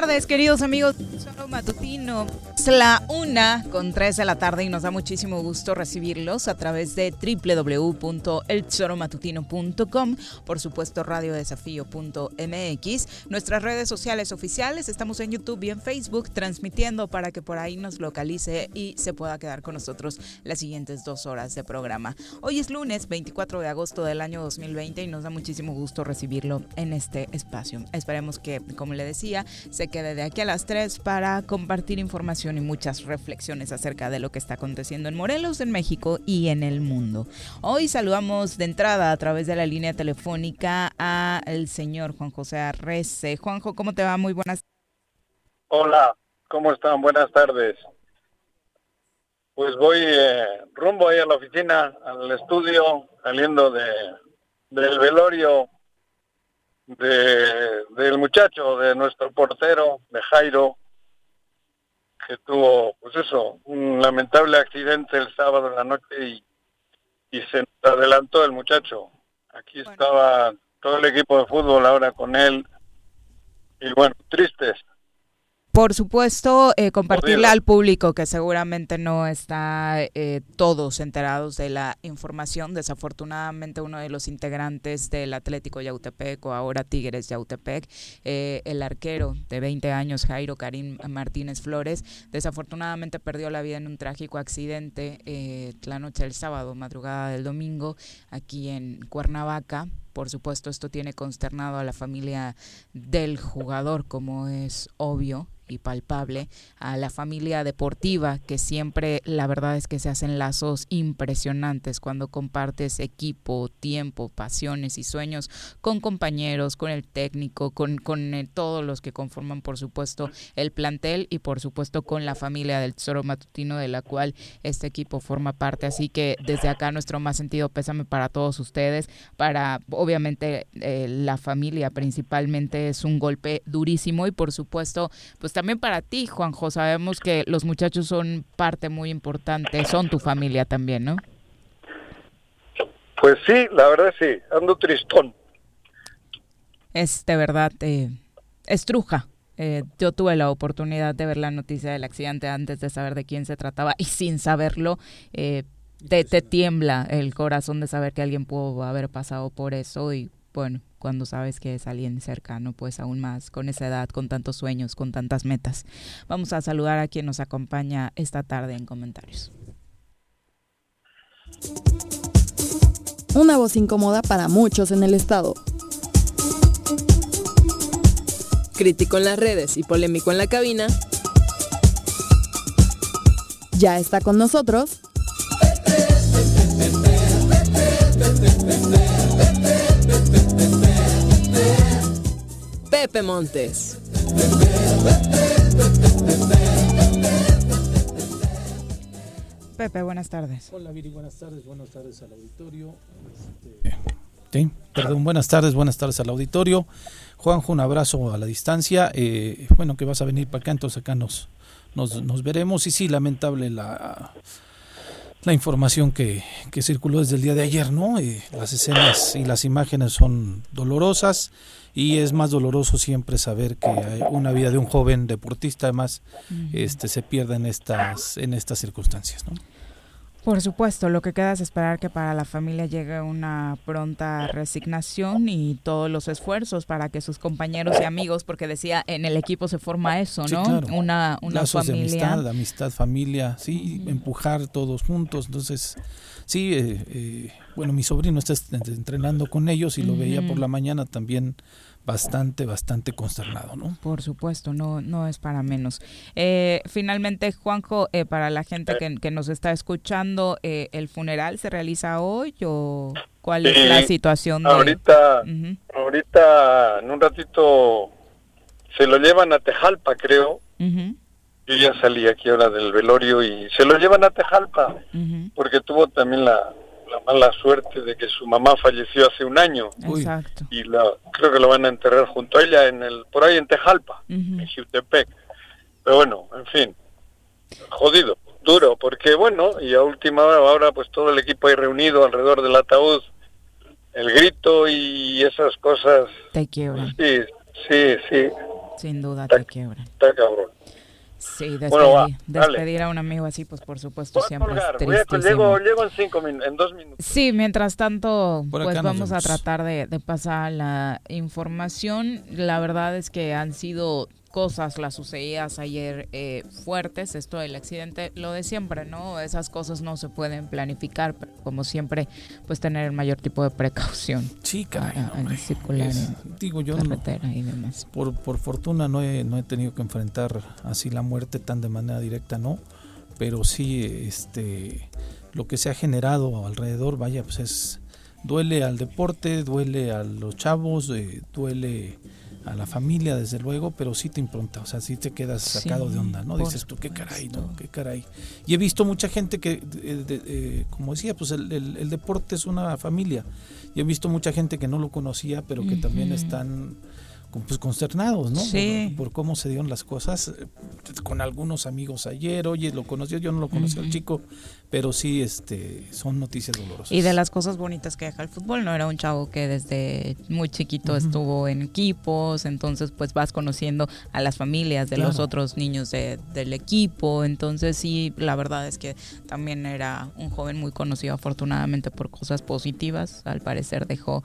tardes, queridos amigos. Matutino la una con tres de la tarde y nos da muchísimo gusto recibirlos a través de www.elchoromatutino.com, por supuesto radiodesafío.mx, nuestras redes sociales oficiales, estamos en YouTube y en Facebook transmitiendo para que por ahí nos localice y se pueda quedar con nosotros las siguientes dos horas de programa. Hoy es lunes 24 de agosto del año 2020 y nos da muchísimo gusto recibirlo en este espacio. Esperemos que, como le decía, se quede de aquí a las 3 para compartir información y muchas reflexiones acerca de lo que está aconteciendo en Morelos, en México y en el mundo. Hoy saludamos de entrada a través de la línea telefónica a el señor Juan José Arrece. Juanjo, ¿cómo te va? Muy buenas. Hola, ¿cómo están? Buenas tardes. Pues voy eh, rumbo ahí a la oficina, al estudio, saliendo de del velorio de, del muchacho, de nuestro portero, de Jairo, que tuvo, pues eso, un lamentable accidente el sábado en la noche y, y se adelantó el muchacho. Aquí estaba todo el equipo de fútbol ahora con él. Y bueno, tristes, por supuesto, eh, compartirle al público que seguramente no está eh, todos enterados de la información. Desafortunadamente, uno de los integrantes del Atlético Yautepec o ahora Tigres Yautepec, eh, el arquero de 20 años, Jairo Karim Martínez Flores, desafortunadamente perdió la vida en un trágico accidente la noche del sábado, madrugada del domingo, aquí en Cuernavaca. Por supuesto, esto tiene consternado a la familia del jugador, como es obvio y palpable a la familia deportiva que siempre la verdad es que se hacen lazos impresionantes cuando compartes equipo, tiempo, pasiones y sueños con compañeros, con el técnico, con, con todos los que conforman por supuesto el plantel y por supuesto con la familia del Tesoro Matutino de la cual este equipo forma parte. Así que desde acá nuestro más sentido pésame para todos ustedes, para obviamente eh, la familia principalmente es un golpe durísimo y por supuesto pues también para ti, Juanjo. Sabemos que los muchachos son parte muy importante, son tu familia también, ¿no? Pues sí, la verdad sí, ando tristón. Es de verdad eh, estruja. Eh, yo tuve la oportunidad de ver la noticia del accidente antes de saber de quién se trataba y sin saberlo, eh, te, te tiembla el corazón de saber que alguien pudo haber pasado por eso y bueno, cuando sabes que es alguien cercano, pues aún más, con esa edad, con tantos sueños, con tantas metas. Vamos a saludar a quien nos acompaña esta tarde en comentarios. Una voz incómoda para muchos en el estado. Crítico en las redes y polémico en la cabina. Ya está con nosotros. Pepe Montes. Pepe, buenas tardes. Hola Viri, buenas tardes, buenas tardes al auditorio. Este, Sí, perdón, buenas tardes, buenas tardes al auditorio. Juanjo, un abrazo a la distancia. Eh, bueno, que vas a venir para acá, entonces acá nos, nos, nos veremos. Y sí, lamentable la, la información que, que, circuló desde el día de ayer, ¿no? Eh, las escenas y las imágenes son dolorosas y es más doloroso siempre saber que una vida de un joven deportista además este se pierde en estas en estas circunstancias, ¿no? Por supuesto, lo que queda es esperar que para la familia llegue una pronta resignación y todos los esfuerzos para que sus compañeros y amigos, porque decía, en el equipo se forma eso, ¿no? Una, una familia. De amistad, amistad, familia, sí, empujar todos juntos. Entonces, sí, eh, eh, bueno, mi sobrino está entrenando con ellos y lo veía por la mañana también bastante, bastante consternado, ¿no? Por supuesto, no, no es para menos. Eh, finalmente, Juanjo, eh, para la gente que, nos está escuchando, eh, ¿el funeral se realiza hoy o cuál es la situación? De... Ahorita, ahorita, en un ratito, se lo llevan a Tejalpa, creo. Yo ya salí aquí ahora del velorio y se lo llevan a Tejalpa, porque tuvo también la, la mala suerte de que su mamá falleció hace un año. Exacto. Y la, creo que lo van a enterrar junto a ella en el por ahí en Tejalpa, en Jutepec. Pero bueno, en fin, jodido, duro, porque bueno, y a última hora ahora pues todo el equipo ahí reunido alrededor del ataúd, el grito y esas cosas. Te quiebran. Sí, sí, sí. Sin duda te quiebran. Está cabrón. Sí, despedir, a un amigo así, pues por supuesto siempre es tristísimo. Llego, en cinco en dos minutos. Sí, mientras tanto, pues vamos a tratar de, de pasar la información. La verdad es que han sido cosas las sucedidas ayer eh, fuertes, esto del accidente, lo de siempre, ¿no? Esas cosas no se pueden planificar, pero como siempre, pues tener el mayor tipo de precaución. Sí, caray. circular digo yo, carretera y demás. Por, por fortuna no he, no he tenido que enfrentar así la muerte tan de manera directa, ¿no? Pero sí, este, lo que se ha generado alrededor, vaya, pues es, duele al deporte, duele a los chavos, eh, duele a la familia, desde luego, pero sí te impronta, o sea, sí te quedas sacado de onda, ¿no? Dices tú, qué caray, ¿no? Qué caray. Y he visto mucha gente que, eh, eh, como decía, pues el, el, deporte es una familia. Y he visto mucha gente que no lo conocía, pero que también están pues consternados, ¿no? Sí. Por, cómo se dieron las cosas eh, con algunos amigos ayer, oye, lo conoció, yo no lo conocí al chico, pero sí este son noticias dolorosas. Y de las cosas bonitas que deja el fútbol, no era un chavo que desde muy chiquito estuvo en equipos, entonces pues vas conociendo a las familias de los otros niños del equipo, entonces sí, la verdad es que también era un joven muy conocido afortunadamente por cosas positivas, al parecer dejó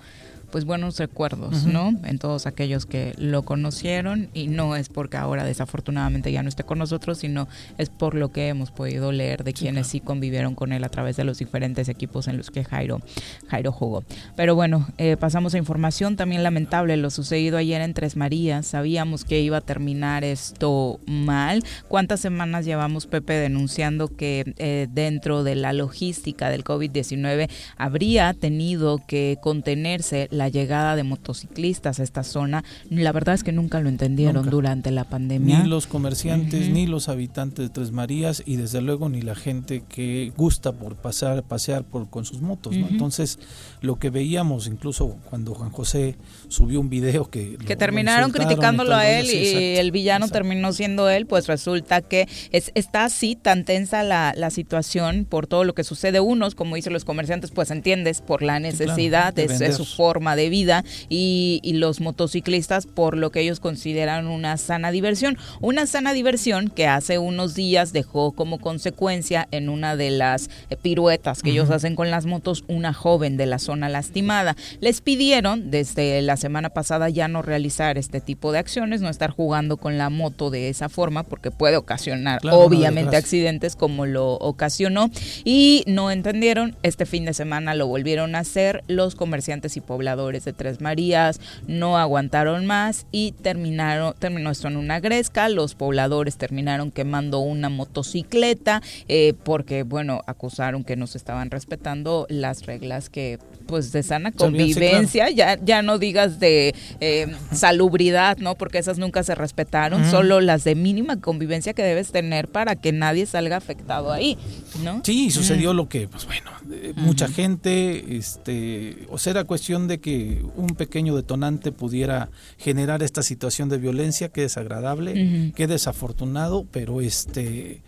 pues buenos recuerdos, ¿no? En todos aquellos que lo conocieron y no es porque ahora desafortunadamente ya no esté con nosotros, sino es por lo que hemos podido leer de quienes sí convivieron con él a través de los diferentes equipos en los que Jairo, Jairo jugó. Pero bueno, eh, pasamos a información también lamentable, lo sucedido ayer en Tres Marías, sabíamos que iba a terminar esto mal. ¿Cuántas semanas llevamos, Pepe, denunciando que eh, dentro de la logística del COVID-19 habría tenido que contenerse la la llegada de motociclistas a esta zona, la verdad es que nunca lo entendieron durante la pandemia. Ni los comerciantes, ni los habitantes de Tres Marías y desde luego ni la gente que gusta por pasar, pasear por, con sus motos. Entonces, lo que veíamos incluso cuando Juan José subió un video que... Que terminaron criticándolo a él y el villano terminó siendo él, pues resulta que es, está así tan tensa la, la situación por todo lo que sucede. Unos, como dicen los comerciantes, pues entiendes por la necesidad de, de su forma de vida y, los motociclistas por lo que ellos consideran una sana diversión. Una sana diversión que hace unos días dejó como consecuencia en una de las piruetas que ellos hacen con las motos una joven de la zona lastimada. Les pidieron desde la semana pasada ya no realizar este tipo de acciones, no estar jugando con la moto de esa forma porque puede ocasionar obviamente accidentes como lo ocasionó y no entendieron. Este fin de semana lo volvieron a hacer los comerciantes y pobladores de Tres Marías no aguantaron más y terminaron, terminó esto en una gresca, los pobladores terminaron quemando una motocicleta eh, porque, bueno, acusaron que no se estaban respetando las reglas que pues de sana convivencia, ya, ya no digas de eh, salubridad, ¿no? Porque esas nunca se respetaron, solo las de mínima convivencia que debes tener para que nadie salga afectado ahí, ¿no? Sí, sucedió lo que, pues bueno, mucha gente, este, o sea, era cuestión de que un pequeño detonante pudiera generar esta situación de violencia, que desagradable, que desafortunado, pero este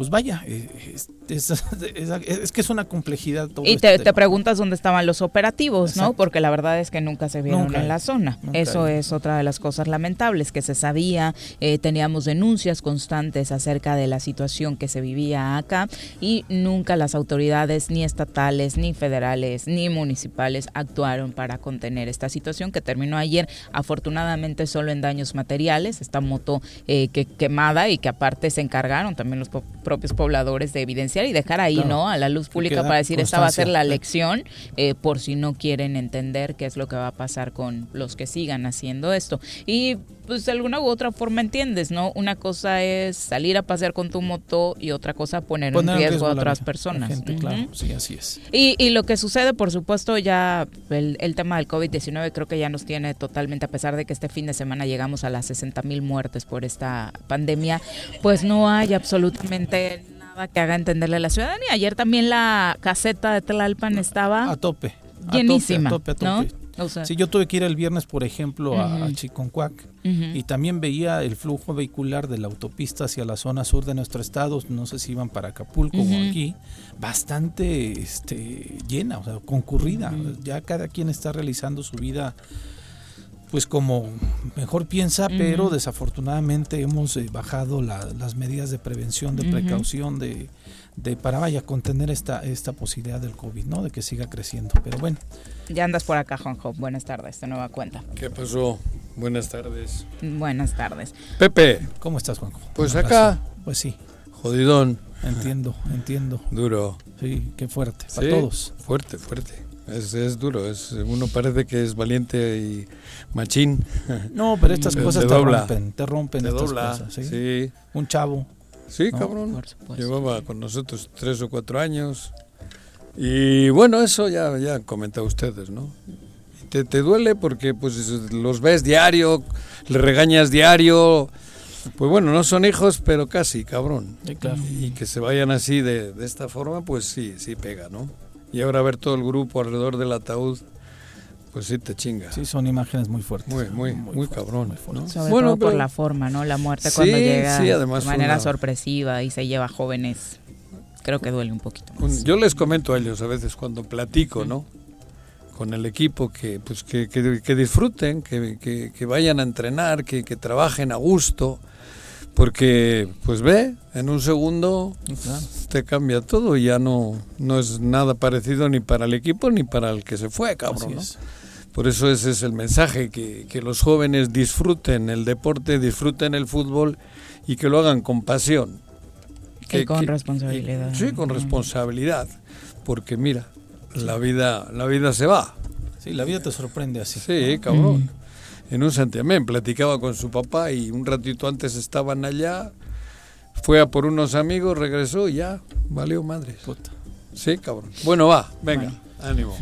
pues vaya, eh, es, que es una complejidad. Todo y te, te, preguntas dónde estaban los operativos, ¿no? Porque la verdad es que nunca se vieron en la zona. Eso es otra de las cosas lamentables, que se sabía, eh, teníamos denuncias constantes acerca de la situación que se vivía acá y nunca las autoridades ni estatales, ni federales, ni municipales actuaron para contener esta situación que terminó ayer afortunadamente solo en daños materiales, esta moto eh, que quemada y que aparte se encargaron también los propios pobladores de evidenciar y dejar ahí, ¿no? A la luz pública para decir esta va a ser la lección eh, por si no quieren entender qué es lo que va a pasar con los que sigan haciendo esto. Y pues de alguna u otra forma entiendes, ¿no? Una cosa es salir a pasear con tu moto y otra cosa poner, en riesgo a otras personas. Claro, sí, así es. Y, y, lo que sucede, por supuesto, ya el, el tema del COVID-19 creo que ya nos tiene totalmente, a pesar de que este fin de semana llegamos a las 60 mil muertes por esta pandemia, pues no hay absolutamente nada que haga entenderle a la ciudadanía. Ayer también la caseta de Tlalpan estaba... A tope. Llenísima, a tope, a tope, sí, yo tuve que ir el viernes, por ejemplo, a, Chiconcuac y también veía el flujo vehicular de la autopista hacia la zona sur de nuestro estado, no sé si iban para Acapulco o aquí, bastante este, llena, o sea, concurrida. Ya cada quien está realizando su vida pues como mejor piensa, pero desafortunadamente hemos eh, bajado las medidas de prevención, de precaución, de, de para vaya contener esta esta posibilidad del COVID, ¿no? De que siga creciendo. Pero bueno. Ya andas por acá, Juanjo. Buenas tardes, de nueva cuenta. ¿Qué pasó? Buenas tardes. Buenas tardes. Pepe. ¿Cómo estás, Juanjo? Pues acá. Pues sí. Jodidón. Entiendo, entiendo. Duro. Sí, qué fuerte. Para todos. Fuerte, fuerte. Es, es, duro, es, uno parece que es valiente y machín. No, pero estas cosas te, rompen, te rompen estas cosas. ¿sí? Un chavo Sí, cabrón. Llevaba con nosotros tres o cuatro años. Y bueno, eso ya, ya han comentado ustedes, ¿no? Te, te duele porque pues los ves diario, le regañas diario. Pues bueno, no son hijos, pero casi, cabrón. Y que se vayan así de, de esta forma, pues sí, sí pega, ¿no? Y ahora ver todo el grupo alrededor del ataúd pues sí, te chinga. Sí, son imágenes muy fuertes. Muy, muy, muy, cabrón. Sobre todo por la forma, ¿no? La muerte cuando llega de manera sorpresiva y se lleva jóvenes. Creo que duele un poquito más. Yo les comento a ellos a veces cuando platico, ¿no? Con el equipo que, pues, que, que, disfruten, que, que, vayan a entrenar, que, que trabajen a gusto. Porque, pues ve, en un segundo te cambia todo y ya no, no es nada parecido ni para el equipo ni para el que se fue, cabrón. ¿no? Por eso ese es el mensaje, que, que los jóvenes disfruten el deporte, disfruten el fútbol y que lo hagan con pasión. Que, y con responsabilidad. sí, con responsabilidad. Porque mira, la vida, la vida se va. Sí, la vida te sorprende así. Sí, cabrón. En un santiamén platicaba con su papá y un ratito antes estaban allá, fue a por unos amigos, regresó y ya, valió madre. Sí, cabrón. Bueno, va, venga, ánimo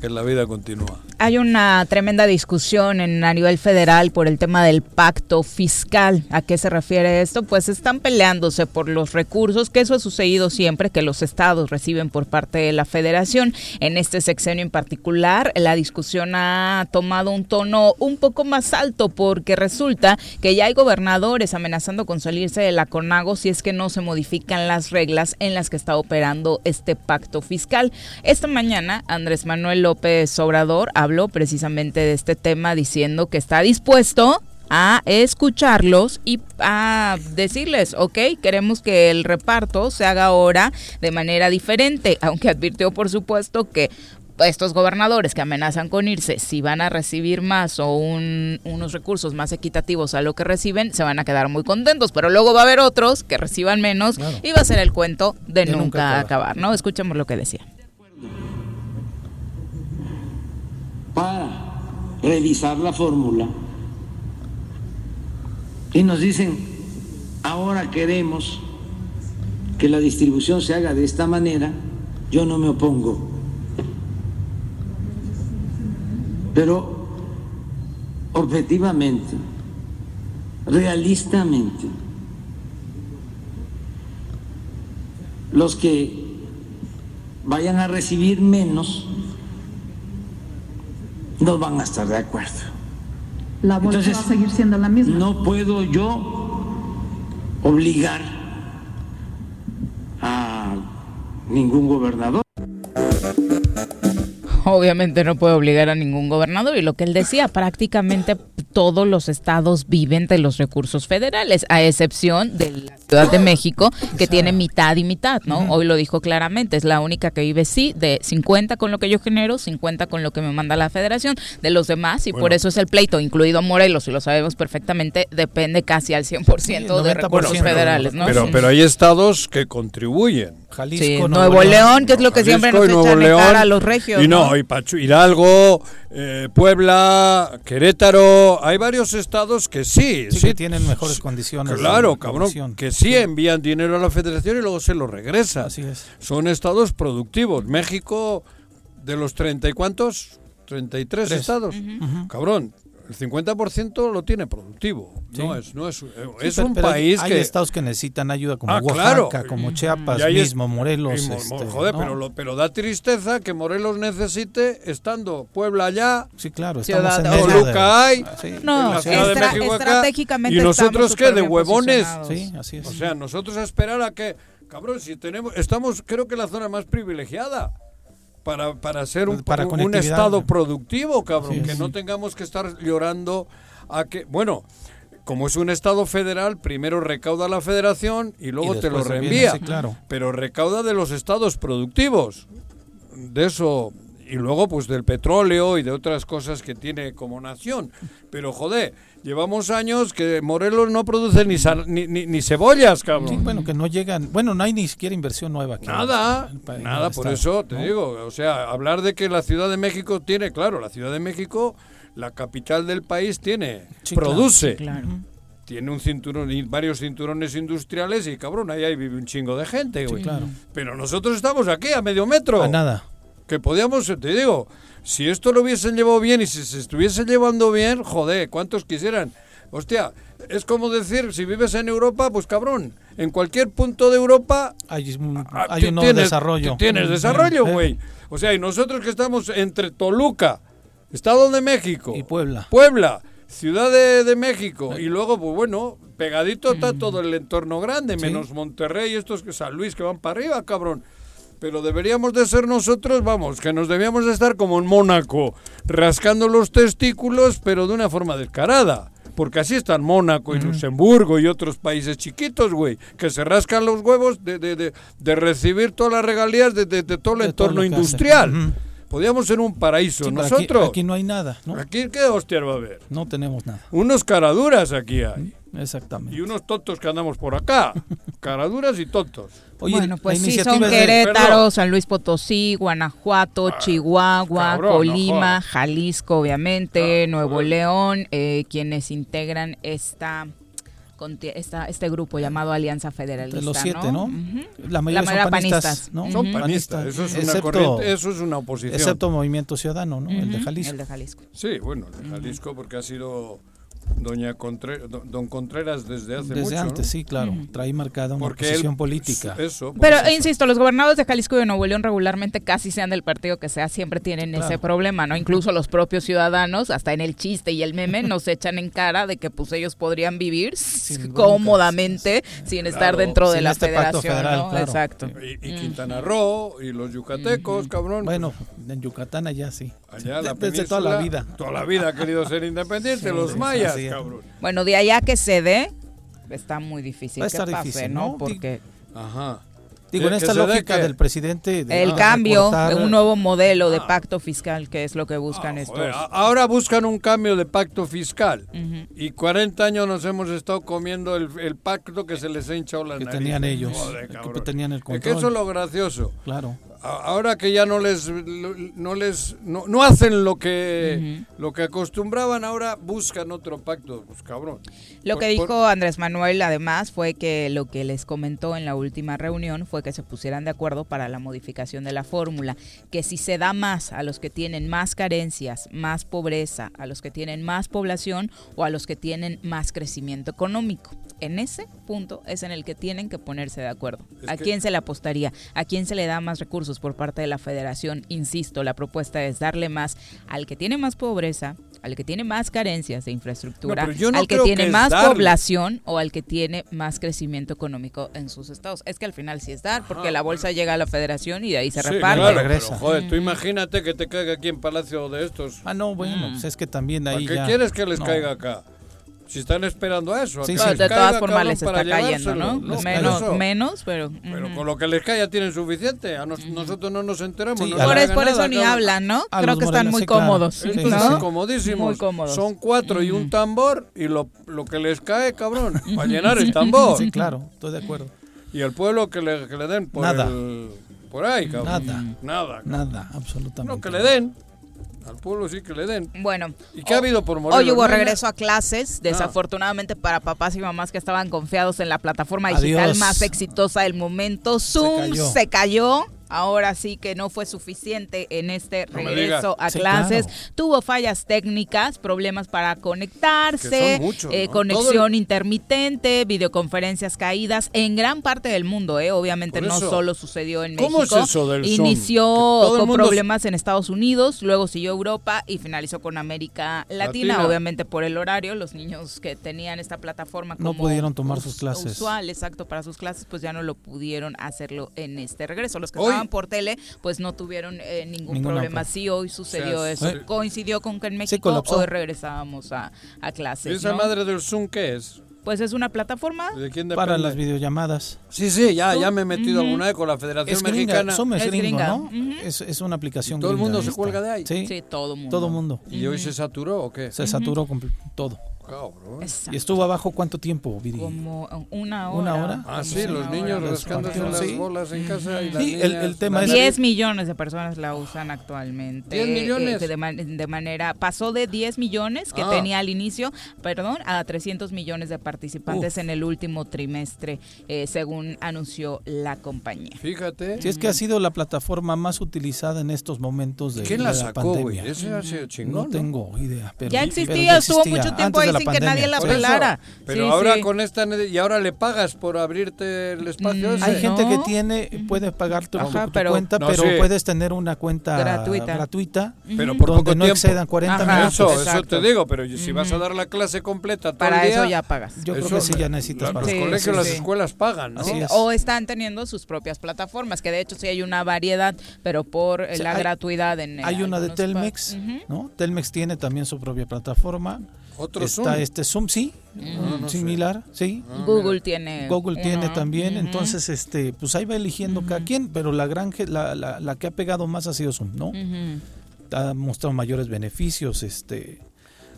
que la vida continúa. Hay una tremenda discusión en a nivel federal por el tema del pacto fiscal. ¿A qué se refiere esto? Pues están peleándose por los recursos, que eso ha sucedido siempre, que los estados reciben por parte de la federación. En este sexenio en particular, la discusión ha tomado un tono un poco más alto porque resulta que ya hay gobernadores amenazando con salirse de la CONAGO si es que no se modifican las reglas en las que está operando este pacto fiscal. Esta mañana, Andrés Manuel López Obrador habló precisamente de este tema diciendo que está dispuesto a escucharlos y a decirles, ok, queremos que el reparto se haga ahora de manera diferente, aunque advirtió por supuesto que estos gobernadores que amenazan con irse, si van a recibir más o unos recursos más equitativos a lo que reciben, se van a quedar muy contentos, pero luego va a haber otros que reciban menos y va a ser el cuento de, nunca, acabar, ¿no? Escuchemos lo que decía para revisar la fórmula y nos dicen, ahora queremos que la distribución se haga de esta manera, yo no me opongo. Pero objetivamente, realistamente, los que vayan a recibir menos no van a estar de acuerdo. La bolsa Entonces, va a seguir siendo la misma. No puedo yo obligar a ningún gobernador. Obviamente no puede obligar a ningún gobernador y lo que él decía, prácticamente todos los estados viven de los recursos federales, a excepción de la Ciudad de México, que tiene mitad y mitad, ¿no? Hoy lo dijo claramente, es la única que vive, sí, de 50 con lo que yo genero, 50 con lo que me manda la federación, de los demás, y por eso es el pleito, incluido Morelos, y lo sabemos perfectamente, depende casi al 100% de 90%, recursos federales, ¿no? Pero, Sí. pero hay estados que contribuyen. Jalisco, Sí, Nuevo, Nuevo León, que es lo que siempre nos echan en cara a los regios. Y no, y Pachu, Hidalgo, eh, Puebla, Querétaro, hay varios estados que sí, Sí, sí, que tienen mejores condiciones. Claro, de cabrón, que sí envían dinero a la federación y luego se lo regresa. Así es. Son estados productivos. México, de los treinta y cuántos, 33 Tres. estados. Cabrón, el 50% lo tiene productivo. No es, no es, Sí, es pero- un pero país hay que... estados que necesitan ayuda como Ah, Oaxaca, claro. como Chiapas Y ahí es- mismo, Morelos. y este, joder, ¿no? pero, lo- pero da tristeza que Morelos necesite, estando Puebla allá, Sí, claro, estamos en Toluca hay, Sí, No, en la Ciudad de estra- México acá, estratégicamente y nosotros qué, de huevones. sí, así es. O sea, nosotros a esperar a que, cabrón, si tenemos, estamos, creo que la zona más privilegiada para, para ser un, Para un- un estado productivo, cabrón, Sí, que sí. no tengamos que estar llorando a que, bueno, como es un estado federal, primero recauda la federación y luego Y te lo se viene, reenvía. sí, claro. Pero recauda de los estados productivos. De eso y luego pues del petróleo y de otras cosas que tiene como nación. Pero joder, llevamos años que Morelos no produce ni sal- ni, ni, ni cebollas, cabrón. Sí, bueno, que no llegan. Bueno, no hay ni siquiera inversión nueva aquí. Nada, país, nada, por estado, eso te ¿no? digo, o sea, hablar de que la Ciudad de México tiene, claro, la Ciudad de México, la capital del país tiene, Sí, claro, produce, Claro. tiene un cinturón y varios cinturones industriales y cabrón, ahí, ahí vive un chingo de gente, güey. claro. Pero nosotros estamos aquí a medio metro. A nada. Que podíamos, te digo, si esto lo hubiesen llevado bien y si se estuviese llevando bien, joder, ¿cuántos quisieran? Hostia, es como decir, si vives en Europa, pues cabrón, en cualquier punto de Europa Hay, un- Ah, hay ti- un tienes- desarrollo. ti- Tienes Mm, desarrollo, eh, güey. O sea, y nosotros que estamos entre Toluca, Estado de México, Y Puebla. Puebla, Ciudad de, de México, y luego, pues bueno, pegadito está todo el entorno grande, Sí. menos Monterrey y estos que San Luis que van para arriba, cabrón. Pero deberíamos de ser nosotros, vamos, que nos debíamos de estar como en Mónaco, rascando los testículos, pero de una forma descarada. Porque así están Mónaco y Luxemburgo y otros países chiquitos, güey, que se rascan los huevos de, de, de, de recibir todas las regalías de, todo el todo entorno industrial. Ujú. Podríamos ser un paraíso. Sí, pero aquí- Nosotros, Aquí, no hay nada, ¿no? aquí qué hostias va a haber. No tenemos nada. Unos caraduras aquí hay. Exactamente. Y unos tontos que andamos por acá. caraduras y tontos. Oye, bueno, la pues sí, son de- Querétaro. San Luis Potosí, Guanajuato, Chihuahua, cabrón, no Colima. Jalisco, obviamente, Ah, Nuevo joder. León, eh, quienes integran esta, esta este grupo llamado Alianza Federalista. de los siete, ¿no? Ujú. La mayoría, mayoría son panistas, panistas. ¿no? Son panistas. Eso es una excepto, corriente, eso es una oposición. excepto Movimiento Ciudadano, ¿no? El de Jalisco. El de Jalisco. Sí, bueno, de Jalisco porque ha sido doña Contre- don don Contreras desde hace Desde mucho. antes, ¿no? sí, claro. Trae marcada una Porque posición él- política. Eso. por Pero eso. insisto, los gobernadores de Jalisco y de Nuevo León regularmente casi sean del partido que sea, siempre tienen ese problema, ¿no? Incluso los propios ciudadanos, hasta en el chiste y el meme, nos echan en cara de que pues ellos podrían vivir Sin cómodamente sin estar dentro de la este pacto federación, federal, ¿no? claro. Exacto. Y, y Quintana Roo y los yucatecos, cabrón. Bueno, en Yucatán allá sí. Allá la Desde toda la vida. Toda la vida ha querido ser independiente, Sí, los mayas, es. cabrón. Bueno, de allá que se dé, está muy difícil Va a que estar pase, difícil, ¿no? ¿no? Porque Ajá. Digo, en Que- esta que lógica que- del presidente. de- el cambio de un nuevo modelo de pacto fiscal, que es lo que buscan Ah, estos. joder, ahora buscan un cambio de pacto fiscal. Ujú. Y 40 años nos hemos estado comiendo el, el pacto que se les ha hinchado la que nariz. tenían ellos. Joder, que cabrón. tenían el Es control. que eso es lo gracioso. Claro. Ahora que ya no les no les no, no hacen lo que lo que acostumbraban ahora buscan otro pacto pues cabrón lo que dijo Andrés Manuel además fue que lo que les comentó en la última reunión fue que se pusieran de acuerdo para la modificación de la fórmula que si se da más a los que tienen más carencias más pobreza a los que tienen más población o a los que tienen más crecimiento económico en ese punto es en el que tienen que ponerse de acuerdo. ¿A quién se le apostaría? ¿A quién se le da más recursos por parte de la federación? Insisto, la propuesta es darle más al que tiene más pobreza, al que tiene más carencias de infraestructura, al que tiene más población o al que tiene más crecimiento económico en sus estados. Es que al final sí es dar, porque la bolsa llega a la federación y de ahí se reparte. Claro, joder, tú imagínate que te caiga aquí en Palacio de estos. Ah, no, bueno, pues es que también ahí ¿Qué quieres que les caiga acá? Si están esperando a eso. Sí, de todas formas les está cayendo, ¿no? menos, menos, pero... Pero con lo que les cae ya tienen suficiente. A nosotros no nos enteramos. por, es, por eso ni hablan, ¿no? Creo que están muy cómodos. ¿no? comodísimos. Muy cómodos. Son cuatro y un tambor y lo, lo que les cae, cabrón, para llenar el tambor. Sí, claro, estoy de acuerdo. Y el pueblo que le, que le den por Nada. por ahí, cabrón. Nada. Nada. Nada, absolutamente. No, que le den. Al pueblo sí que le den. Bueno. ¿Y qué ha habido por Morelos? Hoy hubo regreso a clases, ah. desafortunadamente para papás y mamás que estaban confiados en la plataforma digital más exitosa del momento. Zoom Se cayó ahora sí que no fue suficiente en este regreso a clases. Tuvo fallas técnicas, problemas para conectarse, eh, conexión intermitente, videoconferencias caídas en gran parte del mundo. Eh. Obviamente no solo sucedió en ¿Cómo México. Es eso del Inició con problemas en Estados Unidos, luego siguió Europa y finalizó con América Latina, obviamente por el horario. Los niños que tenían esta plataforma como no pudieron tomar sus clases. Usual, exacto, para sus clases, pues ya no lo pudieron hacerlo en este regreso. Los que por tele, pues no tuvieron eh, ningún problema. Sí, hoy sucedió eso. Coincidió con que en México hoy regresábamos a, a clases. ¿Y esa madre del Zoom qué es? Pues es una plataforma para las videollamadas. Sí, sí, ya, ya me he metido alguna vez con la Federación Mexicana. es, gringa. ¿no? es, es, una aplicación. ¿Todo el mundo se cuelga de ahí? Sí, todo el mundo. Todo mundo. ¿Y hoy se saturó o qué? Se saturó todo. ¿Y estuvo abajo cuánto tiempo, Viri? Como una hora. ¿Una hora? Ah, sí, los niños rascándose las bolas en casa. Y sí, el, tema es... 10 millones de personas la usan actualmente. 10 millones. Eh, de, manera... Pasó de 10 millones que ah. tenía al inicio, perdón, a 300 millones de participantes en el último trimestre, eh, según anunció la compañía. Fíjate. Si es que ha sido la plataforma más utilizada en estos momentos de, ¿Quién la, sacó, güey? Ese ha sido chingón, No tengo idea. Pero, ya existía, estuvo mucho tiempo ahí sin que nadie la pelara. pero ahora con esta y ahora le pagas por abrirte el espacio. Mm, hay gente que tiene puede pagar tu, cuenta, pero puedes tener una cuenta gratuita, gratuita pero por donde no excedan 40 minutos. Eso, eso te digo, pero si vas a dar la clase completa todo para el día, eso ya pagas. Yo creo que sí ya necesitas Los colegios, las escuelas pagan, ¿no? O están teniendo sus propias plataformas, que de hecho sí hay una variedad, pero por la gratuidad en Hay una de Telmex, ¿no? Telmex tiene también su propia plataforma. Otro Está este Zoom, sí, similar, sí. Ah, Google tiene. Google tiene también, entonces este, pues ahí va eligiendo cada quien, pero la gran la, la, la, que ha pegado más ha sido Zoom, ¿no? Ha mostrado mayores beneficios, este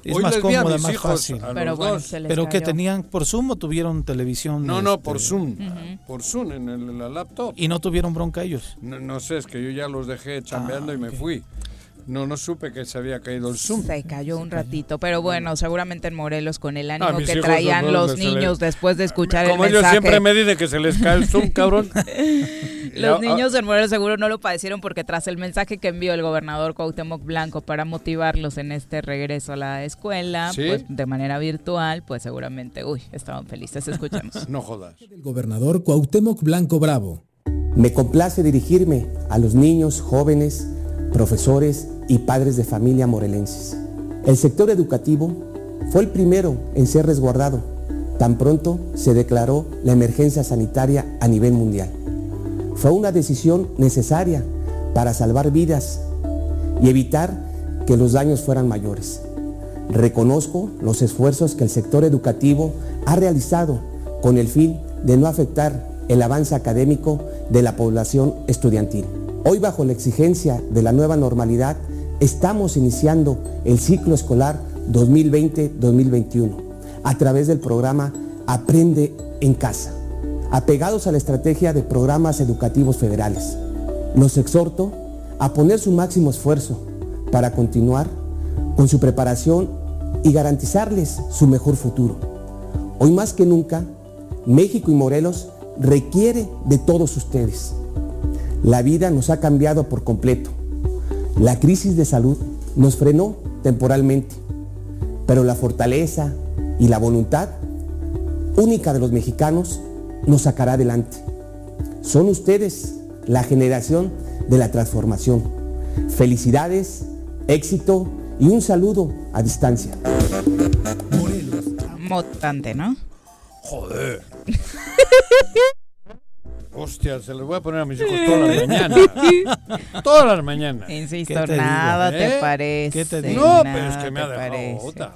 es más cómoda, más fácil. Pero, bueno, pero que tenían por Zoom o tuvieron televisión. No, no, por este, Zoom. Por Zoom en, la laptop. Y no tuvieron bronca ellos. No, sé, es que yo ya los dejé chambeando ah, y me fui. No, no supe que se había caído el Zoom. Se cayó un ratito, pero bueno, seguramente en Morelos con el ánimo que traían los niños después de escuchar el mensaje. Como ellos siempre me dicen que se les cae el Zoom, cabrón. los niños en Morelos seguro no lo padecieron porque tras el mensaje que envió el gobernador Cuauhtémoc Blanco para motivarlos en este regreso a la escuela, pues de manera virtual, pues seguramente, uy, estaban felices. Escuchemos. no jodas. El gobernador Cuauhtémoc Blanco Bravo. Me complace dirigirme a los niños, jóvenes, profesores y padres de familia morelenses. El sector educativo fue el primero en ser resguardado tan pronto se declaró la emergencia sanitaria a nivel mundial. Fue una decisión necesaria para salvar vidas y evitar que los daños fueran mayores. Reconozco los esfuerzos que el sector educativo ha realizado con el fin de no afectar el avance académico de la población estudiantil. Hoy bajo la exigencia de la nueva normalidad estamos iniciando el ciclo escolar 2020-2021 a través del programa Aprende en Casa, apegados a la estrategia de programas educativos federales. los exhorto a poner su máximo esfuerzo para continuar con su preparación y garantizarles su mejor futuro. Hoy más que nunca, México y Morelos requiere de todos ustedes. La vida nos ha cambiado por completo. La crisis de salud nos frenó temporalmente, pero la fortaleza y la voluntad única de los mexicanos nos sacará adelante. Son ustedes la generación de la transformación. Felicidades, éxito y un saludo a distancia. Motante, ¿no? Joder. Hostia, se los voy a poner a mis hijos todas las mañanas. todas las mañanas. Insisto, nada te ¿Eh? parece. ¿Qué te digo? No, pero es nada que me ha te dejado otra.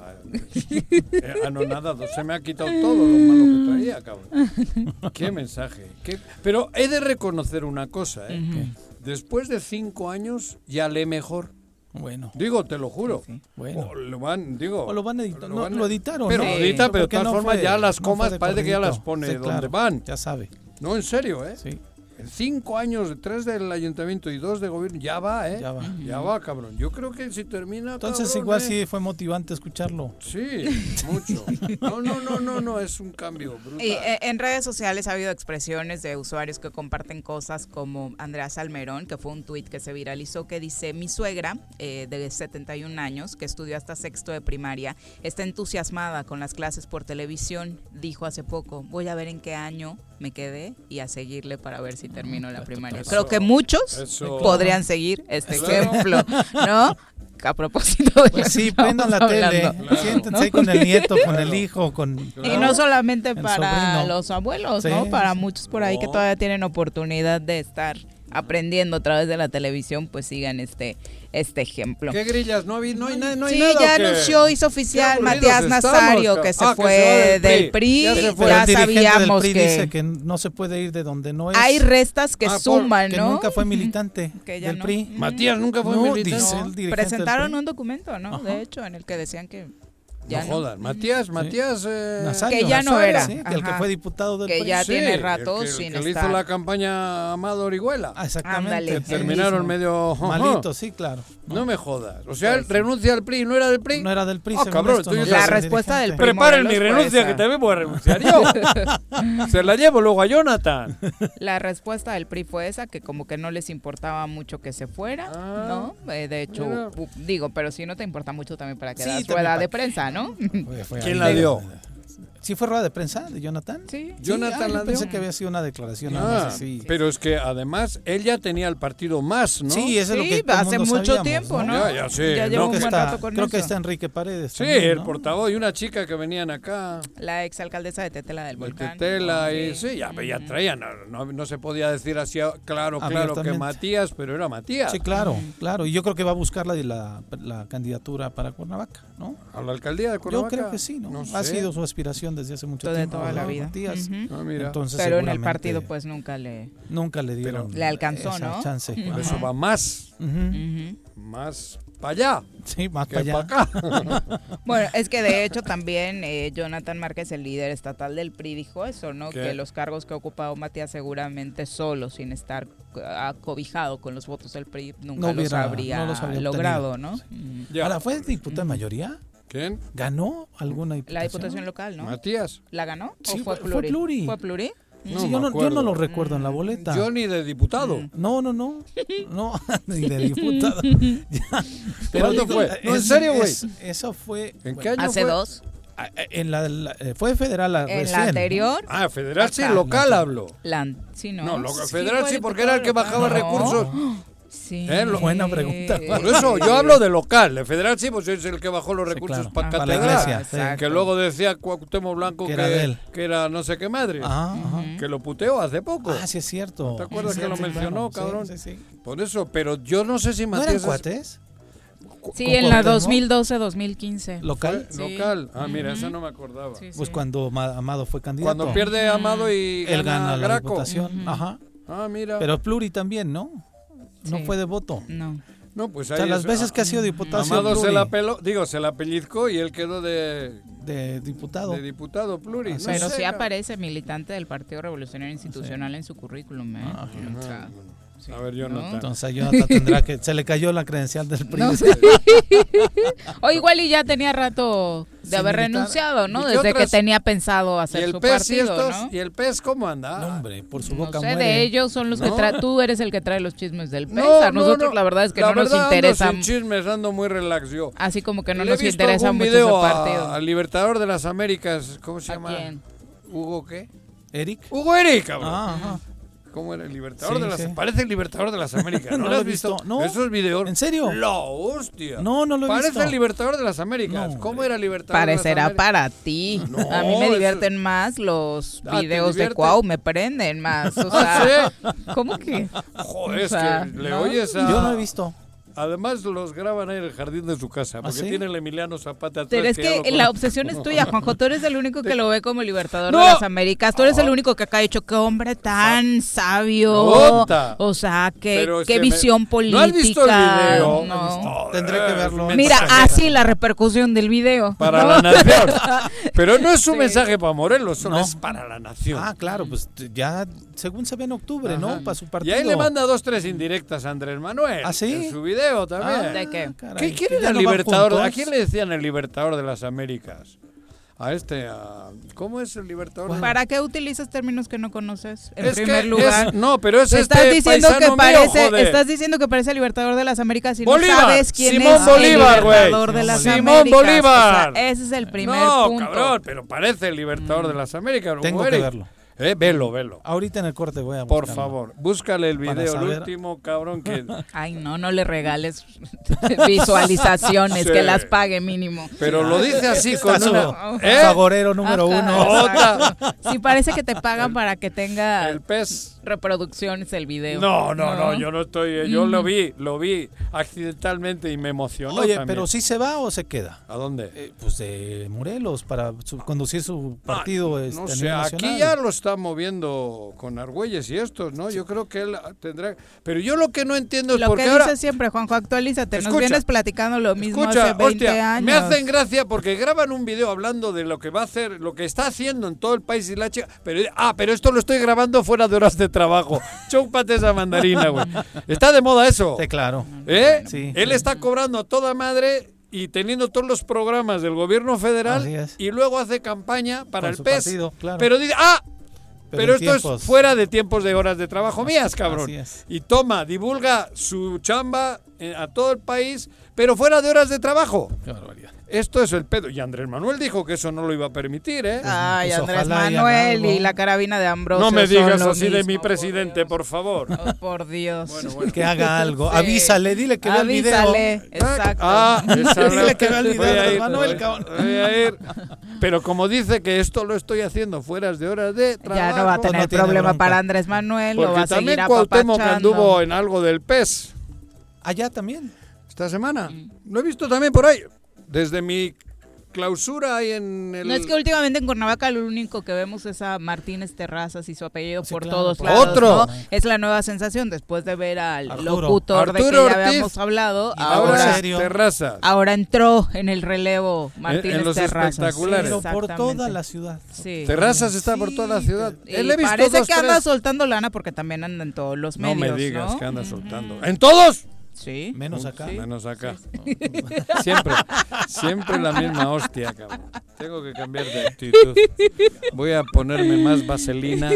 Eh, anonadado. Se me ha quitado todo lo malo que traía, cabrón. Qué mensaje. qué- Pero he de reconocer una cosa, ¿eh? Ujú. Después de cinco años ya lee mejor. Bueno. Digo, te lo juro. Bueno. O lo van, digo. O lo van a editar. lo No, van a- lo editaron. Pero ¿no? edita, pero de todas no formas ya las comas de parece que ya las pone Sí, donde claro, van. Ya sabe. No, en serio, ¿eh? Sí. En cinco años, tres del ayuntamiento y dos de gobierno, ya va, ¿eh? Ya va. Ya va, cabrón. Yo creo que si termina. Entonces cabrón, igual ¿eh? sí fue motivante escucharlo. Sí, mucho. No, no, no, no, no, es un cambio brutal. Y eh, en redes sociales ha habido expresiones de usuarios que comparten cosas como Andrea Salmerón, que fue un tuit que se viralizó, que dice, mi suegra, eh, de 71 años, que estudió hasta sexto de primaria, está entusiasmada con las clases por televisión. Dijo hace poco, voy a ver en qué año me quedé y a seguirle para ver si termino la primaria. Eso, Creo que muchos eso. podrían seguir este Claro. ejemplo, ¿no? A propósito de Pues sí, prendan la tele. hablando, Siéntense con el nieto, con el hijo, con. Y no solamente para sobrino. los abuelos, Sí, ¿no? Para sí. muchos por ahí que todavía tienen oportunidad de estar aprendiendo a través de la televisión, pues sigan este este ejemplo. ¿Qué grillas? No, hay- no hay, no hay sí, nada. ya ¿o qué? anunció, hizo oficial Matías estamos, Nazario que se Ah, fue va del PRI. Ya se Ya, fue. Pero el dirigente del sabíamos PRI que, dice que no se puede ir de donde no es. hay restas que Ah, por- suman, que ¿no? nunca fue militante Que ya del no. PRI. Matías nunca fue No, militante. dice No, el presentaron del PRI. un documento, ¿no? Ajá. De hecho, en el que decían que ya no no. jodan. Matías, Matías. eh, Nazario, Que ya no Nazario, era. sí, que el que fue diputado del Que ya sí, tiene el rato el sin que le estar. hizo la campaña a Amado Orihuela. Ah, exactamente. Ándale. Que el terminaron mismo. medio. Malito, sí, claro. No me jodas. O sea, él sí. renuncia al PRI. ¿No era del PRI? No era del PRI, Ah, según cabrón, esto, La el respuesta del. PRI Preparen mi renuncia, esa. que también voy a renunciar yo. Se la llevo luego a Jonathan. La respuesta del PRI fue esa, que como que no les importaba mucho que se fuera, Ah, ¿no? Eh, de hecho, digo, pero si no te importa mucho también para que Sí, das rueda de prensa, ¿Quién la dio? ¿Sí fue rueda de prensa de Jonathan? Sí. Jonathan ah, yo la dio. pensé que había sido una declaración. nada Ah, más así. pero es que además él ya tenía el partido más, ¿no? Sí, eso es lo Sí, que todo el hace mundo mucho sabíamos, tiempo, ¿no? Ya, ya sé, Ya ¿no? lleva un Creo que buen está, rato con creo eso. que está Enrique Paredes. Sí, también, el ¿no? portavoz y una chica que venían acá. La exalcaldesa de Tetela del de Volcán. Tetela y Sí. sí, ya, ya traían, no, no se podía decir así, ah, claro, claro que. Matías, pero era Matías. Sí, claro, claro. Y yo creo que va a buscar la, la, la candidatura para Cuernavaca, ¿no? A la alcaldía de Yo Cuernavaca. creo que sí, ¿no? No ha sé. sido su aspiración desde hace mucho tiempo. toda la vida. Matías. Ujú. Ah, mira. Entonces, Pero en el partido pues nunca le... Nunca le dieron Le alcanzó, esa ¿no? chance. Por Ajá. eso va más, Ujú. Ujú. más para allá Sí, más para allá. acá. Bueno, es que de hecho también eh, Jonathan Márquez, el líder estatal del PRI, dijo eso, ¿no? ¿Qué? Que los cargos que ha ocupado Matías seguramente solo, sin estar acobijado con los votos del PRI, nunca No los hubiera- habría no los habría logrado, obtenido. ¿no? Ya. Ahora, ¿fue diputado de mayoría? ¿Quién? ¿Ganó alguna diputación? La diputación local, ¿no? Matías. ¿La ganó? Sí, ¿O fue fue- fue pluri? pluri. ¿Fue pluri? No sí, yo, no, yo no lo recuerdo en la boleta. Yo ni de diputado. Mm. No, no, no. No, ni de diputado. Ya. ¿Cuándo fue? No, en serio, güey. es- Eso fue. ¿En qué año Hace fue? dos. a- En la, la- eh, fue federal la En recién, la ¿no? anterior, Ah, federal sí, local hablo. la, sí, ¿no? No, lo- Sí, federal fue sí, porque era el que bajaba recursos. Sí. Eh, lo- Buena pregunta. Por eso yo hablo de local. De federal sí, pues es el que bajó los Sí, recursos claro. para Ah, para la catedral. iglesia. Que luego decía Cuauhtémoc Blanco Que que, era de él. que era no sé qué madre. Que lo puteó hace poco. Ah, sí es cierto. ¿Te acuerdas Sí, que lo mencionó, claro. cabrón? Sí, sí, sí. Por eso, pero yo no sé si ¿No eran Matías es cuates? Sí, ¿Con en la Cuauhtémoc? 2012-2015. ¿Local? Sí. local. Ah, mira, esa Ujú. no me acordaba. Sí, Pues cuando Ma- Amado fue candidato. Cuando pierde Amado y Él gana, gana la Graco. diputación. Ajá. Ah, mira. Pero Pluri también, ¿no? No Sí. fue de voto. No. no, pues O sea, las es- veces que ha sido diputado Amado se la peló, digo, se la pellizcó y él quedó de, de diputado. de diputado pluri. Ah, No. Pero sí aparece militante del Partido Revolucionario Institucional en su currículum, ¿eh? Ah, O sea, A ver, Jonathan. Entonces Jonathan tendrá que... Se le cayó la credencial del PRI. No sé. o igual y ya tenía rato de Sin haber militar. renunciado, ¿no? ¿Y qué Desde que otras? tenía pensado ¿Y hacer el su pez y partido, estos? ¿no? ¿Y el pez cómo anda? No, hombre, por su No boca sé, muere. de ellos son los que No. trae, tú eres el que trae los chismes del pez. No, a no, nosotros no. la verdad es que La no nos verdad, ando interesa, sin chismes, ando muy relax yo. así como que no nos interesa mucho ese video a- partido. al Libertador de las Américas, ¿cómo se ¿A llama? quién? ¿Hugo qué? ¿Eric? Hugo Eric, cabrón. Ah, ajá. ¿Cómo era el Libertador Sí, de las sí. Parece el Libertador de las Américas. ¿No, No lo has he visto? visto. No. Esos videos. ¿En serio? La hostia. No, no lo he Parece visto. el Libertador de las Américas. No, ¿Cómo era el Libertador Parecerá de las Américas? para ti. No, a mí me eso- divierten más los Ah, ¿te videos de? Cuau, me prenden más. O Ah, sea, ¿cómo que? Joder, O es sea, que le ¿no? oyes a... Yo no he visto. Además los graban ahí en el jardín de su casa, porque sí? tiene el Emiliano Zapata atrás. Pero es que la obsesión es tuya, Juanjo. Tú eres el único que lo ve como libertador No. de las Américas. Tú eres el Ah. único que acá ha dicho qué hombre tan sabio. Nota. O sea, qué, me- visión política. ¿No has visto el video? No. Tendré que verlo. Mira, así la repercusión del video. Para ¿no? la nación. Pero no es un Sí. mensaje para Morelos, solo No. es para la nación. Ah, claro, pues ya según se ve en octubre, Ajá. ¿no? Para su Y partido. ahí le manda dos, tres indirectas a Andrés Manuel. ¿Ah, sí? En su video también. Ah, ¿De qué? caray, ¿Qué, ¿Quién era el no libertador? ¿A quién le decían el libertador de las Américas? A este, a- ¿cómo es el libertador? de- ¿Para qué utilizas términos que no conoces? En Es primer que lugar. es- no, pero es estás este diciendo que mío, parece, joder. estás diciendo que parece el libertador de las Américas y Bolívar, no sabes quién Simón es Bolívar, el güey. libertador de las Simón Américas. Bolívar. O sea, ese es el primer no, punto. cabrón, pero parece el libertador de las Américas. Tengo que verlo. Eh, velo, velo. Ahorita en el corte voy a Por buscarlo. favor, búscale el video, el último cabrón que... Ay, no, no le regales visualizaciones, Sí. que las pague mínimo. Pero lo dice así Está con su una... ¿Eh? agorero número Ajá, uno. Otra. Sí, parece que te pagan para que tenga El pez. reproducciones el video. No, no, no, yo no estoy... eh, Yo Mm. lo vi, lo vi accidentalmente y me emocionó Oye, también. pero sí se va o se queda. ¿A dónde? Eh, pues de Morelos para su- conducir su partido. Ah, este, No sé, aquí ya lo está moviendo con Argüelles y estos, ¿no? Yo creo que él tendrá... Pero yo lo que no entiendo es Lo por que qué dices ahora... siempre, Juanjo, actualízate. Nos Escucha. vienes platicando lo mismo Escucha, hace 20 hostia, años. me hacen gracia porque graban un video hablando de lo que va a hacer, lo que está haciendo en todo el país y la chica. Pero, ah, pero esto lo estoy grabando fuera de horas de trabajo. Chúpate esa mandarina, güey. Está de moda eso. Sí, claro. ¿Eh? Sí. Él está cobrando a toda madre y teniendo todos los programas del gobierno federal y luego hace campaña para Con el PES. partido, claro. Pero dice, ah, pero, esto tiempos- es fuera de tiempos de horas de trabajo mías, cabrón. Así es. Y toma, divulga su chamba eh, a todo el país, pero fuera de horas de trabajo. Qué barbaridad. Esto es el pedo. Y Andrés Manuel dijo que eso no lo iba a permitir, ¿eh? Ay, Pues Andrés Manuel y la carabina de Ambrosio. no me son digas lo así de mi presidente, por favor. Por, Dios. Oh, por Dios. Que haga algo. Sí. Avísale, dile que vea el video. Avísale, exacto. Ah, Dile que vea el voy video a de ir, Manuel, cabrón. voy a ir. Pero como dice que esto lo estoy haciendo fuera de horas de trabajo. ya no va a tener no problema bronca. para Andrés Manuel, lo va Porque a seguir también Cuauhtémoc anduvo en algo del PES Allá también. esta semana. Mm. Lo he visto también por ahí. Desde mi clausura ahí en el... No es que últimamente en Cuernavaca lo único que vemos es a Martínez Terrazas y su apellido Sí, por claro, todos por- lados. Otro. ¿no? Es la nueva sensación después de ver al Arturo. locutor de que Arturo ya Ortiz. habíamos hablado. Ahora ¿En? Terrazas. ahora entró en el relevo Martínez en los Terrazas. espectaculares. Por toda la ciudad. Sí. Terrazas está por toda la ciudad. Y Él he visto parece dos, que anda tres. soltando lana porque también anda en todos los No medios. me digas ¿no? que anda soltando. ¿En todos? Sí. Menos acá. Menos acá. Siempre, siempre la misma hostia, cabrón. Tengo que cambiar de actitud. Voy a ponerme más vaselina.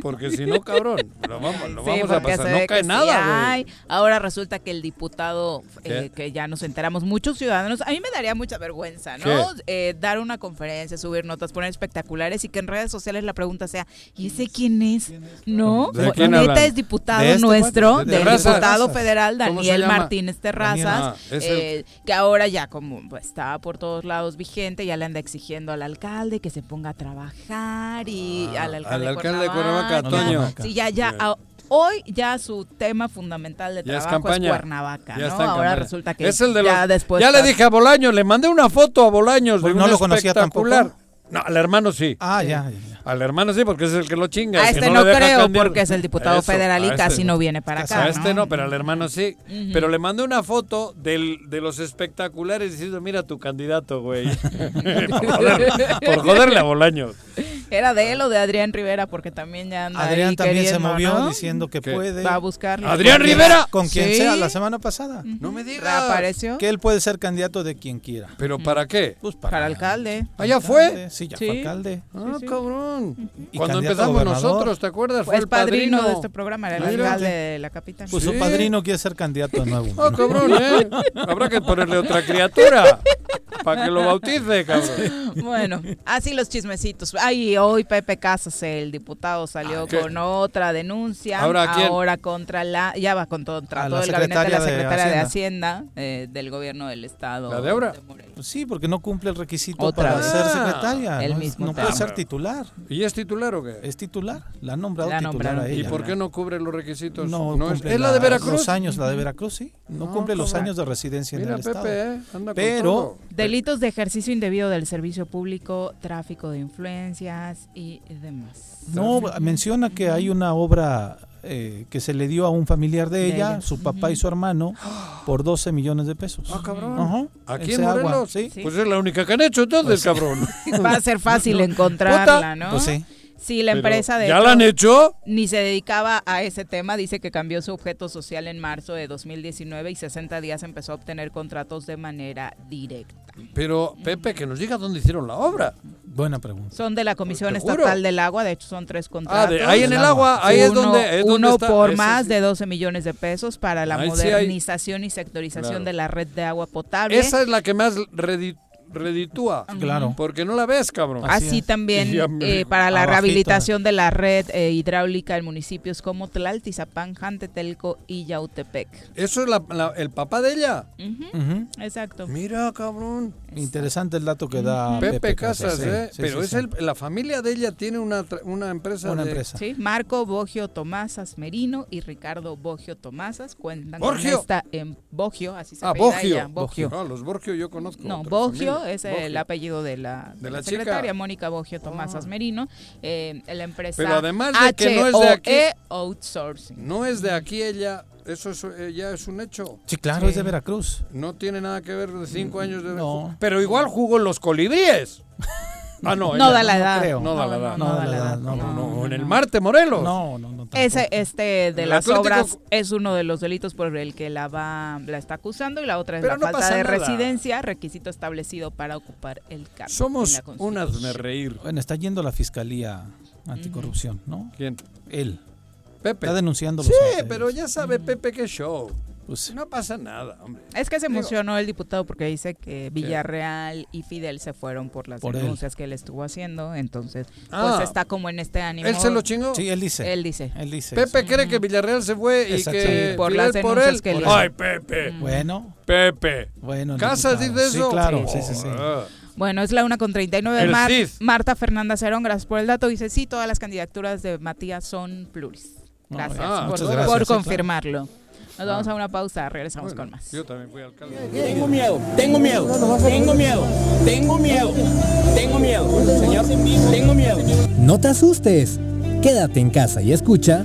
Porque si no, cabrón, lo vamos, lo Sí, vamos a pasar. No cae nada, hay. Ahora resulta que el diputado, eh, que ya nos enteramos, muchos ciudadanos, a mí me daría mucha vergüenza, ¿no? Eh, dar una conferencia, subir notas, poner espectaculares y que en redes sociales la pregunta sea, ¿y ese quién es? ¿No? ¿De quién Neta hablan? es diputado ¿De este nuestro, del diputado federal ¿Cómo se Daniel? Martínez Terrazas, Ah, el- eh, que ahora ya como pues, está por todos lados vigente, ya le anda exigiendo al alcalde que se ponga a trabajar y Ah, al alcalde, al de alcalde de Cuernavaca. Toño. Sí, ya, ya, a- hoy ya su tema fundamental de Ya trabajo es, campaña. Cuernavaca, Ya ¿no? está en Ahora campaña. resulta que es el de los, ya después ya le dije a Bolaños, le mandé una foto a Bolaños Pues de no un lo conocía espectacular. tampoco. No, al hermano sí. Ah, ya, ya. Al hermano sí, porque es el que lo chinga. A este no, no, creo cambiar. porque es el diputado Eso, federal y a casi este no viene para acá. a este no, pero al hermano sí. Ujú. Pero le mandé una foto del, de los espectaculares diciendo, mira tu candidato, güey. por, joderle, por joderle a Bolaños. ¿Era de él o de Adrián Rivera? Porque también ya anda Adrián ahí también se movió ¿no? diciendo que ¿Qué? puede. Va a buscarlo. ¡Adrián Con quien- Rivera! Con quien Sí. sea la semana pasada. No me digas. Reapareció Que él puede ser candidato de quien quiera. ¿Pero para qué? Pues para alcalde. ¿Allá fue? Sí, ya Sí. fue alcalde. Ah, cabrón. Y Cuando empezamos nosotros, ¿te acuerdas? Fue Fue el padrino, de este programa, era el Mira. alcalde de la capital. Pues su padrino quiere ser candidato de nuevo. Ah, cabrón, ¿eh? Habrá que ponerle otra criatura para que lo bautice, cabrón. Bueno, así los chismecitos. Ay, hoy Pepe Casas, el diputado, salió Ah, con otra denuncia. ¿Ahora quién? Ahora contra la, ya va con contra todo el gabinete de la secretaria de de Hacienda, eh, del gobierno del estado. ¿La de ahora? Morelos. Pues sí, porque no cumple el requisito Otra para vez. ser Ah, secretaria. el no mismo no puede ser titular. ¿Y es titular o qué? Es titular. La han nombrado La titular a ¿Y por qué no cubre los requisitos? No, es, cumple ¿es la de Veracruz? Los años, la de Veracruz, sí. No, No, cumple los años de residencia Mira, en el Pepe, estado. ¿eh? Anda con Pero- todo. Delitos de ejercicio indebido del servicio público, tráfico de y demás. No, menciona que hay una obra eh, que se le dio a un familiar de De ella, ella. su papá y su hermano, por 12 millones de pesos. Ah, cabrón. Ajá. ¿Aquí Ese en agua, Morelos? sí. Pues es la única que han hecho entonces, cabrón. Va a ser fácil encontrarla, ¿no? Pues sí. Sí, la Pero, empresa de ¿Ya hecho, la han hecho? ni se dedicaba a ese tema, dice que cambió su objeto social en marzo de 2019 y 60 días empezó a obtener contratos de manera directa. Pero, Pepe, que nos diga dónde hicieron la obra. Buena pregunta. Son de la Comisión. Estatal del Agua, de hecho son tres Ah, contratos. de, ahí en el agua, ahí es uno, donde, es donde uno está. por ese más sí. de 12 millones de pesos para la Ahí sí hay- modernización y sectorización Claro. de la red de agua potable. Esa es la que más redi- reditúa. Claro. Porque no la ves, cabrón. Así también eh, para la Abajito. rehabilitación de la red eh, hidráulica en municipios como Tlaltizapán, Jantetelco y Yautepec. Eso es la- la- el papá de ella. Exacto. Mira, cabrón. Interesante el dato que da Pepe, Pepe, Casas, ¿eh? sí, Pero sí, es sí. el, la familia de ella tiene una, tra- una empresa una de... empresa. Sí, Marco Bogio Tomasas Merino y Ricardo Bogio Tomasas cuentan Borgio. con esta en Bogio, así se Ah, Bogio. ella, Bogio. Ah, los Borgio yo conozco. No, otra Bogio es el apellido de la, De la chica. secretaria Mónica Bogio Tomasas Ah. Merino, eh, la empresa Pero además de que no es de aquí- HOE Outsourcing. No es de aquí ella, eso es, ya es un hecho. Sí, claro, Sí. es de Veracruz. No tiene nada que ver de cinco años de... no. Pero igual jugó en los colibríes. Ah, no. No ella da la edad. No da la edad. No, da la edad. No, no, en el Marte, Morelos. No, no, no. Ese, este de las Atlético- obras es uno de los delitos por el que la va, la está acusando y la otra es Pero la no falta pasa de nada. residencia, requisito establecido para ocupar el cargo. Somos unas de reír. Bueno, está yendo la Fiscalía Anticorrupción, ¿no? ¿Quién? Él. Pepe. Está denunciando Sí, los pero ya sabe Pepe qué show. Pues, No pasa nada, hombre. Es que se Digo- emocionó el diputado porque dice que Villarreal y Fidel se fueron por las Por él. denuncias que él estuvo haciendo, entonces Ah. pues está como en este ánimo. ¿Él se lo chingó? sí, él dice. Él dice. Él dice. Pepe eso. cree que Villarreal se fue y Exacto. que Sí, por Fidel las por denuncias él. que le- Ay, Pepe. Bueno, Pepe. bueno. ¿Casas dice eso? Sí, claro, sí, sí, sí. Ah. Bueno, es la una con 39. El Mar- CID. Marta Fernanda Cerón, gracias por el dato. Dice, sí, todas las candidaturas de Matías son pluris. Gracias, ah, por, por claro. Nos vamos a una pausa, regresamos Bueno, con más. Yo también fui alcalde. Tengo miedo, tengo miedo, tengo miedo, tengo miedo, tengo miedo, señor, tengo miedo. No te asustes. Quédate en casa y escucha.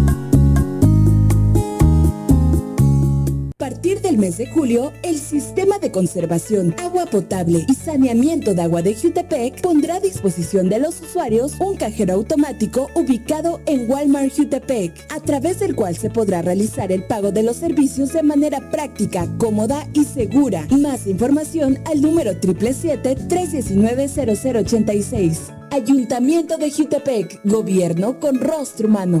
Partir del mes de julio, el Sistema de Conservación, Agua Potable y Saneamiento de Agua de Jutepec pondrá a disposición de los usuarios un cajero automático ubicado en Walmart Jutepec, a través del cual se podrá realizar el pago de los servicios de manera práctica, cómoda y segura. Más información al número 777-319-0086. Ayuntamiento de Jutepec, Gobierno con rostro humano.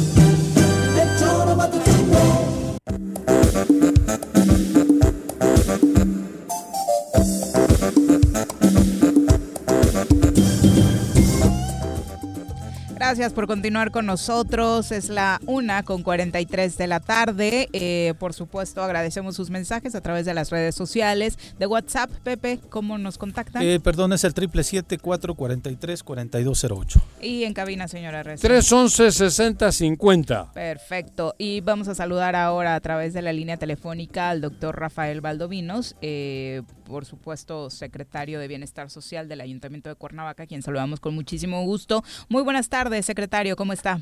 Gracias por continuar con nosotros. Es la una con 43 de la tarde. Eh, por supuesto, agradecemos sus mensajes a través de las redes sociales, de WhatsApp. Pepe, ¿cómo nos contactan? Eh, perdón, es el 777-443-4208. Y en cabina, señora Reyes. 311-6050. Perfecto. Y vamos a saludar ahora a través de la línea telefónica al doctor Rafael Valdovinos, eh, por supuesto, secretario de Bienestar Social del Ayuntamiento de Cuernavaca, quien saludamos con muchísimo gusto. Muy buenas tardes secretario, ¿cómo está?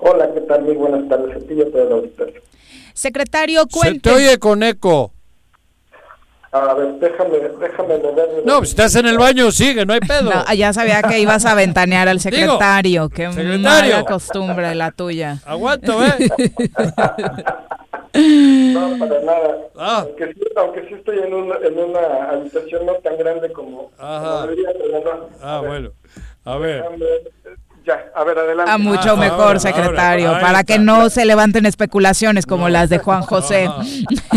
Hola, ¿qué tal? Muy buenas tardes a ti. Secretario, cuente. Se te oye con eco. A ver, déjame, déjame moverme. No, si estás en el baño, sigue, no hay pedo. No, ya sabía que ibas a ventanear al secretario. Qué mala costumbre la tuya. Aguanto, ¿eh? no, para nada. Ah. Aunque, sí, aunque, sí, estoy en una, en una habitación no tan grande como, como debería, pero no. Ah, bueno. A ver. Ya, a ver, adelante. A mucho ah, mejor, secretario, para que no se levanten especulaciones como las de Juan José.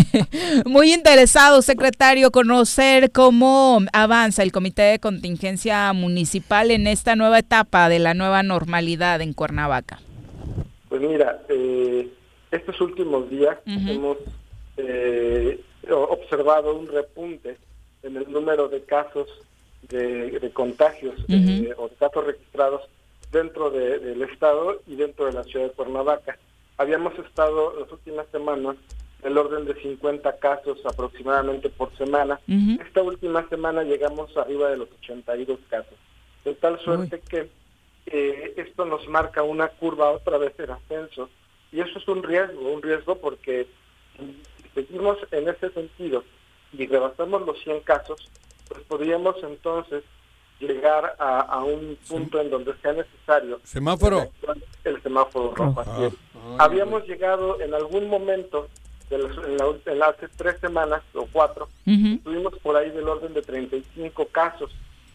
Muy interesado, secretario, conocer cómo avanza el Comité de Contingencia Municipal en esta nueva etapa de la nueva normalidad en Cuernavaca. Pues mira, eh, estos últimos días hemos eh, observado un repunte en el número de casos de, contagios eh, o de casos registrados dentro del Estado y dentro de la ciudad de Cuernavaca. Habíamos estado las últimas semanas el orden de 50 casos aproximadamente por semana. Esta última semana llegamos arriba de los 82 casos. De tal suerte que eh, esto nos marca una curva otra vez en ascenso. Y eso es un riesgo, un riesgo porque si seguimos en ese sentido y rebasamos los 100 casos, pues podríamos entonces llegar a, un punto en donde sea necesario. ¿Semáforo? El, semáforo rojo. Ah, Habíamos llegado en algún momento, de en, hace tres semanas o cuatro, tuvimos por ahí del orden de 35 casos.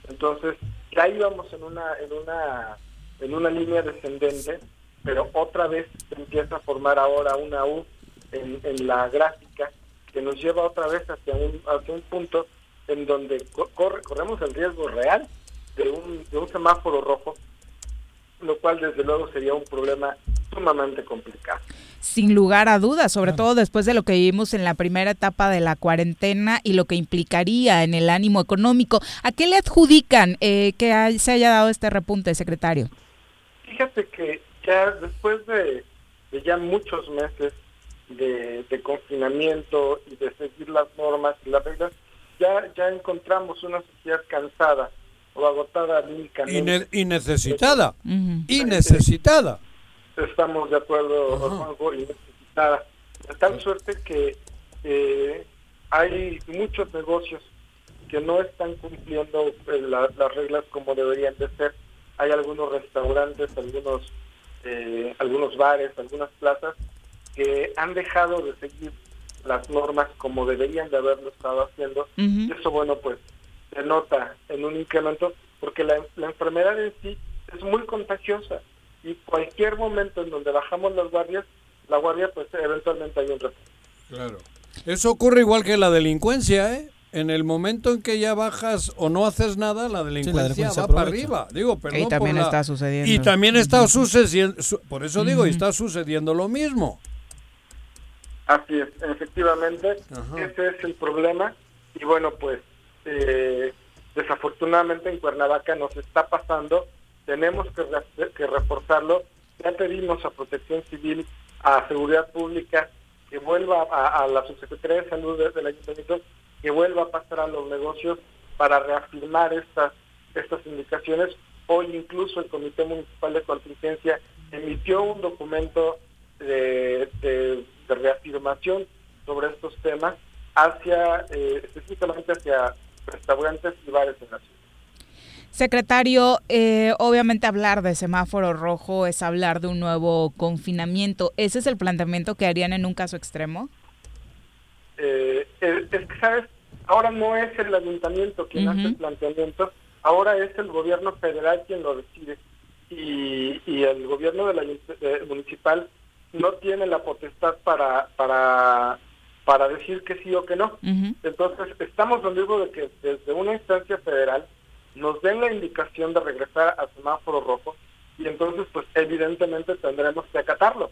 Entonces, ya íbamos en una, en una, en una línea descendente, pero otra vez se empieza a formar ahora una U en, en la gráfica que nos lleva otra vez hacia un, hacia un punto en donde corre, corremos el riesgo real de un, de un semáforo rojo, lo cual desde luego sería un problema sumamente complicado. Sin lugar a dudas, sobre todo después de lo que vivimos en la primera etapa de la cuarentena y lo que implicaría en el ánimo económico. ¿A qué le adjudican eh, que se haya dado este repunte, secretario? Fíjate que ya después de, ya muchos meses de, de, confinamiento y de seguir las normas y las reglas, ya, ya encontramos una sociedad cansada o agotada anímicamente. y necesitada. Y necesitada. Estamos de acuerdo, Juanjo, y necesitada. De tal suerte que eh, hay muchos negocios que no están cumpliendo eh, las reglas como deberían de ser. Hay algunos restaurantes, algunos eh, algunos bares, algunas plazas que han dejado de seguir las normas como deberían de haberlo estado haciendo. Y eso, bueno, pues se nota en un incremento porque la, la enfermedad en sí es muy contagiosa y cualquier momento en donde bajamos las guardias, la guardia pues eventualmente hay un repunte. Claro. Eso ocurre igual que la delincuencia, ¿eh? En el momento en que ya bajas o no haces nada, la delincuencia, va para arriba. Digo, perdón y también por la... está sucediendo. Y también está sucediendo, por eso digo, y está sucediendo lo mismo. Así es, efectivamente, ese es el problema. Y bueno, pues eh, desafortunadamente en Cuernavaca nos está pasando, tenemos que, que reforzarlo. Ya pedimos a Protección Civil, a Seguridad Pública, que vuelva a, la Subsecretaría de Salud del Ayuntamiento, que vuelva a pasar a los negocios para reafirmar estas, estas indicaciones. Hoy incluso el Comité Municipal de Contingencia emitió un documento de, reafirmación sobre estos temas hacia eh, específicamente hacia restaurantes y bares en la ciudad. Secretario, eh, obviamente hablar de semáforo rojo es hablar de un nuevo confinamiento. ¿Ese es el planteamiento que harían en un caso extremo? Eh, es, que, ¿sabes? Ahora no es el ayuntamiento quien hace el planteamiento, ahora es el gobierno federal quien lo decide. Y, y el gobierno de la, municipal no tiene la potestad para, para, para decir que sí o que no. Entonces, estamos en riesgo de que desde una instancia federal nos den la indicación de regresar al semáforo rojo y entonces pues evidentemente tendremos que acatarlo.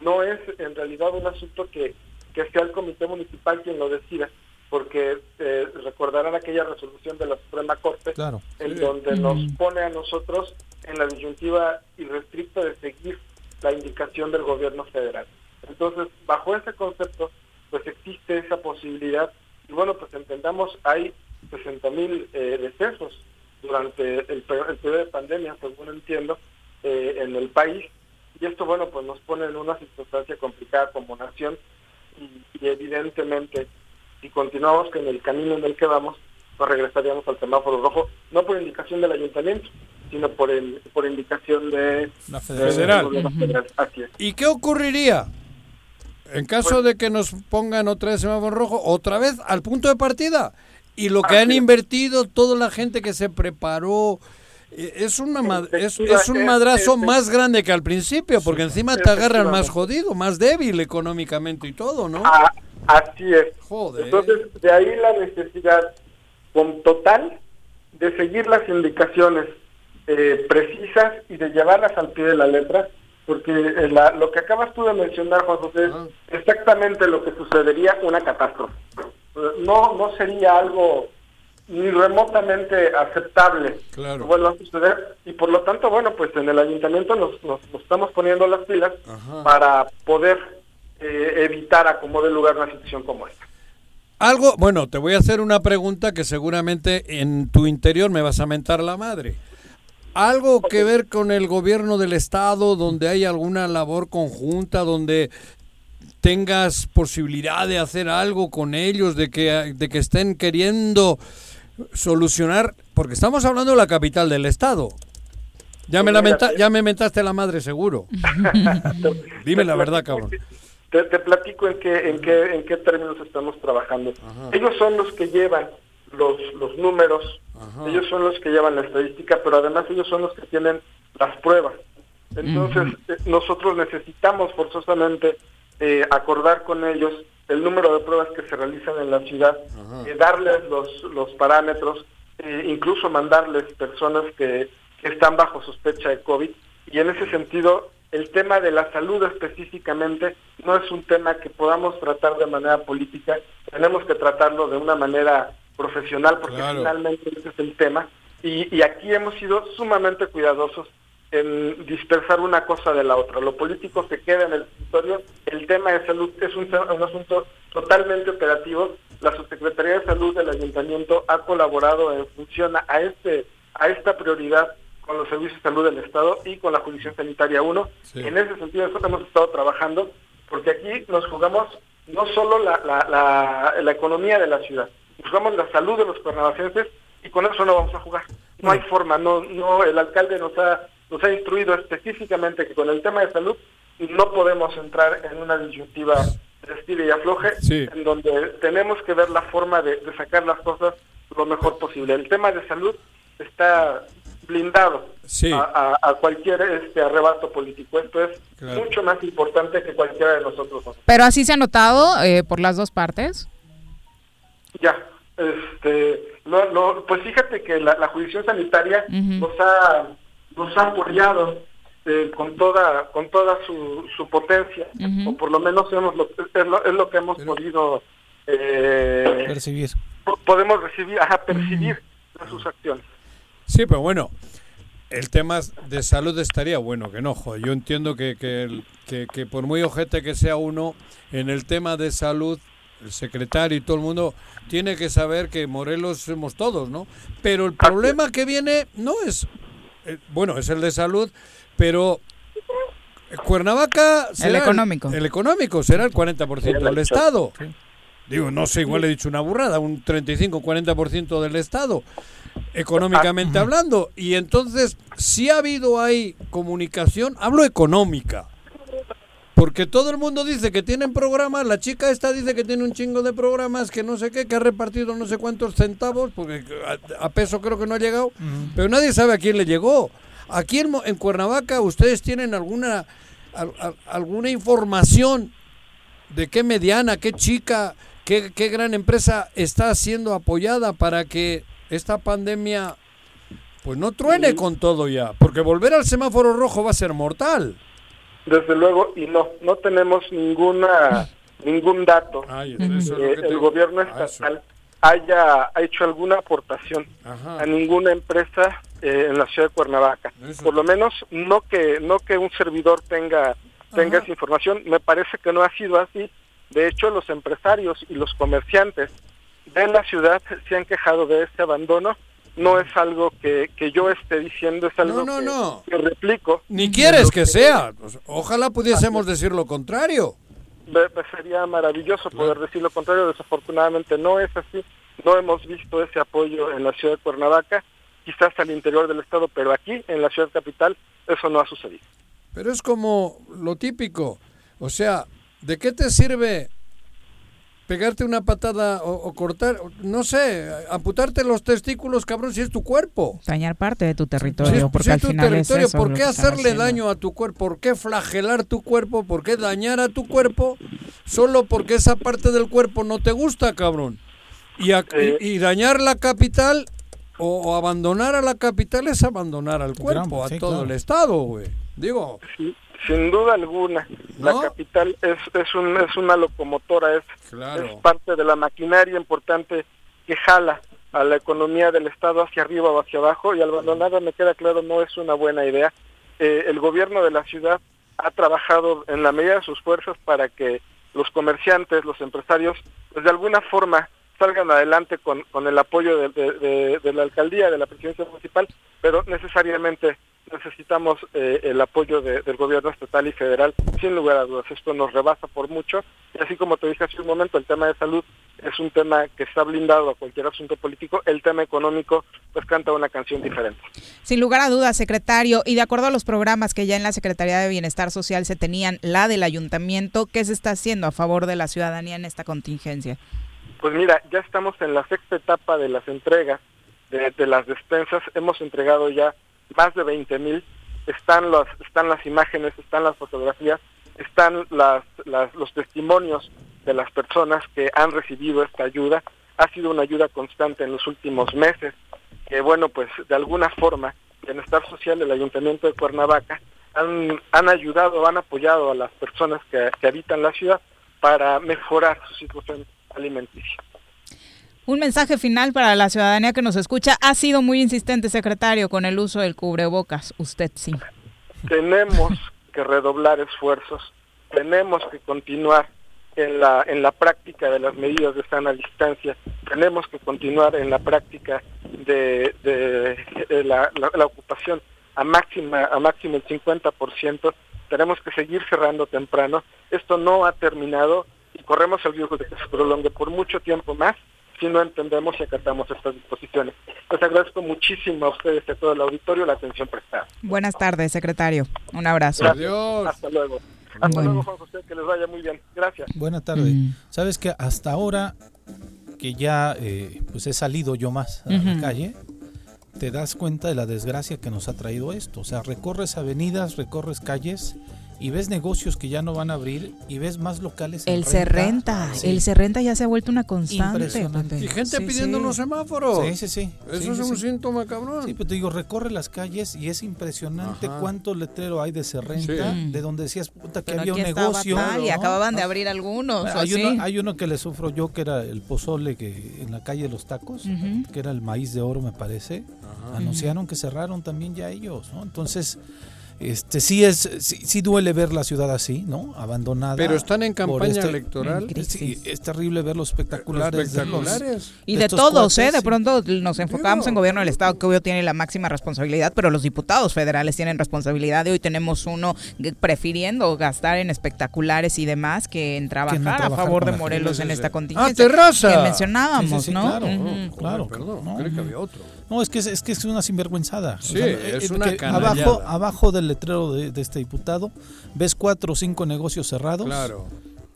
No es en realidad un asunto que, que sea el comité municipal quien lo decida, porque eh, recordarán aquella resolución de la Suprema Corte en donde nos pone a nosotros en la disyuntiva irrestricta de seguir la indicación del gobierno federal. Entonces, bajo ese concepto, pues existe esa posibilidad y bueno, pues entendamos, hay 60 mil eh, decesos durante el, periodo de pandemia, según entiendo, eh, en el país. Y esto, bueno, pues nos pone en una circunstancia complicada como nación y, evidentemente, si continuamos con el camino en el que vamos, pues regresaríamos al semáforo rojo, no por indicación del ayuntamiento, sino por el por indicación de la federal. ¿Y qué ocurriría? En caso pues de que nos pongan otra vez semáforo rojo, otra vez al punto de partida. Y lo que han invertido, toda la gente que se preparó, es, una, es, es un madrazo más grande que al principio, porque encima te agarran más jodido, más débil económicamente y todo, ¿no? Ah, así es. Entonces, de ahí la necesidad con total de seguir las indicaciones eh, precisas y de llevarlas al pie de la letra, porque eh, lo que acabas tú de mencionar, Juan José, es ah. exactamente lo que sucedería una catástrofe no, no sería algo ni remotamente aceptable. Claro. vuelva a suceder. Y por lo tanto bueno pues en el ayuntamiento nos, nos, estamos poniendo las pilas para poder eh, evitar acomodar lugar una situación como esta. Algo bueno te voy a hacer una pregunta que seguramente en tu interior me vas a mentar la madre. Algo que ver con el gobierno del estado donde hay alguna labor conjunta donde tengas posibilidad de hacer algo con ellos, de que, de que estén queriendo solucionar, porque estamos hablando de la capital del estado. Ya me, lamenta, ya me mentaste la madre seguro. Dime la verdad, cabrón. Te, platico en qué, en, qué, en qué términos estamos trabajando. Ellos son los que llevan los, los números, ellos son los que llevan la estadística, pero además ellos son los que tienen las pruebas. Entonces, eh, nosotros necesitamos forzosamente eh, acordar con ellos el número de pruebas que se realizan en la ciudad, eh, darles los, los parámetros, eh, incluso mandarles personas que, están bajo sospecha de COVID. Y en ese sentido, el tema de la salud específicamente no es un tema que podamos tratar de manera política, tenemos que tratarlo de una manera profesional porque finalmente ese es el tema. Y, y aquí hemos sido sumamente cuidadosos en dispersar una cosa de la otra. Lo político se queda en el territorio, el tema de salud es un, un, asunto totalmente operativo. La Subsecretaría de Salud del Ayuntamiento ha colaborado en función a este a esta prioridad con los servicios de salud del Estado y con la Jurisdicción Sanitaria 1. En ese sentido nosotros hemos estado trabajando porque aquí nos jugamos no solo la, la, la, la economía de la ciudad, buscamos la salud de los cuernavacenses y con eso no vamos a jugar. No hay forma, no, no, el alcalde nos ha, nos ha instruido específicamente que con el tema de salud no podemos entrar en una disyuntiva de estilo y afloje, en donde tenemos que ver la forma de, sacar las cosas lo mejor posible. El tema de salud está blindado a, cualquier este arrebato político. Esto es mucho más importante que cualquiera de nosotros. Pero así se ha notado eh, por las dos partes. Ya, este, no, pues fíjate que la, jurisdicción sanitaria nos ha nos ha apoyado eh, con toda con toda su, su potencia o por lo menos hemos lo, es, lo, que hemos podido eh, percibir. podemos recibir ajá, percibir sus acciones. Sí pero bueno el tema de salud estaría bueno que no yo entiendo que, que, que, que por muy ojete que sea uno en el tema de salud el secretario y todo el mundo tiene que saber que Morelos somos todos, ¿no? Pero el problema que viene no es, bueno, es el de salud, pero Cuernavaca será el económico. El, económico será el 40% del Estado. Digo, no sé, igual he dicho una burrada, un 35-40% del Estado, económicamente hablando. Y entonces, si ha habido ahí comunicación, hablo económica porque todo el mundo dice que tienen programas, la chica esta dice que tiene un chingo de programas, que no sé qué, que ha repartido no sé cuántos centavos, porque a, peso creo que no ha llegado, pero nadie sabe a quién le llegó. Aquí en, en Cuernavaca ustedes tienen alguna, alguna información de qué mediana, qué chica, qué, qué gran empresa está siendo apoyada para que esta pandemia pues no truene con todo ya, porque volver al semáforo rojo va a ser mortal. Desde luego, y no, no tenemos ninguna ningún dato. Que el gobierno estatal haya hecho alguna aportación a ninguna empresa eh, en la ciudad de Cuernavaca. Por lo menos no que no que un servidor tenga tenga esa información, me parece que no ha sido así. De hecho, los empresarios y los comerciantes de la ciudad se han quejado de este abandono no es algo que, que yo esté diciendo, es algo que, replico. Ni quieres que, sea. Ojalá pudiésemos decir lo contrario. Sería maravilloso poder decir lo contrario. Desafortunadamente no es así. No hemos visto ese apoyo en la ciudad de Cuernavaca, quizás al interior del estado, pero aquí, en la ciudad capital, eso no ha sucedido. Pero es como lo típico. O sea, ¿de qué te sirve pegarte una patada o, cortar, no sé, amputarte los testículos, cabrón, si es tu cuerpo. Dañar parte de tu territorio, porque al final territorio, es ¿por qué hacerle daño a tu cuerpo? ¿Por qué flagelar tu cuerpo? ¿Por qué dañar a tu cuerpo? Solo porque esa parte del cuerpo no te gusta, cabrón. Y, y, dañar la capital o, abandonar a la capital es abandonar al cuerpo, a todo el Estado, güey. Digo... Sin duda alguna, la capital es, es, un, es una locomotora, es, es parte de la maquinaria importante que jala a la economía del Estado hacia arriba o hacia abajo y abandonada, me queda claro, no es una buena idea. Eh, el gobierno de la ciudad ha trabajado en la medida de sus fuerzas para que los comerciantes, los empresarios, pues de alguna forma salgan adelante con, con el apoyo de, de, la alcaldía, de la presidencia municipal, pero necesariamente necesitamos eh, el apoyo del gobierno estatal y federal, sin lugar a dudas. Esto nos rebasa por mucho. Y así como te dije hace un momento, el tema de salud es un tema que está blindado a cualquier asunto político. El tema económico, pues canta una canción diferente. Sin lugar a dudas, secretario, y de acuerdo a los programas que ya en la Secretaría de Bienestar Social se tenían, la del ayuntamiento, ¿qué se está haciendo a favor de la ciudadanía en esta contingencia? Pues mira, ya estamos en la sexta etapa de las entregas de, las despensas. Hemos entregado ya más de 20 mil, están, las están las imágenes, están las fotografías, están las, los testimonios de las personas que han recibido esta ayuda. Ha sido una ayuda constante en los últimos meses, que bueno, pues de alguna forma, Bienestar Social del Ayuntamiento de Cuernavaca han, ayudado, han apoyado a las personas que habitan la ciudad para mejorar su situación alimenticia. Un mensaje final para la ciudadanía que nos escucha. Ha sido muy insistente, secretario, con el uso del cubrebocas. Usted sí. Tenemos que redoblar esfuerzos. Tenemos que continuar en la, en la práctica de las medidas de sana distancia. Tenemos que continuar en la práctica de, de, la, la, ocupación a máxima a máximo el 50%. Tenemos que seguir cerrando temprano. Esto no ha terminado corremos el riesgo de que se prolongue por mucho tiempo más si no entendemos y acatamos estas disposiciones. Les agradezco muchísimo a ustedes y a todo el auditorio la atención prestada. Buenas tardes, secretario. Un abrazo. Adiós. Hasta luego. Hasta luego, Juan José, que les vaya muy bien. Gracias. Buena tarde. Sabes que hasta ahora que ya eh, pues he salido yo más a la calle, te das cuenta de la desgracia que nos ha traído esto. O sea, recorres avenidas, recorres calles y ves negocios que ya no van a abrir y ves más locales. El se renta, el se renta ya se ha vuelto una constante. Y gente pidiendo unos semáforos. Sí, sí, sí. Eso es un síntoma, cabrón. Sí, pero te digo, recorre las calles y es impresionante cuánto letrero hay de se renta, de donde decías, puta, que había un negocio. y acababan de abrir algunos. Hay uno, hay uno que le sufro yo, que era el pozole que en la calle de los tacos, que era el maíz de oro, me parece. Anunciaron que cerraron también ya ellos, ¿no? Entonces este sí es sí, duele ver la ciudad así, ¿no? Abandonada. Pero están en campaña este electoral. Sí, es terrible ver los espectaculares. y de, todos, ¿eh? De pronto nos enfocamos en gobierno del Estado, que hoy tiene la máxima responsabilidad, pero los diputados federales tienen responsabilidad y hoy tenemos uno prefiriendo gastar en espectaculares y demás que en trabajar, a favor de Morelos en esta contingencia. ¡Ah, terraza! Que mencionábamos, ¿no? Claro, claro. Perdón, no, que había otro. No, es que es, que es una sinvergüenzada. Sí, es una abajo, abajo del letrero de, este diputado ves cuatro o cinco negocios cerrados. Claro.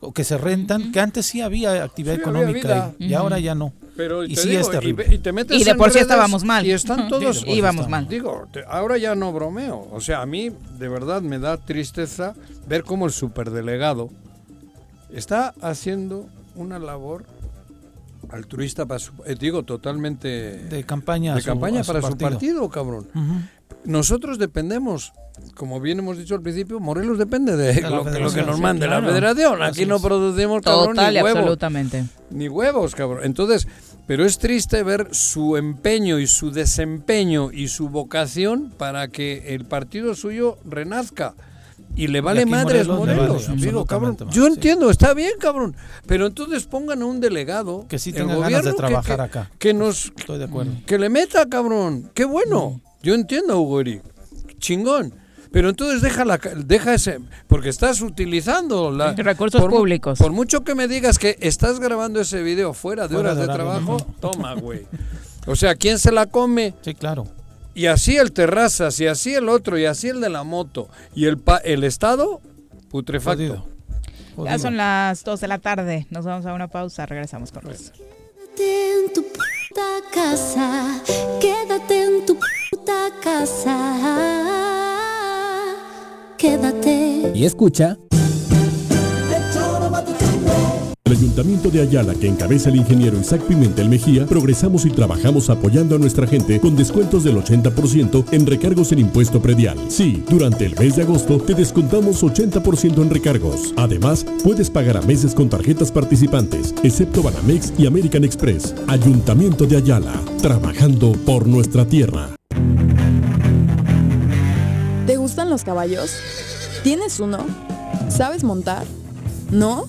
O que se rentan, que antes sí había actividad económica y, ahora ya no. Pero y, sí es terrible. Y, de por sí estábamos mal. Y están todos. íbamos mal. Digo, ahora ya no bromeo. O sea, a mí de verdad me da tristeza ver cómo el superdelegado está haciendo una labor altruista para su, eh, digo totalmente de campaña de campaña para su partido, cabrón nosotros dependemos, como bien hemos dicho al principio, Morelos depende de, lo, que nos mande la federación. Aquí no producimos cabrón, Total ni huevos, absolutamente. Ni huevos, cabrón. Entonces, pero es triste ver su empeño y su desempeño y su vocación para que el partido suyo renazca. Y le vale madres Morelos. Digo, cabrón, yo entiendo, está bien, cabrón. Pero entonces pongan a un delegado que sí tenga ganas de trabajar acá. Que nos Estoy de acuerdo. Que le meta, cabrón. Qué bueno. Yo entiendo, Hugo Chingón. Pero entonces deja, la, deja ese. Porque estás utilizando la, recursos públicos. Por mucho que me digas que estás grabando ese video fuera de horas de, trabajo, toma, güey. O sea, ¿quién se la come? Sí, claro. Y así el Terrazas, y así el otro, y así el de la moto. Y el, el Estado, putrefacto. Ya son las 2 de la tarde. Nos vamos a una pausa. Regresamos con eso. Quédate en tu puta casa. Quédate en tu puta casa. Quédate. Y escucha. El Ayuntamiento de Ayala, que encabeza el ingeniero Isaac Pimentel Mejía, progresamos y trabajamos apoyando a nuestra gente con descuentos del 80% en recargos en impuesto predial. Sí, durante el mes de agosto te descontamos 80% en recargos. Además, puedes pagar a meses con tarjetas participantes, excepto Banamex y American Express. Ayuntamiento de Ayala, trabajando por nuestra tierra. ¿Te gustan los caballos? ¿Tienes uno? ¿Sabes montar? ¿No?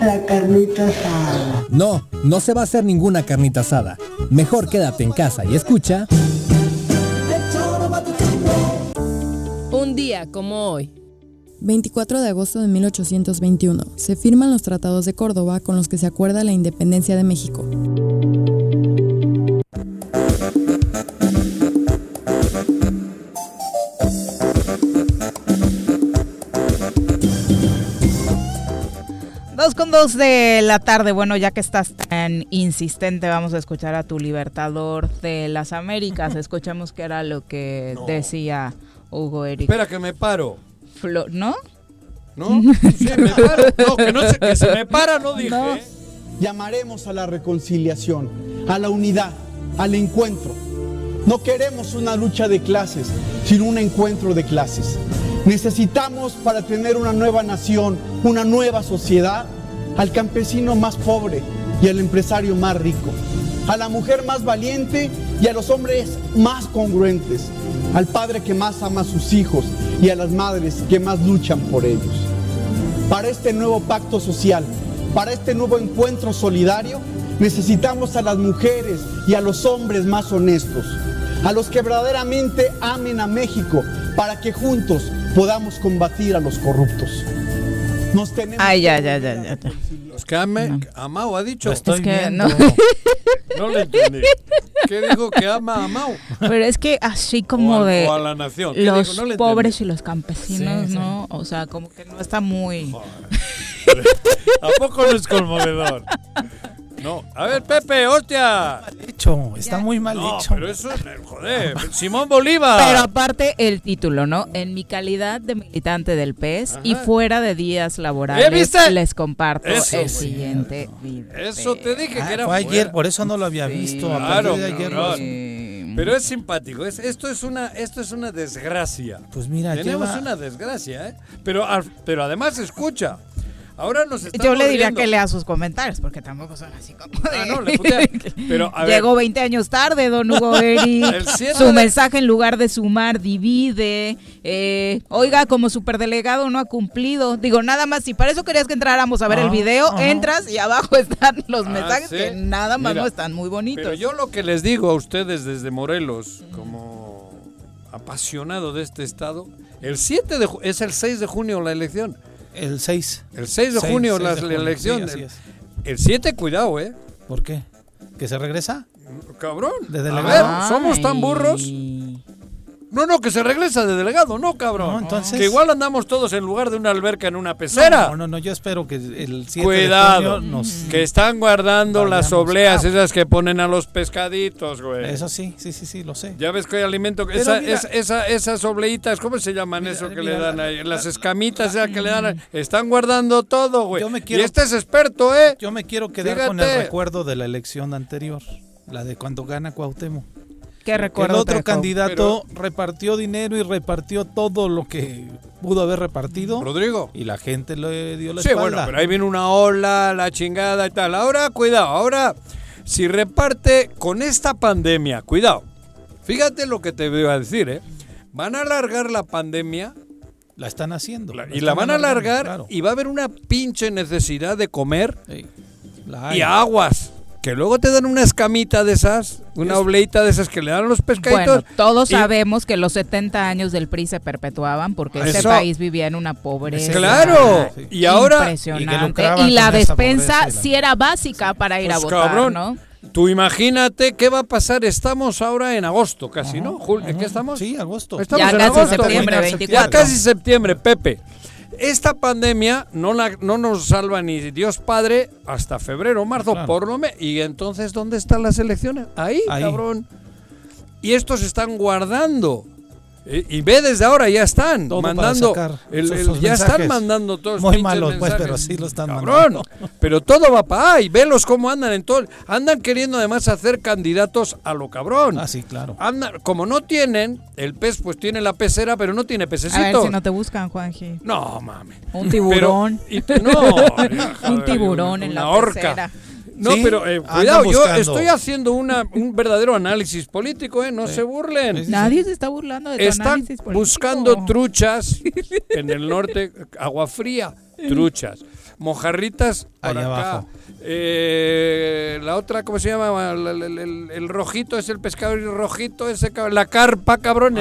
la carnita asada? No, no se va a hacer ninguna carnita asada. Mejor quédate en casa y escucha. Un día como hoy. 24 de agosto de 1821. Se firman los tratados de Córdoba con los que se acuerda la independencia de México. Con dos de la tarde. Bueno, ya que estás tan insistente, vamos a escuchar a tu libertador de las Américas. Escuchemos qué era lo que decía Hugo Eric. Espera que me paro. Flo- ¿No? ¿No? Sí, me paro. No, que, no se, que se me para, no dije. Llamaremos a la reconciliación, a la unidad, al encuentro. No queremos una lucha de clases, sino un encuentro de clases. Necesitamos para tener una nueva nación, una nueva sociedad, al campesino más pobre y al empresario más rico, a la mujer más valiente y a los hombres más congruentes, al padre que más ama a sus hijos y a las madres que más luchan por ellos. Para este nuevo pacto social, para este nuevo encuentro solidario, necesitamos a las mujeres y a los hombres más honestos, a los que verdaderamente amen a México, para que juntos podamos combatir a los corruptos. Nos tenemos Ay, ya, ya, ya, ya. ya. Los que ame, Amao ha dicho. Estoy Es que viendo. no. No le entendí. ¿Qué dijo que ama a Amao? Pero es que así como O a- de o a la nación. ¿Qué los? No le pobres entendí. y los campesinos, Sí, sí. ¿no? O sea, como que no está muy... ¿A poco no es conmovedor? No. A ver, Pepe, hostia. Hecho, está muy mal No, hecho. pero eso es, joder, Simón Bolívar. Pero aparte el título, ¿no? En mi calidad de militante del PES y fuera de días laborales, ¿Eh, viste? les comparto Eso, el siguiente video. Eso te dije Ah, que era fue ayer, por eso no lo había visto. Claro, de ayer. Pero es simpático. Es, esto es una, esto es una desgracia. Pues mira, tenemos lleva- una desgracia, ¿eh? Pero, al- pero además escucha. Ahora nos estamos Yo le diría que lea sus comentarios, porque tampoco son así como de... Ah, no, le. Pero, a ver. Llegó 20 años tarde, don Hugo Eri. Su de- mensaje en lugar de sumar divide. Eh, oiga, como superdelegado no ha cumplido. Digo, nada más, si para eso querías que entráramos a ver el Ah, video, entras y abajo están los Ah, mensajes sí. que nada más Mira, no están muy bonitos. Pero yo lo que les digo a ustedes desde Morelos, como apasionado de este estado, el 7 de es el 6 de junio la elección. El 6. El 6 de junio seis la, de la junio, elección. sí, el, es. el 7, cuidado, ¿eh? ¿Por qué? ¿Que se regresa? Cabrón. ¿De A ver, somos tan burros. No, no, que se regresa de delegado, no, cabrón. No, entonces- Que igual andamos todos en lugar de una alberca en una pecera. No, no, no, yo espero que el 7 Cuidado, de junio nos... que están guardando las obleas esas que ponen a los pescaditos, güey. Eso sí, sí, sí, sí, lo sé. Ya ves que hay alimento, esa, mira- es- esa- esas obleitas, ¿cómo se llaman eso que le dan la- ahí? Las escamitas esas que le dan, están guardando todo, güey. Yo me quiero- Y este es experto, ¿eh? Yo me quiero quedar con el recuerdo de la elección anterior, la de cuando gana Cuauhtémoc. ¿Qué Que el recuerdo otro te dejó? candidato repartió dinero y repartió todo lo que pudo haber repartido. Rodrigo. Y la gente le dio la Sí, espalda. bueno, pero ahí viene una ola, la chingada y tal. Ahora, cuidado, ahora, si reparte con esta pandemia, cuidado. Fíjate lo que te voy a decir, ¿eh? Van a alargar la pandemia. La están haciendo. y la van a alargar y va a haber una pinche necesidad de comer La y aguas. Que luego te dan una escamita de esas, una obleita de esas que le dan a los pescaditos. Bueno, todos y- sabemos que los 70 años del PRI se perpetuaban porque este Eso. país vivía en una pobreza. Claro, y ahora- impresionante. Y Y, la despensa pobreza sí era básica para ir a Pues, votar, cabrón, ¿no? Tú imagínate qué va a pasar. Estamos ahora en agosto casi, ¿no? Jul- ¿En qué estamos? Sí, agosto. Estamos Ya en casi agosto. septiembre, Ya 24. casi septiembre, Pepe. Esta pandemia no, la, no nos salva ni Dios Padre hasta febrero, marzo, Claro. por lo menos. ¿Y entonces dónde están las elecciones? Ahí, Ahí. cabrón. Y estos están guardando. Y ve desde ahora, ya están Todo para mandando. sacar el- el- sus ya están mensajes. mandando todos Muy malos, pues, pero sí lo están Cabrón, mandando. Pero todo va para ahí. Velos cómo andan en todo. Andan queriendo además hacer candidatos a lo cabrón. Ah, sí, claro. Andan, como no tienen, el pez pues tiene la pecera, pero no tiene A ver pececito. si no te buscan, Juanji. No, mames. Un tiburón. Pero- y- no, Un tiburón en la horca. pecera. No, Sí, pero eh, cuidado, yo estoy haciendo una, un verdadero análisis político, ¿eh? No se burlen. Nadie se está burlando de tu Están análisis político. buscando truchas en el norte, agua fría, truchas. Mojarritas por Allá acá. abajo. Eh, la otra, ¿cómo se llama? El, el- el- el rojito es el pescado rojito, ese, cab- la carpa, cabrón.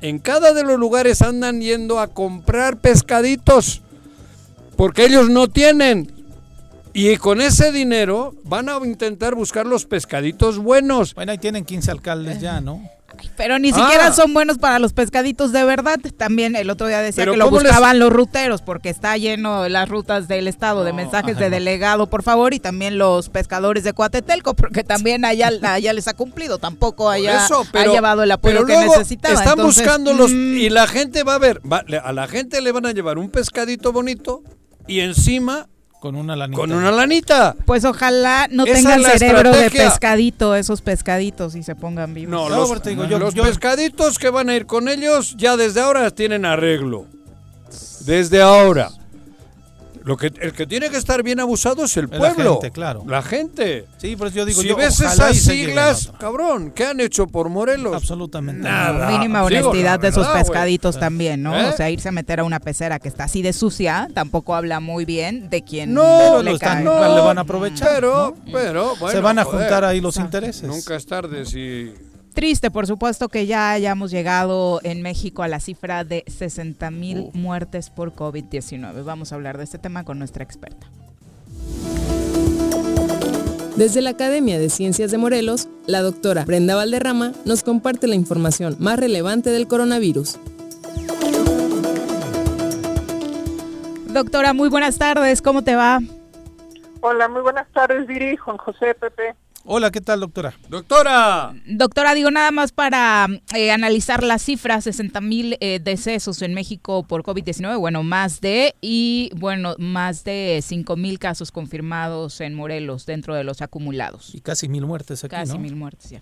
En cada de los lugares andan yendo a comprar pescaditos porque ellos no tienen. Y con ese dinero van a intentar buscar los pescaditos buenos. Bueno, ahí tienen 15 alcaldes ya, ¿no? Pero ni Ah. siquiera son buenos para los pescaditos de verdad. También el otro día decía que lo ¿cómo les- buscaban los ruteros porque está lleno de las rutas del estado de mensajes ajá, de delegado, por favor, y también los pescadores de Cuatetelco porque también allá, allá les ha cumplido, tampoco allá eso, pero- ha llevado el apoyo pero que luego necesitaba. Están Entonces, buscando los mm, y la gente va a ver, va- le- a la gente le van a llevar un pescadito bonito y encima Con una lanita. con una lanita. Pues ojalá no Esa tengan cerebro de pescadito esos pescaditos y se pongan vivos. No, No, los, te digo, yo- los yo- pescaditos que van a ir con ellos ya desde ahora tienen arreglo. Desde ahora. Lo que, el que tiene que estar bien abusado es el Es la pueblo. gente, claro. La gente. Sí, pero yo digo, si yo, ves esas siglas, cabrón, ¿qué han hecho por Morelos? Absolutamente Nada. Mínima Digo, honestidad de güey. pescaditos también, ¿no? ¿Eh? O sea, irse a meter a una pecera que está así de sucia tampoco habla muy bien de quien No, le están- cae. no, le van a aprovechar, Pero, ¿no? pero, bueno, Se van a joder, juntar ahí los intereses. Nunca es tarde si... Triste, por supuesto, que ya hayamos llegado en México a la cifra de 60 mil muertes por COVID-19. Vamos a hablar de este tema con nuestra experta. Desde la Academia de Ciencias de Morelos, la doctora Brenda Valderrama nos comparte la información más relevante del coronavirus. Doctora, muy buenas tardes, ¿cómo te va? Hola, muy buenas tardes, Viri, Juan José, Pepe. Hola, ¿qué tal, doctora? Doctora. Doctora, digo nada más para eh, analizar las cifras, 60 mil eh, decesos en México por COVID-19, bueno, más de, y bueno, más de 5 mil casos confirmados en Morelos dentro de los acumulados. Y casi mil muertes aquí, Casi ¿no? mil muertes ya.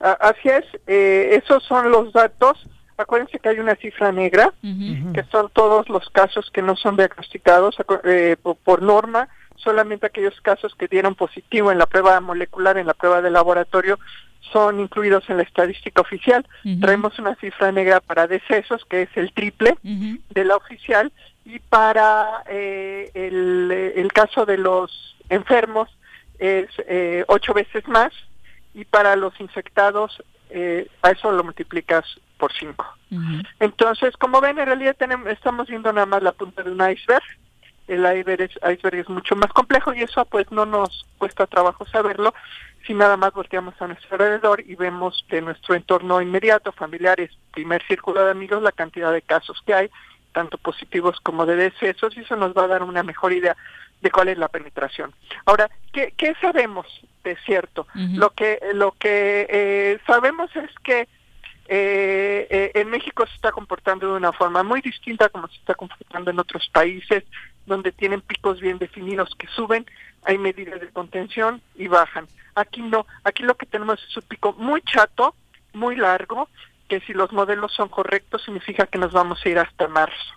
Así es, eh, esos son los datos. Acuérdense que hay una cifra negra, que son todos los casos que no son diagnosticados eh, po- por norma, solamente aquellos casos que dieron positivo en la prueba molecular, en la prueba de laboratorio, son incluidos en la estadística oficial. Traemos una cifra negra para decesos, que es el triple de la oficial, y para eh, el, el caso de los enfermos es eh, ocho veces más, y para los infectados eh, a eso lo multiplicas por cinco. Entonces, como ven, en realidad tenemos, estamos viendo nada más la punta de un iceberg. El iceberg es, iceberg es mucho más complejo y eso pues no nos cuesta trabajo saberlo si nada más volteamos a nuestro alrededor y vemos de nuestro entorno inmediato, familiares, primer círculo de amigos, la cantidad de casos que hay, tanto positivos como de decesos, y eso nos va a dar una mejor idea de cuál es la penetración. Ahora, ¿qué, qué sabemos de cierto? Lo que, lo que eh, sabemos es que eh, eh, en México se está comportando de una forma muy distinta como se está comportando en otros países donde tienen picos bien definidos que suben, hay medidas de contención y bajan. Aquí no, aquí lo que tenemos es un pico muy chato, muy largo, que si los modelos son correctos significa que nos vamos a ir hasta marzo.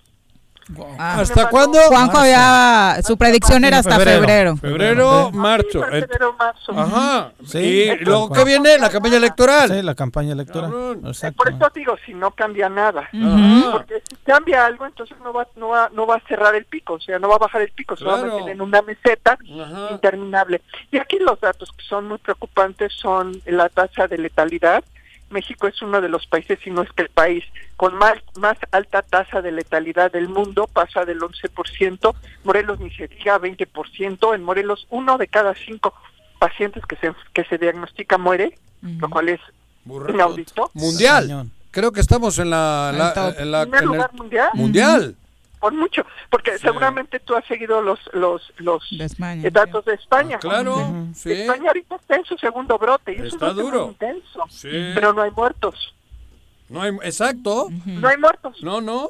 Ah. ¿Hasta cuándo? Juanjo ya, su predicción era hasta febrero. Febrero, marzo. Sí, febrero, marzo. Ajá. Sí, y luego. ¿qué viene? La campaña electoral. Sí, la campaña electoral. Exacto. Por eso digo, si no cambia nada. Porque si cambia algo, entonces no va, no, va, no va a cerrar el pico, o sea, no va a bajar el pico, se va a mantener en una meseta interminable. Y aquí los datos que son muy preocupantes son la tasa de letalidad. México es uno de los países, si no es que el país, con más, más alta tasa de letalidad del mundo, pasa del 11%, Morelos ni se diga 20%, en Morelos uno de cada cinco pacientes que se, que se diagnostica muere, lo cual es inaudito. Mundial. Creo que estamos en la... la- en la- ¿Primer en el- lugar mundial? Mundial. Por mucho, porque seguramente tú has seguido los los los eh, datos de España. Ah, claro, sí. España ahorita está en su segundo brote y es Está un brote duro. muy intenso, Sí. pero no hay muertos. No hay, exacto. No hay muertos. No, no.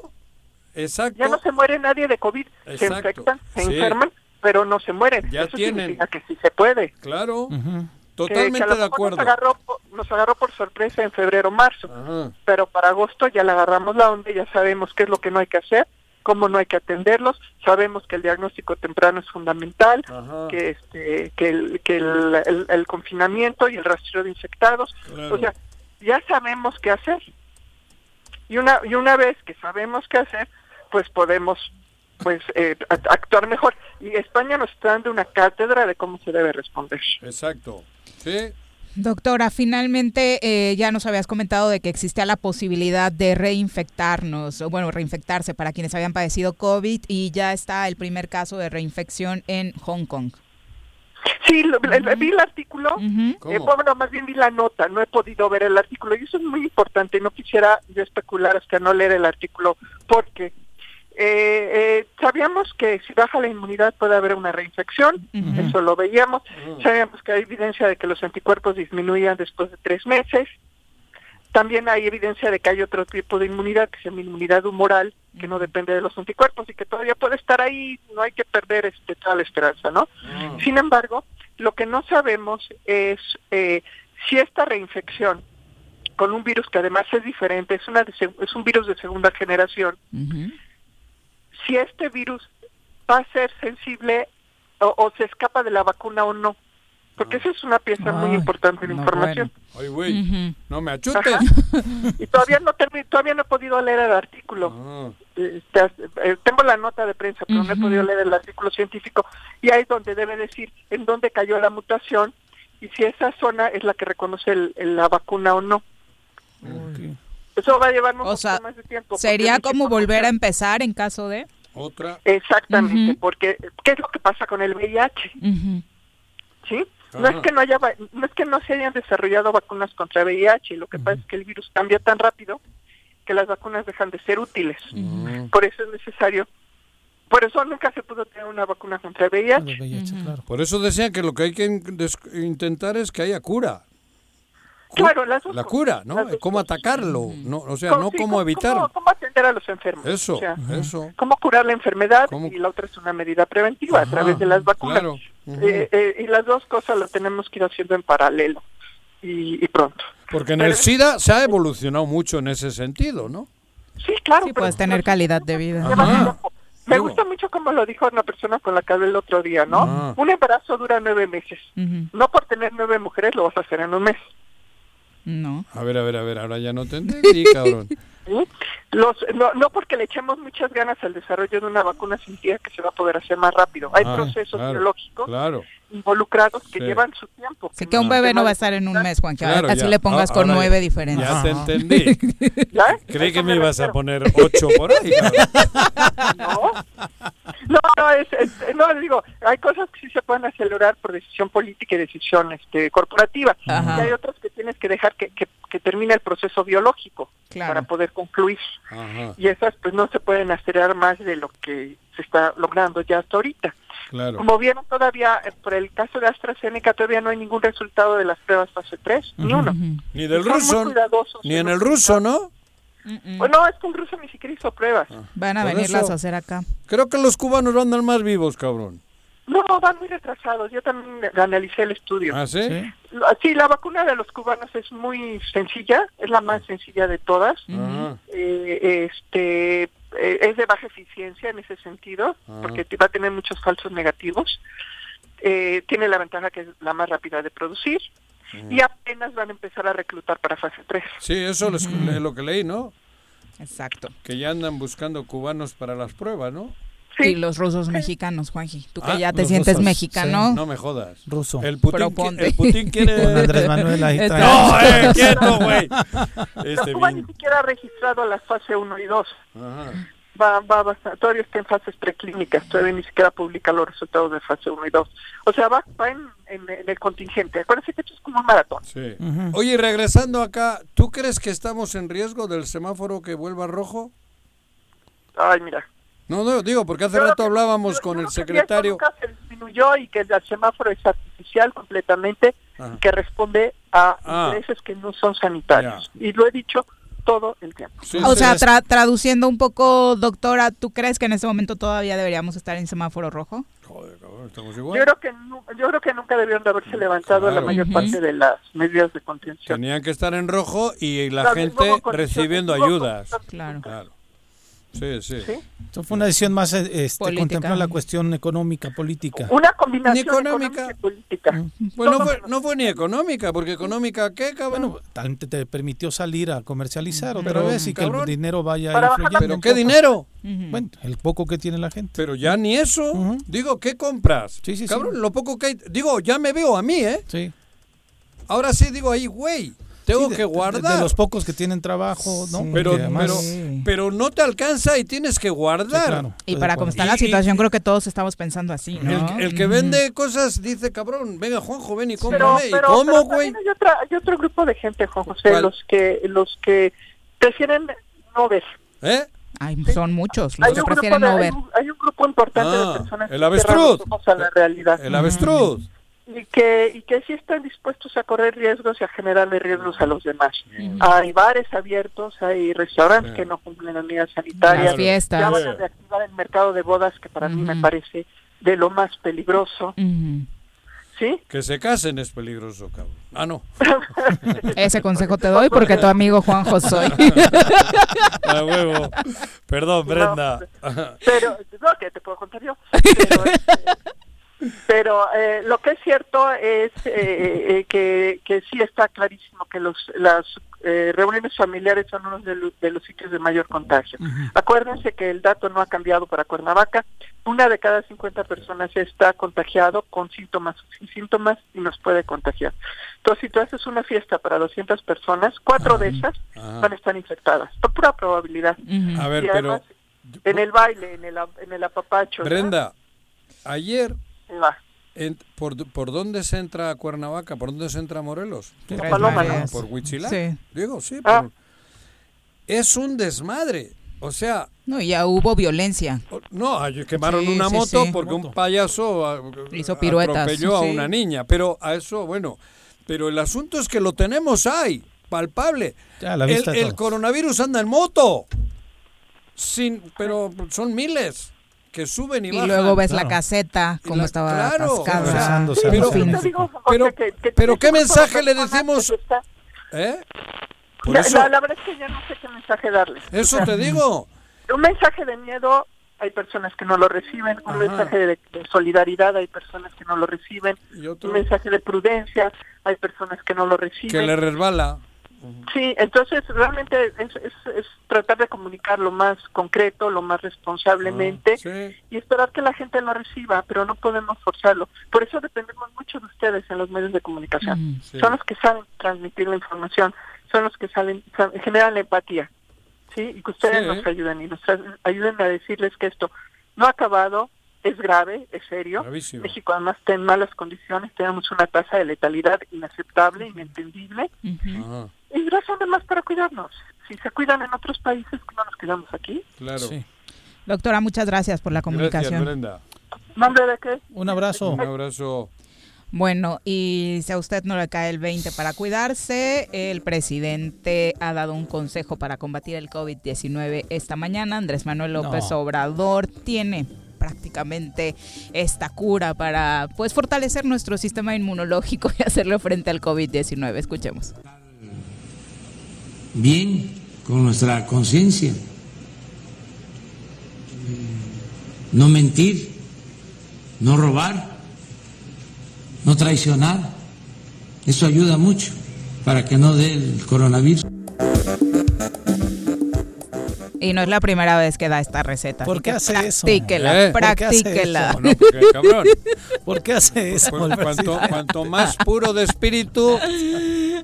Exacto. Ya no se muere nadie de COVID. Se Exacto. infectan, se Sí. enferman, pero no se mueren. Ya Eso tienen. significa que sí se puede. Claro. Que- que Totalmente a lo de acuerdo. Nos agarró, po- nos agarró por sorpresa en febrero, marzo, pero para agosto ya le agarramos la onda, ya sabemos qué es lo que no hay que hacer, cómo no hay que atenderlos, sabemos que el diagnóstico temprano es fundamental, que este que el, que el, el- el confinamiento y el rastreo de infectados, Claro. o sea, ya sabemos qué hacer. Y una y una vez que sabemos qué hacer, pues podemos pues eh, actuar mejor. Y España nos está dando una cátedra de cómo se debe responder. Exacto. Sí. Doctora, finalmente eh, ya nos habías comentado de que existía la posibilidad de reinfectarnos, o bueno, reinfectarse para quienes habían padecido COVID y ya está el primer caso de reinfección en Hong Kong. Sí, lo- vi el artículo, eh, bueno, más bien vi la nota, no he podido ver el artículo y eso es muy importante, no quisiera yo especular hasta no leer el artículo porque eh, eh, sabíamos que si baja la inmunidad puede haber una reinfección, eso lo veíamos, sabíamos que hay evidencia de que los anticuerpos disminuían después de tres meses, también hay evidencia de que hay otro tipo de inmunidad, que se llama inmunidad humoral, que no depende de los anticuerpos y que todavía puede estar ahí, no hay que perder este, toda la esperanza, ¿no? Sin embargo, lo que no sabemos es eh, si esta reinfección con un virus que además es diferente, es, una de es un virus de segunda generación, si este virus va a ser sensible o, o se escapa de la vacuna o no. Porque esa es una pieza muy Ay, importante de no, información. Ay, güey. No me achutes. Ajá. Y todavía no todavía no he podido leer el artículo. Ah. Este, eh, tengo la nota de prensa, pero no he podido leer el artículo científico. Y ahí es donde debe decir en dónde cayó la mutación y si esa zona es la que reconoce el- el- la vacuna o no. Eso va a llevarnos un O sea, poquito más de tiempo. ¿Sería como volver a empezar en caso de? Otra. Exactamente, porque ¿qué es lo que pasa con el VIH? ¿Sí? No es que no haya no es que no se hayan desarrollado vacunas contra VIH, lo que pasa es que el virus cambia tan rápido que las vacunas dejan de ser útiles. Por eso es necesario por eso nunca se pudo tener una vacuna contra el VIH. Por eso decían que lo que hay que in- intentar es que haya cura. Claro, las dos La cura, ¿no? las dos ¿Cómo atacarlo? No, o sea, ¿Cómo- no sí, cómo evitar. Cómo, cómo atender a los enfermos? Eso, O sea, eso. cómo curar la enfermedad y la otra es una medida preventiva Ajá, a través de las vacunas. claro. Eh, eh, y las dos cosas las tenemos que ir haciendo en paralelo y, y pronto. Porque en el SIDA se ha evolucionado mucho en ese sentido, ¿no? Sí, claro. Sí, puedes tener calidad de vida. Me gusta mucho como lo dijo una persona con la que hablé el otro día, ¿no? Ah. Un embarazo dura nueve meses. No por tener nueve mujeres lo vas a hacer en un mes. No. A ver, a ver, a ver, ahora ya no te entendí, cabrón. Los, no, no porque le echemos muchas ganas al desarrollo de una vacuna significa que se va a poder hacer más rápido. Hay Ah, procesos claro, biológicos Claro. involucrados que Sí. llevan su tiempo. Así que un bebé no va a estar en un mes, Juan, que Claro, así ya. le pongas Ah, con nueve ya- diferentes. Ya te entendí. Creí que me ibas a poner ocho por ahí. cabrón. No, no, no, es, es- no, digo, hay cosas que sí se pueden acelerar por decisión política y decisión este, corporativa. Ajá. Y hay otras que tienes que dejar que, que, que termine el proceso biológico Claro. para poder concluir. Ajá, Y esas pues no se pueden acelerar más de lo que se está logrando ya hasta ahorita. claro. Como vieron todavía, eh, por el caso de AstraZeneca, todavía no hay ningún resultado de las pruebas fase 3, ni uno. Ni del ruso, ni en el ruso, ¿no? Bueno, es que un ruso ni siquiera hizo pruebas. Van a venirlas eso- a hacer acá. Creo que los cubanos andan más vivos, cabrón. No, van muy retrasados. Yo también analicé el estudio. ¿Ah, sí? Sí, la vacuna de los cubanos es muy sencilla, es la más sencilla de todas. Ajá. Eh, este, eh, es de baja eficiencia en ese sentido, Ah. porque va a tener muchos falsos negativos. Eh, tiene la ventaja que es la más rápida de producir y apenas van a empezar a reclutar para fase 3. Sí, eso es lo que leí, ¿no? Exacto. Que ya andan buscando cubanos para las pruebas, ¿no? Y los rusos mexicanos, Juanji. Tú que Ah, ya te sientes rusos, mexicano. sí. No me jodas. Ruso. El Putin, el Putin quiere... Con Andrés Manuel ahí Está- trae. No, eh, quieto, güey. Este Cuba bien. ni siquiera ha registrado la fase 1 y 2. Ajá. Va, va bastante, todavía está en fases preclínicas, todavía ni siquiera publica los resultados de fase 1 y 2. O sea, va, va en, en- en el contingente. Acuérdense que esto es como un maratón. Sí. Oye, y regresando acá, ¿tú crees que estamos en riesgo del semáforo que vuelva rojo? Ay, mira. No, no, digo, porque hace rato hablábamos con el secretario. nunca se disminuyó y que el semáforo es artificial completamente Ajá. que responde a Ah. intereses que no son sanitarios. Y lo he dicho todo el tiempo. o sea, tra- traduciendo un poco, doctora, ¿tú crees que en este momento todavía deberíamos estar en semáforo rojo? Estamos Yo creo que nu- yo creo que nunca debieron de haberse levantado la Claro. mayor Ujú. parte de las medidas de contención. Tenían que estar en rojo y la Claro, gente recibiendo ayudas. Claro. Sí, sí. Esto fue una decisión más, eh, este, Política. contemplar la cuestión económica, política. Una combinación Ni económica. económica y política. Pues no fue, no fue ni económica, porque económica, ¿qué, cabrón? Tal te, te permitió salir a comercializar otra Pero, vez y que el dinero vaya influyendo ¿Pero qué dinero? Bueno, el poco que tiene la gente. Pero ya ni eso. Digo, ¿qué compras? Sí, sí, sí. Cabrón, lo poco que hay. Digo, ya me veo a mí, ¿eh? Sí. Ahora sí digo ahí, güey. Tengo Sí, de- que guardar. De, de los pocos que tienen trabajo, ¿no? pero, además- pero, pero no te alcanza y tienes que guardar. Y para cómo está la y- situación, creo que todos estamos pensando así, El, ¿no? que- el que vende cosas dice, cabrón, venga Juanjo, ven y Pero, cómprame. ¿Y pero, cómo, pero güey? hay, otra, hay otro grupo de gente, Juan José, ¿Cuál? los que los que prefieren no ver. ¿Eh? Ay, son muchos los Hay que un, prefieren grupo no ver. hay, un, hay un grupo importante Ah, de personas el que avestruz. ojos a la realidad. El avestruz. Y que, y que sí están dispuestos a correr riesgos y a generarle riesgos a los demás. Mm. Hay bares abiertos, hay restaurantes que no cumplen las medidas sanitarias. Las fiestas. Ya van a reactivar el mercado de bodas, que para mí me parece de lo más peligroso. ¿Sí? Que se casen es peligroso, cabrón. Ah, no. Ese consejo te doy porque tu amigo Juanjo soy. A huevo. Perdón, Brenda. Pero, no, que te puedo contar yo. Pero, este, pero, eh, lo que es cierto es eh, eh, que, que sí está clarísimo que los las eh, reuniones familiares son uno de, los- de los sitios de mayor contagio. Acuérdense que el dato no ha cambiado para Cuernavaca. Una de cada 50 personas está contagiado con síntomas sin síntomas y nos puede contagiar. Entonces, si tú haces una fiesta para 200 personas, cuatro de esas Ajá. van a estar infectadas, por pura probabilidad. A ver, Y pero, en el baile, en el, en el apapacho. ¿no? Brenda, ayer, Va. en- por, ¿por dónde se entra a Cuernavaca? ¿Por dónde se entra a Morelos? Por Paloma, ¿no? ¿Por Huichilá? Sí. Digo, sí. Ah. por- Es un desmadre. O sea, No, ya hubo violencia. no, quemaron Sí, una sí, moto sí. porque un payaso a- Hizo piruetas, atropelló a sí. una niña. Pero a eso, bueno, pero el asunto es que lo tenemos ahí, palpable. Ya, la el, vista el todos. coronavirus anda en moto. Sin, pero son miles que suben y, Y bajan. luego ves la caseta, como la- estaba claro, atascada. o sea, pero, fines. pero, pero ¿qué mensaje le decimos? ¿Eh? Por La, eso, la- la verdad es que ya no sé qué mensaje darles. eso O sea, te digo. Un mensaje de miedo, hay personas que no lo reciben. Un Ajá. mensaje de, de solidaridad, hay personas que no lo reciben. Y otro Un mensaje de prudencia, hay personas que no lo reciben. que le resbala. Sí, entonces realmente es, es, es tratar de comunicar lo más concreto, lo más responsablemente y esperar que la gente lo reciba, pero no podemos forzarlo. Por eso dependemos mucho de ustedes en los medios de comunicación. Mm, sí. Son los que saben transmitir la información, son los que saben, sa- generan la empatía, ¿sí? Y que ustedes Sí. nos ayuden y nos ayuden a decirles que esto no ha acabado, es grave, es serio. Gravísimo. México además está en malas condiciones, tenemos una tasa de letalidad inaceptable, inentendible. Y razones más para cuidarnos. Si se cuidan en otros países, ¿cómo nos cuidamos aquí? claro. Doctora, muchas gracias por la Gracias, comunicación. Brenda. ¿Nombre de qué? Un abrazo. Un abrazo. Bueno, y si a usted no le cae el 20 para cuidarse, el presidente ha dado un consejo para combatir el COVID-19 esta mañana. Andrés Manuel López No. Obrador tiene prácticamente esta cura para pues fortalecer nuestro sistema inmunológico y hacerle frente al COVID-19. Escuchemos. bien con nuestra conciencia. no mentir, no robar, no traicionar. Eso ayuda mucho para que no dé el coronavirus. Y no es la primera vez que da esta receta. ¿Por qué hace eso? practíquela, ¿Eh? ¿Por qué hace practíquela. eso? No, porque, cabrón. ¿Por qué hace eso? Cu- cuanto, cuanto más puro de espíritu,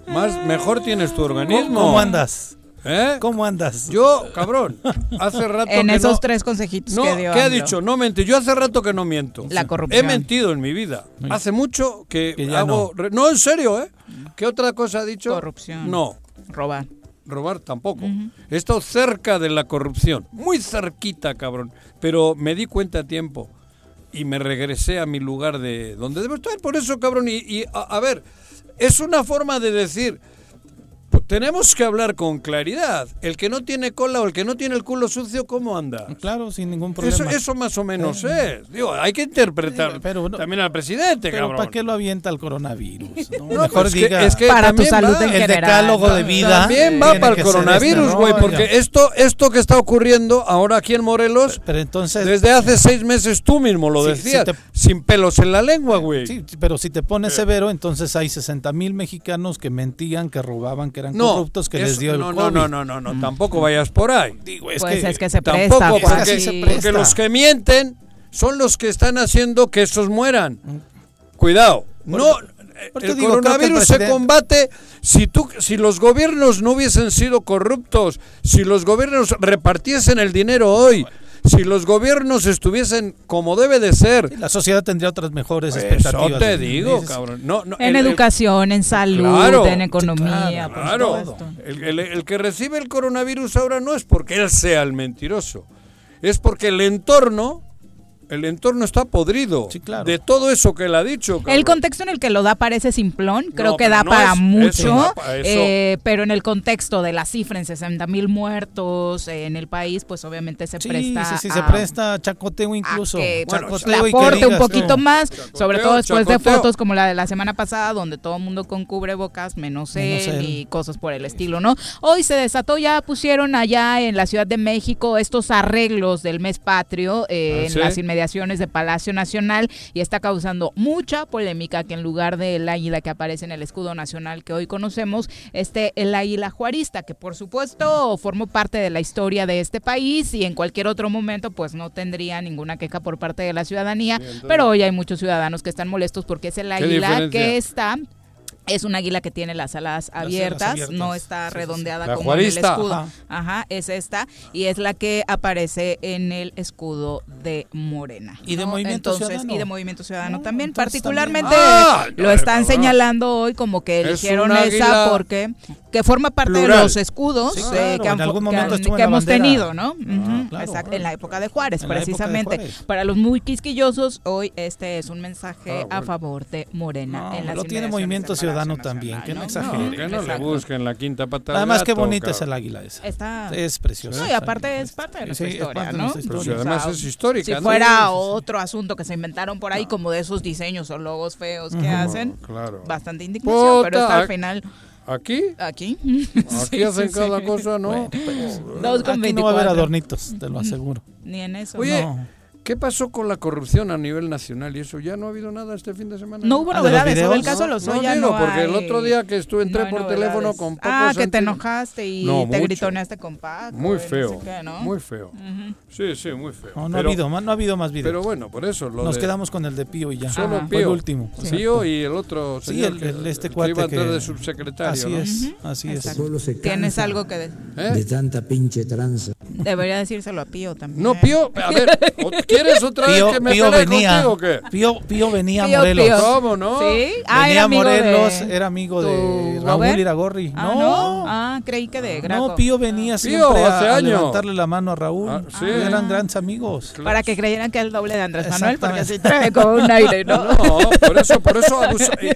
más mejor tienes tu organismo. ¿Cómo andas? ¿Eh? ¿Cómo andas? Yo, cabrón, hace rato En que esos no- tres consejitos No, que dio ¿qué ha dicho? No mentir. Yo hace rato que no miento. La corrupción. He mentido en mi vida. Hace mucho que, Que ya hago... re- No. en serio, ¿eh? ¿Qué otra cosa ha dicho? Corrupción. No. Robar. Robar tampoco. He estado cerca de la corrupción. Muy cerquita, cabrón. Pero me di cuenta a tiempo. Y me regresé a mi lugar de donde debo estar. Por eso, cabrón. Y, y, a, a ver, es una forma de decir... pues, Tenemos que hablar con claridad. El que no tiene cola o el que no tiene el culo sucio, ¿cómo anda? Claro, sin ningún Eso, problema. eso más o menos es. Digo, hay que interpretar también al presidente, Pero cabrón. ¿para qué lo avienta el coronavirus? No, No, Mejor pues que- es que Para tu salud va. en el decálogo de vida. También va para el ser coronavirus, este güey, porque esto, esto que está ocurriendo ahora aquí en Morelos, Pero entonces desde hace seis meses tú mismo lo Sí, decías, te- sin pelos en la lengua, güey. Sí, pero si te pones severo, entonces hay 60 mil mexicanos que mentían, que robaban, que eran No, corruptos, que les dio el no, no, COVID. no, no, no, no, tampoco vayas por ahí. Digo, es Pues que, es que se Tampoco, presta, porque, Juan, sí. porque los que mienten son los que están haciendo que esos mueran. Cuidado. No, el digo, coronavirus se combate si tú, si los gobiernos no hubiesen sido corruptos, si los gobiernos repartiesen el dinero hoy, si los gobiernos estuviesen como debe de ser. La sociedad tendría otras mejores Eso expectativas. te digo, Dices, cabrón. No, no, En el- educación, en salud, Claro, en economía, por Claro, el, el- el que recibe el coronavirus ahora no es porque él sea el mentiroso, es porque el entorno, el entorno está podrido de todo eso que él ha dicho. cabrón. El contexto en el que lo da parece simplón, creo No, que da no para es- mucho, eh, pero en el contexto de la cifra en 60 mil muertos eh, en el país, pues obviamente se Sí, presta sí, sí, se a- presta a chacoteo incluso. que Chacoteo y que aporte un poquito no. más, sobre todo después de chacoteo. fotos como la de la semana pasada, donde todo el mundo con cubrebocas, menos, Menos él, él. y cosas por el estilo, ¿no? Hoy se desató, ya pusieron allá en la Ciudad de México estos arreglos del mes patrio eh, Ah, en ¿sí? las inmediaciones de Palacio Nacional y está causando mucha polémica que en lugar del águila que aparece en el escudo nacional que hoy conocemos, esté el águila juarista, que por supuesto formó parte de la historia de este país y en cualquier otro momento pues no tendría ninguna queja por parte de la ciudadanía, pero hoy hay muchos ciudadanos que están molestos porque es el águila que está es un águila que tiene las alas abiertas, abiertas. no está redondeada como en el escudo. Ajá. Ajá. es esta y es la que aparece en el escudo de Morena. Y de ¿no? Movimiento Entonces, Ciudadano. Y de Movimiento Ciudadano también. entonces Particularmente también. Ah, lo están cabrón. señalando hoy como que eligieron esa porque que forma parte plural. de los escudos Sí, eh, que, han- que han- hemos bandera. tenido, ¿no? Ah, claro, exacto, claro. en la época de Juárez, En de precisamente. Juárez. Para los muy quisquillosos, hoy este es un mensaje Ah, a favor de Morena. No, en las lo tiene Movimiento Palacio Ciudadano también, que no ¿no? exagere. No, que no le busquen la quinta pata al Además, qué bonita es el águila esa. Está Es preciosa. No, y aparte es parte de nuestra Sí, es historia, ¿no? Pero historia. además es histórica, Si ¿no? fuera otro asunto que se inventaron por ahí, como de esos diseños o logos feos que hacen, Claro. bastante indignación, pero está al final ¿Aquí? aquí. Aquí Sí, hacen sí, cada sí. cosa, ¿no? Dos con Aquí no va a haber 24. adornitos, te lo aseguro. Ni en eso. Oye, no. ¿Qué pasó con la corrupción a nivel nacional y eso? ¿Ya no ha habido nada este fin de semana? No hubo Ah, ¿de los novedades sobre el caso No, Lozoya. no No, digo, porque el otro día que estuve, entré no por teléfono con poco Ah, que te enojaste y No, te gritoneaste con Paco. Muy no feo, sé qué, ¿no? muy feo. Sí, sí, muy feo. No, no, Pero- ha habido, más- no ha habido más videos. Pero bueno, por eso. Lo Nos de- quedamos con el de Pío y ya. Solo Ajá. Fue el Pío. último. Pío y el otro Sí, el, el- este que cuate iba a entrar que- de subsecretario. Así ¿no? es, así es. Exacto. Solo se ¿Tienes algo que decir? ¿Eh? de tanta pinche tranza. Debería decírselo a Pío también. No, Pío, a ver, ¿o- ¿quieres otra vez Pío, que me Pío venía, contigo o qué? Pío, Pío venía a Pío, Morelos. Pío. ¿Cómo no? ¿Sí? Ah, venía era a amigo Morelos, de... era amigo de Raúl? Iragorri. Ah, no, Ah, creí que de Graco. no, Pío venía Pío, siempre a, hace a años. levantarle la mano a Raúl. Ah, sí. Eran grandes amigos. Para que creyeran que es el doble de Andrés Manuel, porque así trae como un aire, ¿no? No, por eso, por eso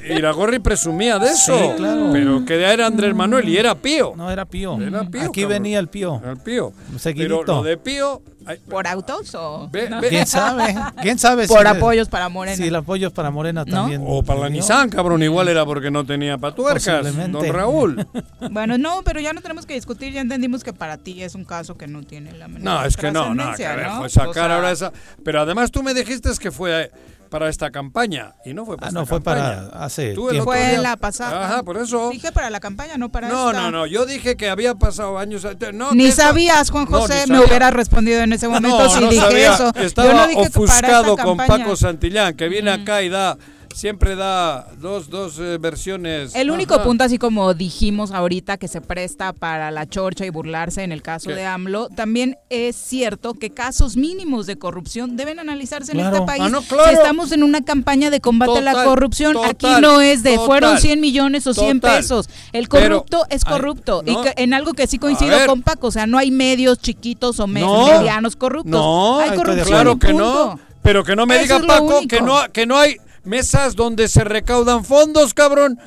Iragorri presumía de eso. Sí, claro. Pero que era Andrés Manuel y era Pío. No, era Pío. Era Pío, Aquí cabrón. venía el Pío. El Pío. Seguidito. Pero lo de Pío, ¿Por autos o...? ¿no? ¿Quién sabe? ¿Quién sabe? Por si- apoyos para Morena. Sí, el apoyo es para Morena ¿No? también. O para la ¿no? Nissan, cabrón, igual era porque no tenía patuercas, don Raúl. Bueno, no, pero ya no tenemos que discutir, ya entendimos que para ti es un caso que no tiene la menor No, es que no, no, carajo, ¿no? sacar O sea, ahora esa. Pero además tú me dijiste que fue para esta campaña y no fue para Ah, esta no, fue campaña. para hace otro Fue día- la pasada. Ajá, por eso. Dije para la campaña, no para No, esta. no, no, yo dije que había pasado años. antes. No, Ni sabías, Juan No, José, me sabía. hubieras respondido en ese momento No, si no dije sabía. eso. Estaba Yo no dije que para ofuscado esta con campaña. Paco Santillán, que viene acá y da, siempre da dos, dos eh, versiones. El único Ajá. punto, así como dijimos ahorita, que se presta para la chorcha y burlarse en el caso ¿Qué? de AMLO, también es cierto que casos mínimos de corrupción deben analizarse en este país. Ah, no, claro. Si estamos en una campaña de combate a la Total, corrupción, aquí no es de total, fueron 100 millones o 100 total. pesos. El Pero- corrupto es Ay, corrupto. no. Y en algo que sí coincido ver. con Paco, o sea, no hay medios chiquitos o No. medianos corruptos. No, hay corrupción. claro que punto. no. Pero que no me Eso diga Paco único. que no, que no hay mesas donde se recaudan fondos, cabrón.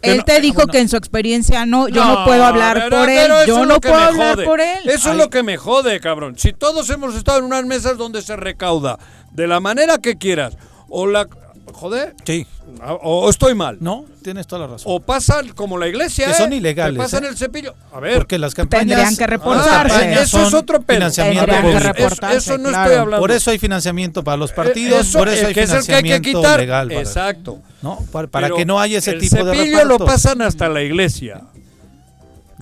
Él no- te dijo que en su experiencia no, yo no, No, puedo hablar pero- por él, pero yo no puedo hablar jode. por él. Eso Ay, es lo que me jode, cabrón. Si todos hemos estado en unas mesas donde se recauda de la manera que quieras, o la... Joder. Sí. O, o estoy mal. No, tienes toda la razón. O pasan como la iglesia, Que ¿eh? son ilegales, Te pasan ¿eh? el cepillo. A ver. Porque las campañas Tendrían que las reportarse. campañas Eso es otro pedo. financiamiento que Eso no claro. estoy hablando. Por eso hay financiamiento para los partidos, Eso, por eso el hay que es el que hay que financiamiento quitar. legal. para- Exacto. ¿no? Para, para que no haya ese el tipo de cepillo repartos. lo pasan hasta la iglesia.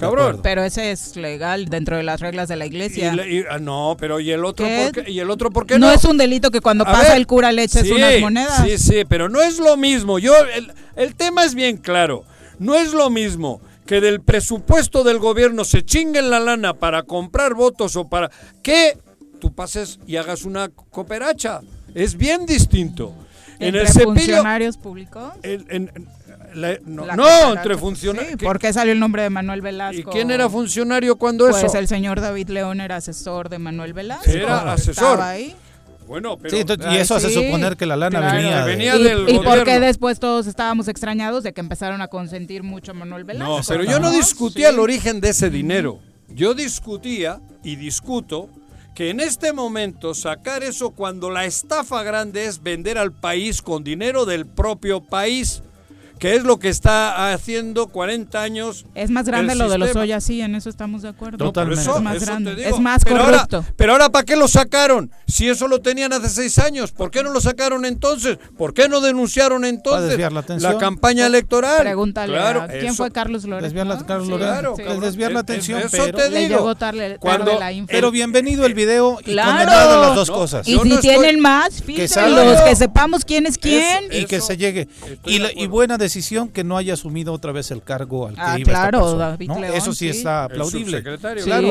Cabrón. Pero ese es legal dentro de las reglas de la Y iglesia. le- y- ah, no, pero ¿y el otro ¿Qué? por qué? ¿Y el otro por qué no, no? es un delito que cuando A pasa ver, el cura le eches sí, unas monedas. Sí, sí, pero no es lo mismo. Yo el, el tema es bien claro. No es lo mismo que del presupuesto del gobierno se chinguen la lana para comprar votos o para que tú pases y hagas una cooperacha. Es bien distinto. En ¿Entre el cepillo funcionarios públicos? en- en- la- no, La no, cooperacha. entre funcionarios. Sí, ¿Por qué salió el nombre de Manuel ¿Y Velasco? quién era funcionario cuando Pues eso? el señor David León era asesor de Manuel Velasco. Era asesor. Estaba ahí. Bueno, pero Sí, entonces, y eso hace Sí, suponer que la lana claro. venía, de- Venía ¿Y, del y por qué gobierno. después todos estábamos extrañados de que empezaron a consentir mucho a Manuel Velasco? No, pero yo no discutía Sí. el origen de ese dinero. Yo discutía y discuto que en este momento sacar eso cuando la estafa grande es vender al país con dinero del propio país, que es lo que está haciendo 40 años. Es más grande lo de los. Ollas, sí, en eso estamos de acuerdo. Eso- es más grande, digo. es más pero ahora, pero ahora, ¿para qué lo sacaron? Si eso lo tenían hace seis años, ¿por qué no lo sacaron entonces? ¿Por qué no denunciaron entonces la campaña electoral? Pregúntale Claro, a quién eso- fue Carlos Loret. Desviar. Carlos Sí, Loret, claro, sí. desviar la Es- atención, eso pero, te Le digo. llegó tarde, Cuando- tarde la info. pero bienvenido el video y Claro. condenado las dos No, cosas. y si no estoy- tienen más, Que salga. que sepamos quién es quién. y que se llegue. Y, buena decisión que no haya asumido otra vez el cargo al que Ah, iba esta claro, persona, David ¿no? León, Eso sí, sí. está El aplaudible. subsecretario, Sí, claro.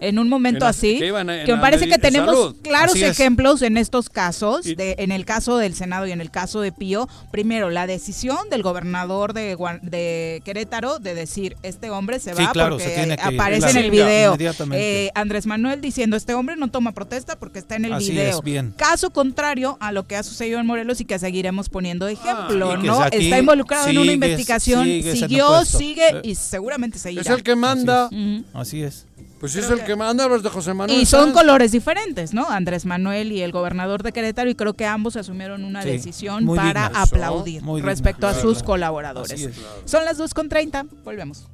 En un momento En la- así, que a- me parece que tenemos salud. claros Así es. ejemplos en estos casos, Y- de, en el caso del Senado y en el caso de Pío. Primero, la decisión del gobernador de, Querétaro de decir, este hombre se Sí, va claro, porque se tiene que- aparece en el video. Eh, Andrés Manuel diciendo, este hombre no toma protesta porque está en el Así video. es, bien. Caso contrario a lo que ha sucedido en Morelos y que seguiremos poniendo de ejemplo, Ah, que ¿no? aquí está involucrado en una investigación, sigues siguió, sigue Eh. y seguramente seguirá. Es el que manda. Así es. Pues es el que manda los de José Manuel. Y son colores diferentes, ¿no? Andrés Manuel y el gobernador de Querétaro y creo que ambos asumieron una Sí, decisión para digna. aplaudir Muy digna, respecto a claro. sus colaboradores. Así es. Son las 2.30, volvemos.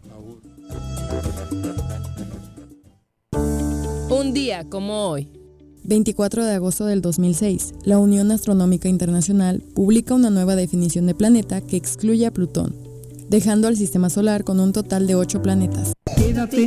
Un día como hoy. 24 de agosto del 2006, la Unión Astronómica Internacional publica una nueva definición de planeta que excluye a Plutón, dejando al sistema solar con un total de 8 planetas. Quédate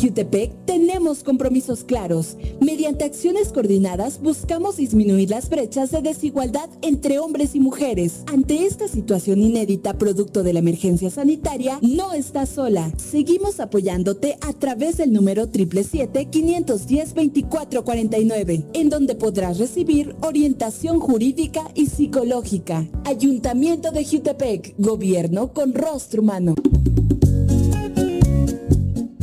Jutepec tenemos compromisos claros. Mediante acciones coordinadas buscamos disminuir las brechas de desigualdad entre hombres y mujeres. Ante esta situación inédita producto de la emergencia sanitaria, no estás sola. Seguimos apoyándote a través del número 777-510-2449, en donde podrás recibir orientación jurídica y psicológica. Ayuntamiento de Jutepec, gobierno con rostro humano.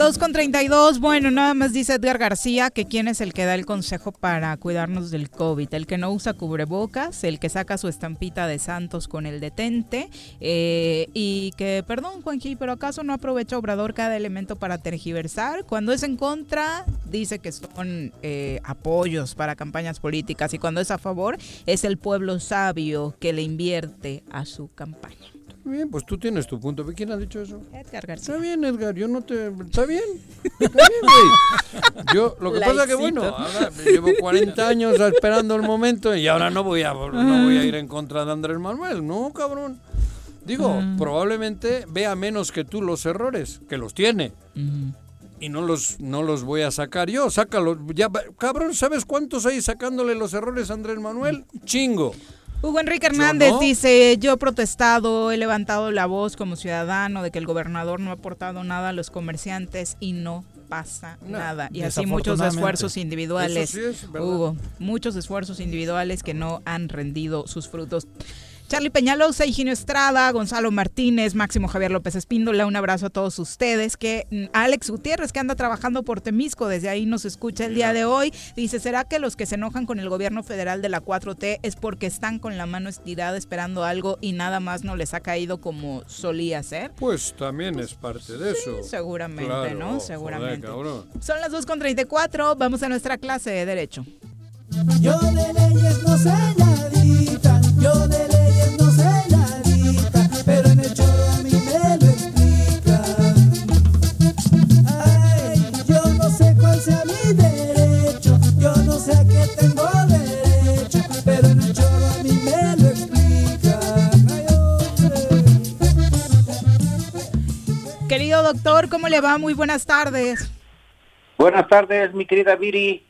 2 con 32, bueno, nada más dice Edgar García que quién es el que da el consejo para cuidarnos del COVID, el que no usa cubrebocas, el que saca su estampita de Santos con el detente eh, y que, perdón Juanji, pero acaso no aprovecha Obrador cada elemento para tergiversar, cuando es en contra dice que son eh, apoyos para campañas políticas y cuando es a favor es el pueblo sabio que le invierte a su campaña. Bien, pues tú tienes tu punto. ¿Quién ha dicho eso? Edgar García. Está bien, Edgar, yo no te... Está bien. Está bien, güey. Yo, lo que pasa que, bueno, ahora llevo 40 años esperando el momento y ahora no voy a, no voy a ir en contra de Andrés Manuel. No, cabrón. Digo, probablemente vea menos que tú los errores, que los tiene. Y no los, no los voy a sacar yo. Sácalos. Ya, cabrón, ¿sabes cuántos hay sacándole los errores a Andrés Manuel? Chingo. Hugo Enrique Hernández no. dice, yo he protestado, he levantado la voz como ciudadano de que el gobernador no ha aportado nada a los comerciantes y no pasa No, nada. Y así muchos esfuerzos individuales, sí es. Hugo, muchos esfuerzos individuales que no han rendido sus frutos. Charlie Peñalosa, Higinio Estrada, Gonzalo Martínez, Máximo Javier López Espíndola, un abrazo a todos ustedes. Que mm, Alex Gutiérrez, que anda trabajando por Temisco, desde ahí nos escucha el día de hoy, dice, ¿será que los que se enojan con el gobierno federal de la 4T es porque están con la mano estirada esperando algo y nada más no les ha caído como solía ser? Pues también es parte de eso. seguramente, Claro, ¿no? Seguramente. cabrón. Son las 2.34, vamos a nuestra clase de Derecho. Yo de leyes no sé nadita, yo de leyes Querido doctor, ¿cómo le va? Muy buenas tardes. Buenas tardes, mi querida Viri.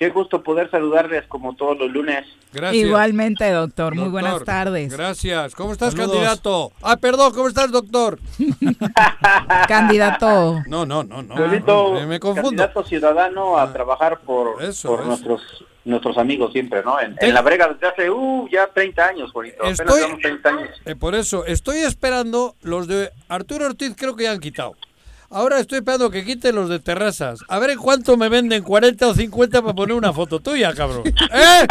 Qué gusto poder saludarles como todos los lunes. Gracias. Igualmente, doctor. Muy buenas tardes. Gracias. ¿Cómo estás, Saludos. candidato? Ah, perdón, ¿cómo estás, doctor? Candidato. No, no, no, no. Solito, me, me confundo. candidato ciudadano a trabajar por, Eso, por eso. nuestros nuestros amigos siempre, ¿no? En, en la brega desde hace uh, ya 30 años, bonito. Apenas Estoy- llevamos 30 años. Eh, por eso, estoy esperando los de Arturo Ortiz, creo que ya han quitado. Ahora estoy esperando que quiten los de terrazas. A ver en cuánto me venden, 40 o 50 para poner una foto tuya, cabrón. ¿Eh?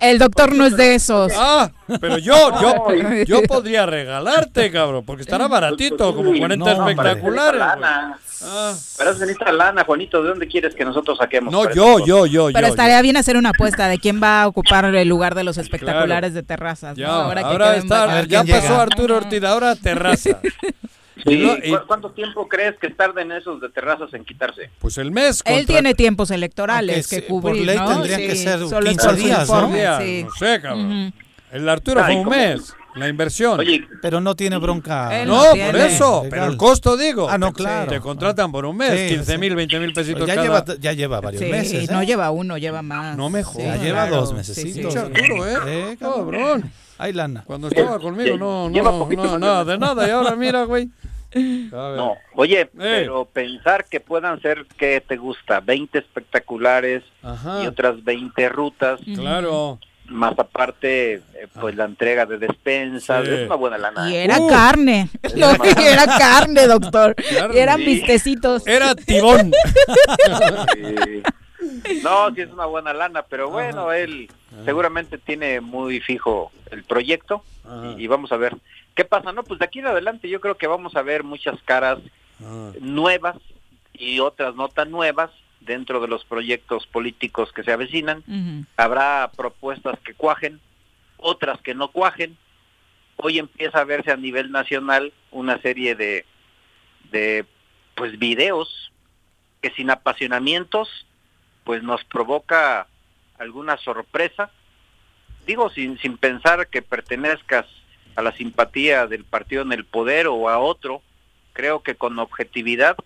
El doctor no es de esos. Ah, pero yo, yo, yo podría regalarte, cabrón, porque estará baratito, como 40 No, espectaculares. lana. Ah. Para eso necesita lana, Juanito. ¿De dónde quieres que nosotros saquemos? No, yo, yo, yo, Pero yo. estaría bien hacer una apuesta de quién va a ocupar el lugar de los espectaculares de terrazas. ¿no? Ya, Ahora ahora, que está, ya pasó Arturo Ortiz, ahora terraza. Sí, Y no- y- ¿cu- ¿Cuánto tiempo crees que tarden esos de terrazas en quitarse? Pues el mes. Él contra- tiene tiempos electorales Aunque que sí, por cubrir, ley ¿no? tendrían que ser solo es 15 por su días, ¿no? sí. No sé, cabrón. Ujú. El Arturo Ay, fue un mes, la inversión. Oye, Pero no tiene bronca. Él no, no por tiene. eso, Legal. pero el costo, digo. Ah, no, te- claro. Te contratan por un mes, Sí, 15 mil, sí. 20 mil pesitos ya, cada. lleva, ya lleva varios Sí, meses. ¿eh? no lleva uno, lleva más. No me Sí, jodas. Ya lleva claro. dos Sí, mesecitos. sí. Pinche Arturo, ¿eh? Eh, cabrón. Hay lana. Cuando estaba conmigo, no, Lleva no, poquito no, nada de nada. Y ahora mira, güey. No, oye, pero pensar que puedan ser, ¿qué te gusta? 20 espectaculares Ajá. y otras 20 rutas, Claro. más aparte, eh, pues la entrega de despensas, Sí. es una buena lana. Y ¿eh? era Uh. carne. No, era carne, doctor. Carne. Y eran Sí. vistecitos. Era tibón. Sí. No, sí es una buena lana, pero bueno, él seguramente tiene muy fijo el proyecto y vamos a ver qué pasa. No, pues de aquí en adelante yo creo que vamos a ver muchas caras Ah. nuevas y otras no tan nuevas dentro de los proyectos políticos que se avecinan. Habrá propuestas que cuajen, otras que no cuajen. Hoy empieza a verse a nivel nacional una serie de, de pues videos que sin apasionamientos pues nos provoca alguna sorpresa. Digo sin sin pensar que pertenezcas a la simpatía del partido en el poder o a otro, creo que con objetividad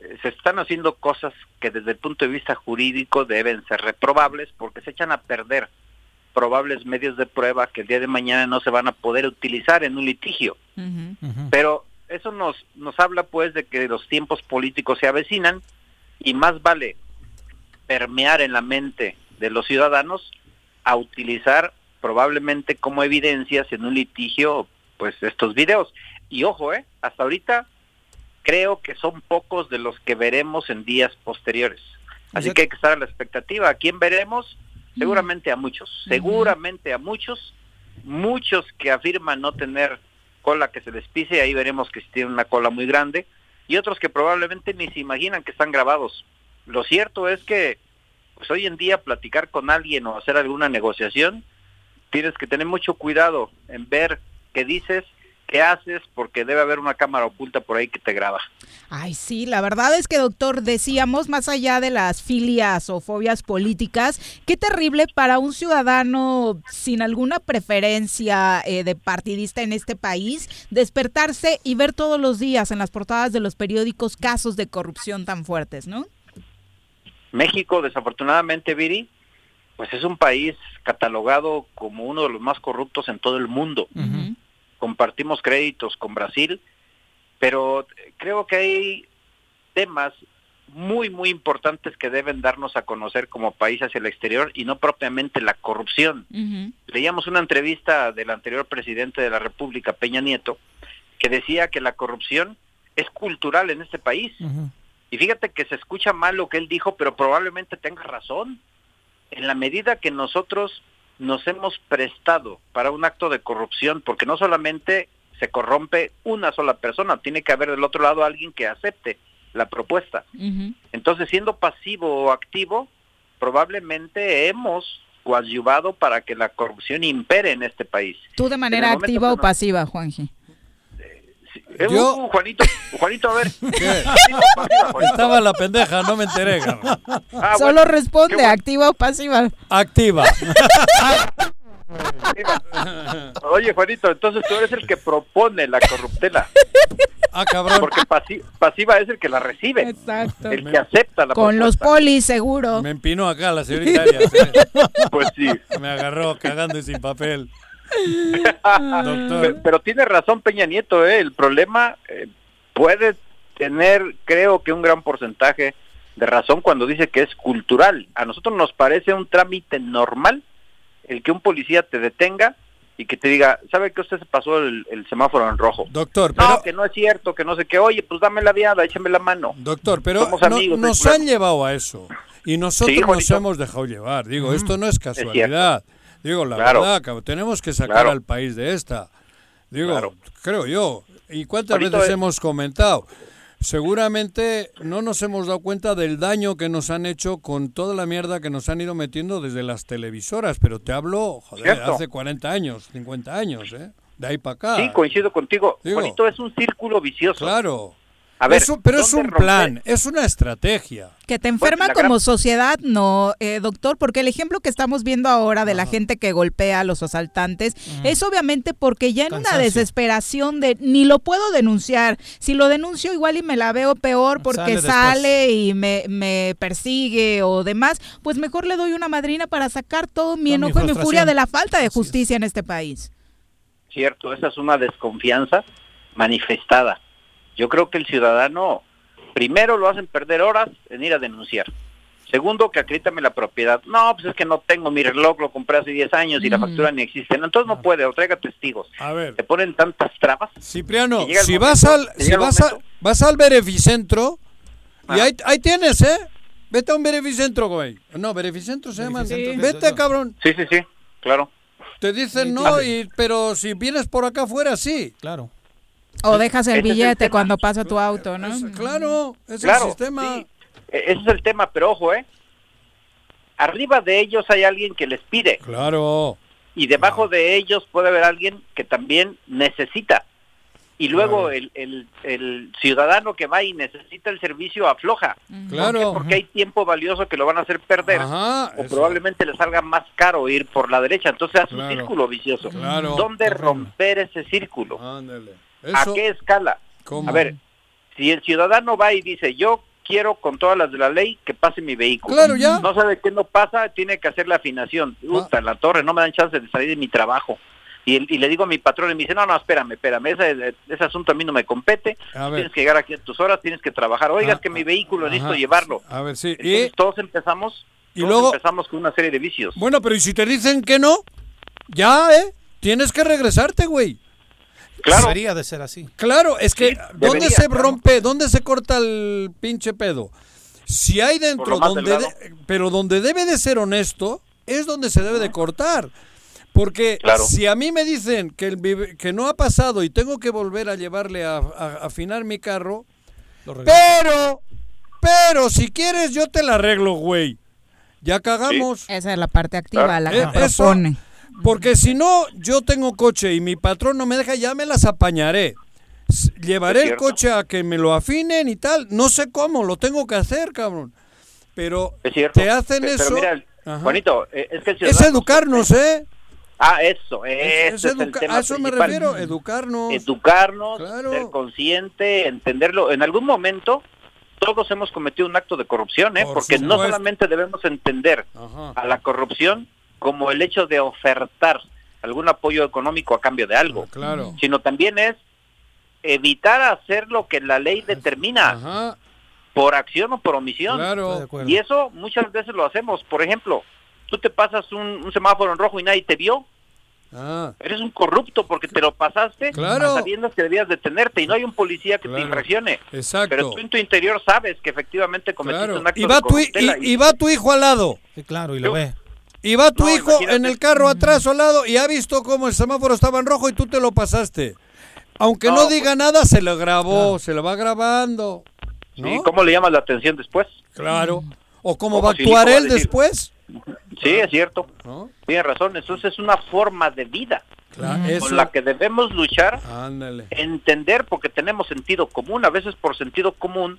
eh, se están haciendo cosas que desde el punto de vista jurídico deben ser reprobables porque se echan a perder probables medios de prueba que el día de mañana no se van a poder utilizar en un litigio. Pero eso nos, nos habla pues de que los tiempos políticos se avecinan y más vale permear en la mente de los ciudadanos a utilizar probablemente como evidencias en un litigio pues estos videos. Y ojo, eh, hasta ahorita creo que son pocos de los que veremos en días posteriores. Así Exacto. que hay que estar a la expectativa. ¿A quién veremos? Seguramente a muchos, seguramente a muchos, muchos que afirman no tener cola que se les pise, ahí veremos que sí tienen una cola muy grande, y otros que probablemente ni se imaginan que están grabados. Lo cierto es que pues hoy en día platicar con alguien o hacer alguna negociación, tienes que tener mucho cuidado en ver qué dices, qué haces, porque debe haber una cámara oculta por ahí que te graba. Ay, sí, la verdad es que, doctor, decíamos, más allá de las filias o fobias políticas, qué terrible para un ciudadano sin alguna preferencia eh, de partidista en este país despertarse y ver todos los días en las portadas de los periódicos casos de corrupción tan fuertes, ¿no? México, desafortunadamente, Viri, pues es un país catalogado como uno de los más corruptos en todo el mundo. Compartimos créditos con Brasil, pero creo que hay temas muy, muy importantes que deben darnos a conocer como país hacia el exterior y no propiamente la corrupción. Leíamos una entrevista del anterior presidente de la República, Peña Nieto, que decía que la corrupción es cultural en este país. Y fíjate que se escucha mal lo que él dijo, pero probablemente tenga razón. En la medida que nosotros nos hemos prestado para un acto de corrupción, porque no solamente se corrompe una sola persona, tiene que haber del otro lado alguien que acepte la propuesta. Entonces, siendo pasivo o activo, probablemente hemos coadyuvado para que la corrupción impere en este país. ¿Tú de manera activa o no- pasiva, Juanji? Eh, Yo- uh, Juanito, Juanito, a ver. Pasiva? Estaba la pendeja, no me enteré. Ah, Solo bueno, responde, bueno. activa o pasiva. Activa. Oye, Juanito, entonces tú eres el que propone la corruptela, Ah, cabrón. porque pasi- pasiva es el que la recibe, Exacto. el que acepta la Con los polis, seguro. Me empinó acá la señorita Arias, eh. Pues sí. Me agarró cagando y sin papel. Pero tiene razón Peña Nieto, ¿eh? el problema eh, puede tener, creo que un gran porcentaje de razón cuando dice que es cultural. A nosotros nos parece un trámite normal el que un policía te detenga y que te diga, ¿sabe que usted se pasó el, el semáforo en rojo? Doctor, No, pero, que no es cierto, que no sé qué. Oye, pues dame la viada, échame la mano. doctor, pero Somos amigos, nos no han llevado a eso. Y nosotros Sí, nos hemos dejado llevar. Digo, Mm, esto no es es casualidad. Digo, la Claro. verdad, cabrón, tenemos que sacar Claro. al país de esta. Digo, creo yo. ¿Y cuántas veces hemos comentado? Seguramente no nos hemos dado cuenta del daño que nos han hecho con toda la mierda que nos han ido metiendo desde las televisoras, pero te hablo, joder, Cierto. hace 40 años, 50 años, ¿eh? De ahí para acá. Sí, coincido contigo. Digo- Juanito, es un círculo vicioso. Claro. A ver, Es un- pero es ¿dónde un romper? plan, es una estrategia. Que te enferma gran- como sociedad, no, eh, doctor, porque el ejemplo que estamos viendo ahora de la gente que golpea a los asaltantes es obviamente porque ya en una desesperación de ni lo puedo denunciar, si lo denuncio igual y me la veo peor porque Sale y me, me persigue o demás, pues mejor le doy una madrina para sacar todo mi enojo y mi furia de la falta de justicia en este país. Cierto, esa es una desconfianza manifestada. Yo creo que el ciudadano, primero lo hacen perder horas en ir a denunciar. Segundo, que acredítame la propiedad. No, pues es que no tengo mi reloj, lo compré hace 10 años y la factura ni existe. No, entonces no puede, o traiga testigos. A ver, Te ponen tantas trabas. Cipriano, si momento- vas al si vas, a- vas al Beneficentro y Ajá. ahí, ahí tienes, ¿eh? Vete a un Beneficentro, güey. No, Beneficentro se llama. Vete, cabrón. Sí, sí, sí, claro. Te dicen no, y, pero si vienes por acá afuera, sí. Claro. O dejas el Ese es el billete cuando pasa tu auto, ¿no? Es- claro, es Claro, el sistema. sí. E- Ese es el tema, pero ojo, ¿eh? Arriba de ellos hay alguien que les pide Claro. y debajo de ellos puede haber alguien que también necesita. Y luego Claro. el, el, el ciudadano que va y necesita el servicio afloja. Claro. Porque hay tiempo valioso que lo van a hacer perder. Ajá, o eso. probablemente le salga más caro ir por la derecha. Entonces hace Claro. un círculo vicioso. Claro. ¿Dónde romper ese círculo? Ándale. ¿A qué escala? ¿cómo? A ver, si el ciudadano va y dice, yo quiero con todas las de la ley que pase mi vehículo. Claro, ya. No sabe qué no pasa, tiene que hacer la afinación. Puta, en la torre, no me dan chance de salir de mi trabajo. Y, le digo a mi patrón y me dice, no, no, espérame, espérame, ese, ese asunto a mí no me compete. Tienes que llegar aquí a tus horas, tienes que trabajar. Oigas Ah, que mi vehículo ajá. necesito llevarlo. A ver, sí. Entonces, Y, todos empezamos, y todos luego, empezamos con una serie de vicios. bueno, pero ¿y si te dicen que no? Ya, ¿eh? Tienes que regresarte, güey. Claro. Debería de ser así. Claro, es que Sí, ¿dónde debería, se claro. rompe, dónde se corta el pinche pedo? Si hay dentro donde de- pero donde debe de ser honesto es donde se debe de cortar. Porque Claro. si a mí me dicen que el vive- que no ha pasado y tengo que volver a llevarle a, a- a afinar mi carro, pero pero si quieres yo te la arreglo, güey. Ya cagamos. Esa es la parte activa, la que Eh, eso- propone. Porque si no, yo tengo coche y mi patrón no me deja, ya me las apañaré. Llevaré el coche a que me lo afinen y tal. No sé cómo, lo tengo que hacer, cabrón. Pero Es cierto. te hacen Pe- eso. Pero mira. Juanito, eh, es que el es educarnos, ¿eh? Ah, eso, Es- es es, el tema a eso me refiero, educarnos. Educarnos, Claro. ser consciente, entenderlo. En algún momento todos hemos cometido un acto de corrupción, ¿eh? Por porque no solamente debemos entender Ajá. a la corrupción como el hecho de ofertar algún apoyo económico a cambio de algo, Claro. sino también es evitar hacer lo que la ley determina Ajá, por acción o por omisión. Claro. Y eso muchas veces lo hacemos. Por ejemplo, tú te pasas un, un semáforo en rojo y nadie te vio. Ah, Eres un corrupto porque te lo pasaste Claro. sabiendo que debías detenerte y no hay un policía que Claro. te infraccione. exacto. Pero tú en tu interior sabes que efectivamente cometiste Claro. un acto Y va, de tu, y, y va tu hijo al lado. Sí, claro, y lo Yo- ve. Y va tu No, hijo imagínate. en el carro atrás o al lado y ha visto cómo el semáforo estaba en rojo y tú te lo pasaste. Aunque no, No, pues diga nada, se lo grabó, se lo va grabando. ¿no? ¿Y cómo le llamas la atención después? Claro. O cómo ¿Cómo va a actuar a él después. Sí, es cierto. ¿no? Tienes razón. Entonces es una forma de vida Claro, con eso. la que debemos luchar, Ándale. entender, porque tenemos sentido común, a veces por sentido común,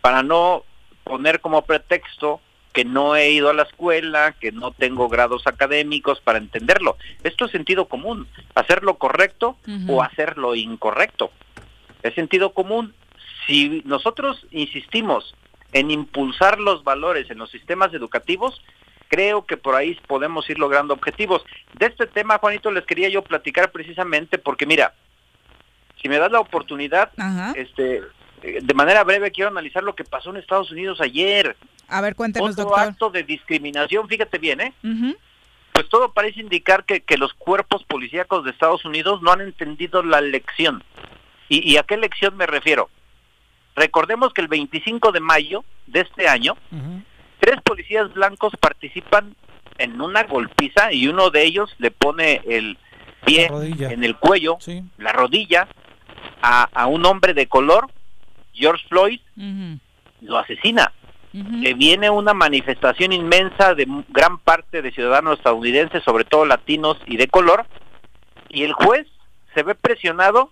para no poner como pretexto que no he ido a la escuela, que no tengo grados académicos para entenderlo. Esto es sentido común, hacer lo correcto o hacer lo incorrecto. Es sentido común. Si nosotros insistimos en impulsar los valores en los sistemas educativos, creo que por ahí podemos ir logrando objetivos. De este tema, Juanito, les quería yo platicar precisamente porque, mira, si me das la oportunidad, Ajá. este, eh, de manera breve quiero analizar lo que pasó en Estados Unidos ayer. A ver, cuéntenos, Otro doctor. acto de discriminación, fíjate bien, ¿eh? Pues todo parece indicar que, que los cuerpos policíacos de Estados Unidos no han entendido la lección. ¿Y, y a qué lección me refiero? Recordemos que el 25 de mayo de este año, tres policías blancos participan en una golpiza y uno de ellos le pone el pie en el cuello, la rodilla, a, a un hombre de color, George Floyd, lo asesina. Que viene una manifestación inmensa de gran parte de ciudadanos estadounidenses, sobre todo latinos y de color, y el juez se ve presionado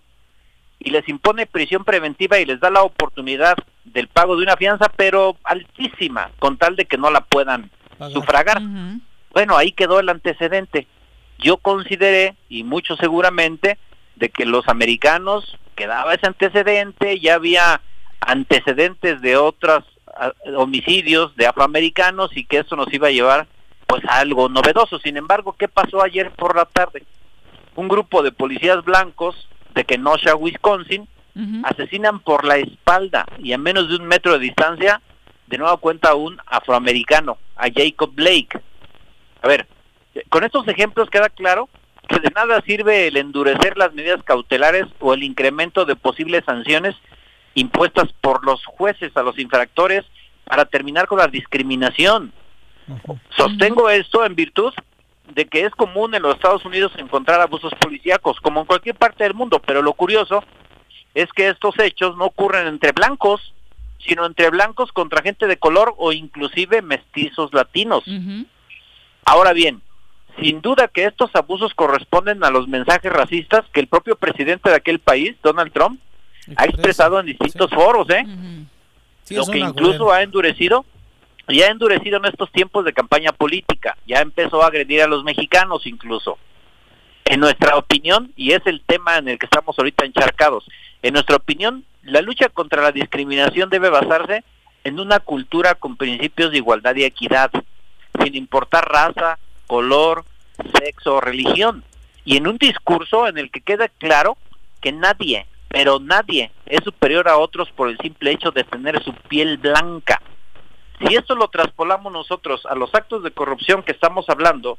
y les impone prisión preventiva y les da la oportunidad del pago de una fianza, pero altísima, con tal de que no la puedan sufragar. Bueno, ahí quedó el antecedente. Yo consideré, y mucho seguramente, de que los americanos quedaba ese antecedente, ya había antecedentes de otros ah, homicidios de afroamericanos y que eso nos iba a llevar pues a algo novedoso. Sin embargo, ¿qué pasó ayer por la tarde? Un grupo de policías blancos de Kenosha, Wisconsin, asesinan por la espalda y a menos de un metro de distancia, de nueva cuenta a un afroamericano, a Jacob Blake. A ver, con estos ejemplos queda claro que de nada sirve el endurecer las medidas cautelares o el incremento de posibles sanciones impuestas por los jueces a los infractores para terminar con la discriminación. Sostengo esto en virtud de que es común en los Estados Unidos encontrar abusos policíacos, como en cualquier parte del mundo, pero lo curioso es que estos hechos no ocurren entre blancos, sino entre blancos contra gente de color o inclusive mestizos latinos. Ahora bien, sin duda que estos abusos corresponden a los mensajes racistas que el propio presidente de aquel país, Donald Trump, ha expresado en distintos foros, ¿eh? Sí, Lo que incluso buena- ha endurecido, y ha endurecido en estos tiempos de campaña política, ya empezó a agredir a los mexicanos incluso. En nuestra opinión, y es el tema en el que estamos ahorita encharcados, en nuestra opinión, la lucha contra la discriminación debe basarse en una cultura con principios de igualdad y equidad, sin importar raza, color, sexo o religión, y en un discurso en el que queda claro que nadie, pero nadie es superior a otros por el simple hecho de tener su piel blanca. Si esto lo traspolamos nosotros a los actos de corrupción que estamos hablando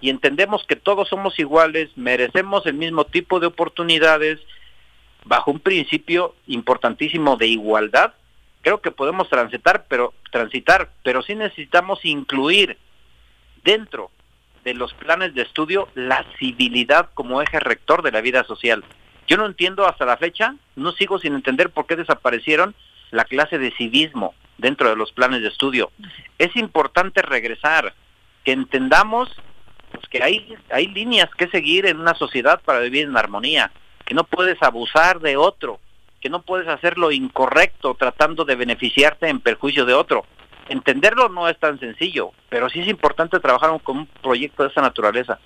y entendemos que todos somos iguales, merecemos el mismo tipo de oportunidades bajo un principio importantísimo de igualdad, creo que podemos transitar, pero transitar, pero sí necesitamos incluir dentro de los planes de estudio la civilidad como eje rector de la vida social. Yo no entiendo hasta la fecha, no sigo sin entender por qué desaparecieron la clase de civismo dentro de los planes de estudio. Es importante regresar, que entendamos pues, que hay, hay líneas que seguir en una sociedad para vivir en armonía, que no puedes abusar de otro, que no puedes hacer lo incorrecto tratando de beneficiarte en perjuicio de otro. Entenderlo no es tan sencillo, pero sí es importante trabajar con un proyecto de esa naturaleza.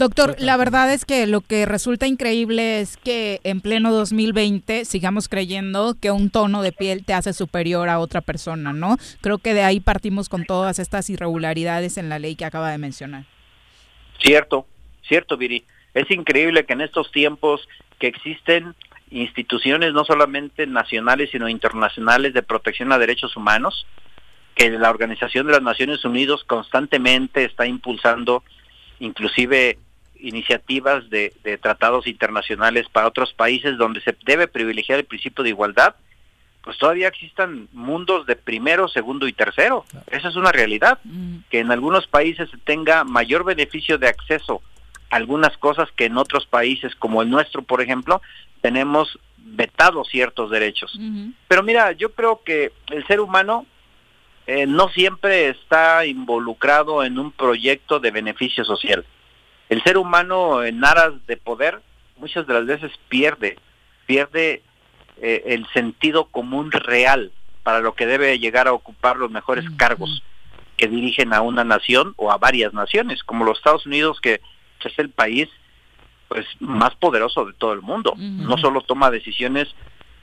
Doctor, la verdad es que lo que resulta increíble es que en pleno 2020 sigamos creyendo que un tono de piel te hace superior a otra persona, ¿no? Creo que de ahí partimos con todas estas irregularidades en la ley que acaba de mencionar. Cierto, cierto, Viri. Es increíble que en estos tiempos que existen instituciones no solamente nacionales sino internacionales de protección a derechos humanos, que la Organización de las Naciones Unidas constantemente está impulsando inclusive iniciativas de, de tratados internacionales para otros países donde se debe privilegiar el principio de igualdad, pues todavía existan mundos de primero, segundo y tercero. Esa es una realidad, que en algunos países se tenga mayor beneficio de acceso a algunas cosas que en otros países, como el nuestro, por ejemplo, tenemos vetados ciertos derechos. Pero mira, yo creo que el ser humano eh, no siempre está involucrado en un proyecto de beneficio social. El ser humano en aras de poder muchas de las veces pierde, pierde eh, el sentido común real para lo que debe llegar a ocupar los mejores cargos que dirigen a una nación o a varias naciones, como los Estados Unidos, que es el país pues más poderoso de todo el mundo. No solo toma decisiones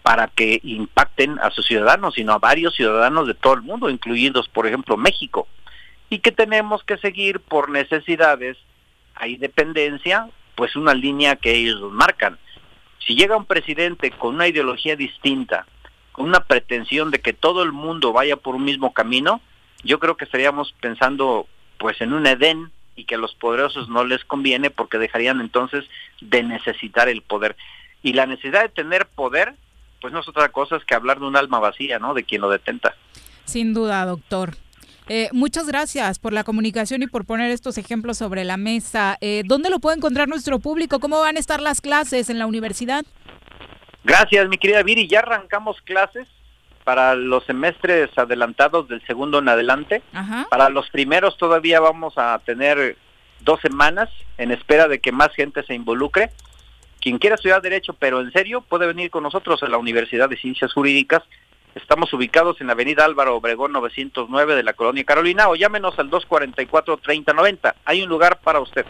para que impacten a sus ciudadanos, sino a varios ciudadanos de todo el mundo, incluidos, por ejemplo, México. Y que tenemos que seguir por necesidades, hay dependencia, pues una línea que ellos marcan. Si llega un presidente con una ideología distinta, con una pretensión de que todo el mundo vaya por un mismo camino, yo creo que estaríamos pensando pues en un Edén y que a los poderosos no les conviene porque dejarían entonces de necesitar el poder. Y la necesidad de tener poder, pues no es otra cosa que hablar de un alma vacía, ¿no? De quien lo detenta. Sin duda, doctor. Eh, muchas gracias por la comunicación y por poner estos ejemplos sobre la mesa. Eh, ¿Dónde lo puede encontrar nuestro público? ¿Cómo van a estar las clases en la universidad? Gracias, mi querida Viri. Ya arrancamos clases para los semestres adelantados del segundo en adelante. Para los primeros todavía vamos a tener dos semanas en espera de que más gente se involucre. Quien quiera estudiar Derecho, pero en serio, puede venir con nosotros a la Universidad de Ciencias Jurídicas. Estamos ubicados en la avenida Álvaro Obregón 909 de la Colonia Carolina o llámenos al 244-3090. Hay un lugar para usted.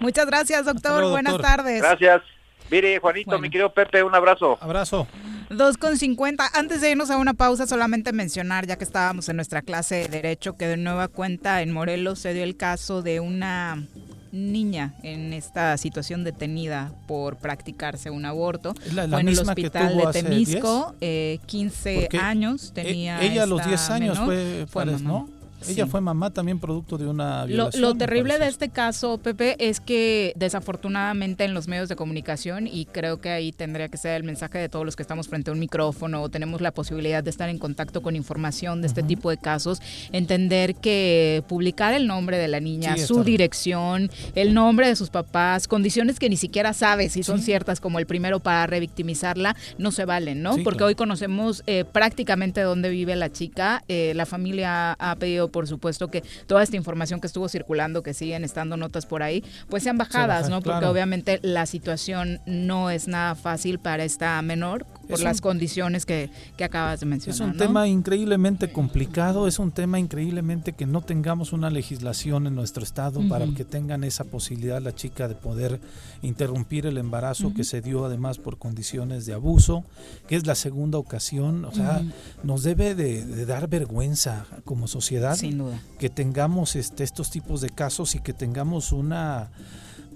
Muchas gracias, doctor. Buenas tardes. Gracias. Mire, Juanito, mi querido Pepe, un abrazo. Abrazo. 2.50. Antes de irnos a una pausa, solamente mencionar, ya que estábamos en nuestra clase de Derecho, que de nueva cuenta en Morelos se dio el caso de una niña en esta situación detenida por practicarse un aborto. La, Fue en el hospital de Temisco, eh, 15 años e- tenía. Ella a los esta 10 años menor. fue, Fue Fares. ¿no? Ella Sí. fue mamá también producto de una Lo, violación. lo terrible de este caso, Pepe, es que desafortunadamente en los medios de comunicación, y creo que ahí tendría que ser el mensaje de todos los que estamos frente a un micrófono o tenemos la posibilidad de estar en contacto con información de este tipo de casos, entender que publicar el nombre de la niña, Sí, su dirección, el nombre de sus papás, condiciones que ni siquiera sabe si son ciertas, como el primero para revictimizarla, no se valen, ¿no? Porque claro. hoy conocemos eh, prácticamente dónde vive la chica. Eh, la familia ha pedido, por supuesto, que toda esta información que estuvo circulando, que siguen estando notas por ahí, pues sean bajadas, bajan, ¿no? Porque claro. obviamente la situación no es nada fácil para esta menor por Es las un- condiciones que, que acabas de Es mencionar. un ¿no? tema increíblemente complicado, es un tema increíblemente que no tengamos una legislación en nuestro estado para que tengan esa posibilidad la chica de poder interrumpir el embarazo que se dio además por condiciones de abuso, que es la segunda ocasión, o sea, nos debe de, de dar vergüenza como sociedad Sin duda. que tengamos este, estos tipos de casos y que tengamos una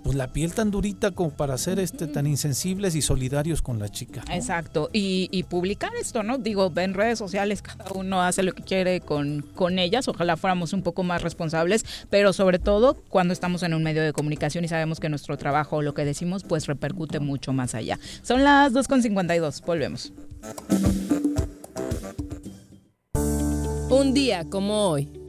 pues la piel tan durita como para ser este tan insensibles y solidarios con la chica. ¿no? Exacto, y, y publicar esto, ¿no? Digo, en redes sociales cada uno hace lo que quiere con, con ellas, ojalá fuéramos un poco más responsables, pero sobre todo cuando estamos en un medio de comunicación y sabemos que nuestro trabajo o lo que decimos pues repercute mucho más allá. Son las 2.52, volvemos. Un día como hoy.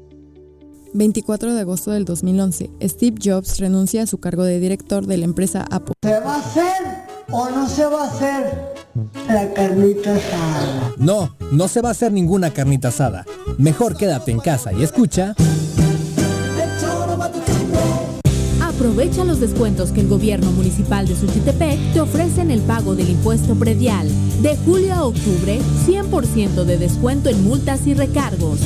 24 de agosto del 2011, Steve Jobs renuncia a su cargo de director de la empresa Apple. ¿Se va a hacer o no se va a hacer la carnita asada? No, no se va a hacer ninguna carnita asada. Mejor quédate en casa y escucha. Aprovecha los descuentos que el gobierno municipal de Suchitepec te ofrece en el pago del impuesto predial. De julio a octubre, 100% de descuento en multas y recargos.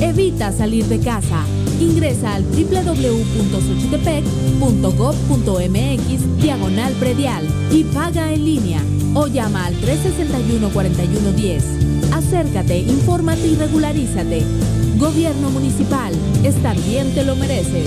Evita salir de casa. Ingresa al www.suchitepec.gov.mx diagonal predial y paga en línea o llama al 361-4110. Acércate, infórmate y regularízate. Gobierno municipal, estar bien te lo mereces.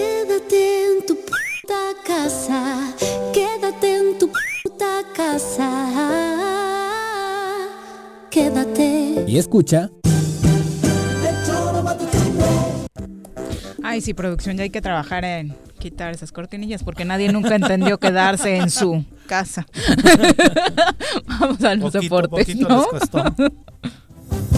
Y escucha. Ay, sí, producción, ya hay que trabajar en quitar esas cortinillas porque nadie nunca entendió quedarse en su casa. Vamos a los deportes, ¿no?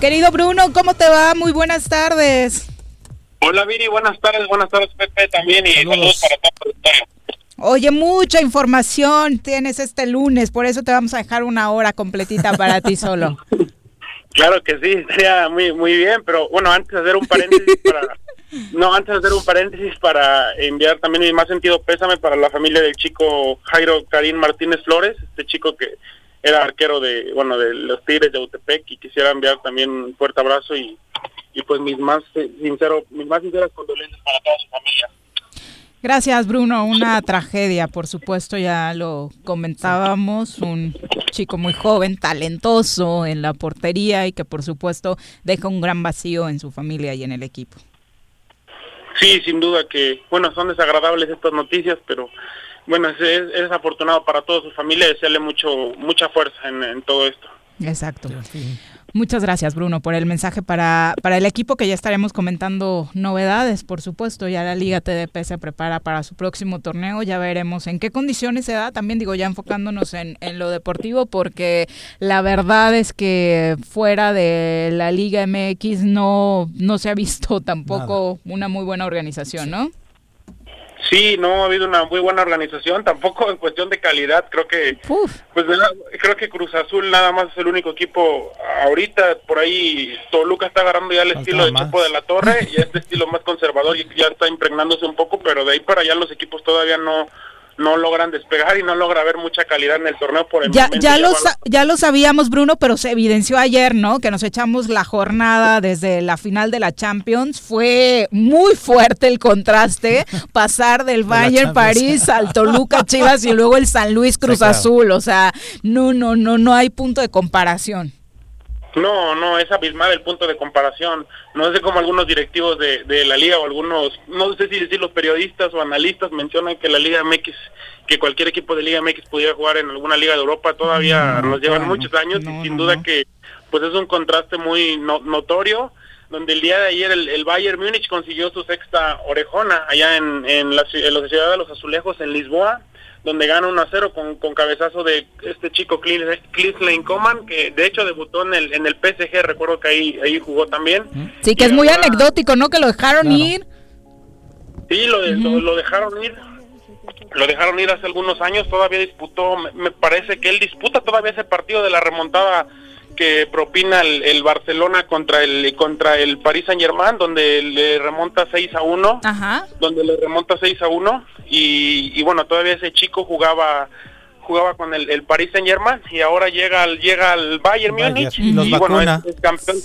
Querido Bruno, ¿cómo te va? Muy buenas tardes. Hola Viri, buenas tardes, buenas tardes Pepe también y saludos, para todos. Oye, mucha información tienes este lunes, por eso te vamos a dejar una hora completita para ti solo. Claro que sí, estaría muy muy bien, pero bueno, antes de hacer un paréntesis para no, antes de hacer un paréntesis para enviar también mi más sentido pésame para la familia del chico Jairo Karim Martínez Flores, este chico que era arquero de, bueno, de los Tigres de Utepec y quisiera enviar también un fuerte abrazo y, y pues mis más sincero, mis más sinceras condolencias para toda su familia. Gracias, Bruno. Una tragedia, por supuesto, ya lo comentábamos. Un chico muy joven, talentoso en la portería y que, por supuesto, deja un gran vacío en su familia y en el equipo. Sí, sin duda que, bueno, son desagradables estas noticias, pero bueno, es, es, afortunado para toda su familia y desearle mucho, mucha fuerza en, en todo esto. Exacto. Muchas gracias, Bruno, por el mensaje para, para el equipo que ya estaremos comentando novedades, por supuesto. Ya la Liga TDP se prepara para su próximo torneo. Ya veremos en qué condiciones se da. También digo, ya enfocándonos en, en lo deportivo, porque la verdad es que fuera de la Liga MX no, no se ha visto tampoco Nada. una muy buena organización, ¿no? Sí, no ha habido una muy buena organización, tampoco en cuestión de calidad, creo que pues creo que Cruz Azul nada más es el único equipo ahorita, por ahí Toluca está agarrando ya el Falta estilo de Chapo de la Torre y este estilo más conservador y ya está impregnándose un poco, pero de ahí para allá los equipos todavía no no logran despegar y no logra haber mucha calidad en el torneo por el ya, momento. Ya, lo, ya lo sabíamos, Bruno, pero se evidenció ayer, ¿no? Que nos echamos la jornada desde la final de la Champions. Fue muy fuerte el contraste, pasar del Bayern París al Toluca Chivas y luego el San Luis Cruz sí, claro. Azul. O sea, no, no, no, no hay punto de comparación. No, no, es abismal el punto de comparación. No sé cómo algunos directivos de, de, la liga o algunos, no sé si decir los periodistas o analistas mencionan que la Liga MX, que cualquier equipo de Liga MX pudiera jugar en alguna liga de Europa, todavía no, nos llevan muchos años no, y sin duda que pues es un contraste muy notorio donde el día de ayer el, el, Bayern Múnich consiguió su sexta orejona allá en, en, la, en la ciudad de los azulejos en Lisboa donde gana 1 a 0 con, con cabezazo de este chico Cliff Lane Coman, que de hecho debutó en el, en el PSG, recuerdo que ahí, ahí jugó también. Sí, que es muy ahora, anecdótico, ¿no? Que lo dejaron claro. ir. Sí, lo, de, uh -huh. lo, lo, dejaron ir. Lo dejaron ir hace algunos años, todavía disputó, me, me, parece que él disputa todavía ese partido de la remontada que propina el, el Barcelona contra el contra el Paris Saint Germain, donde le remonta 6 a 1, Ajá. donde le remonta 6 a 1 y, y bueno, todavía ese chico jugaba jugaba con el, el Paris Saint Germain y ahora llega al llega al Bayern Múnich y, los y bueno, es, es, campeón.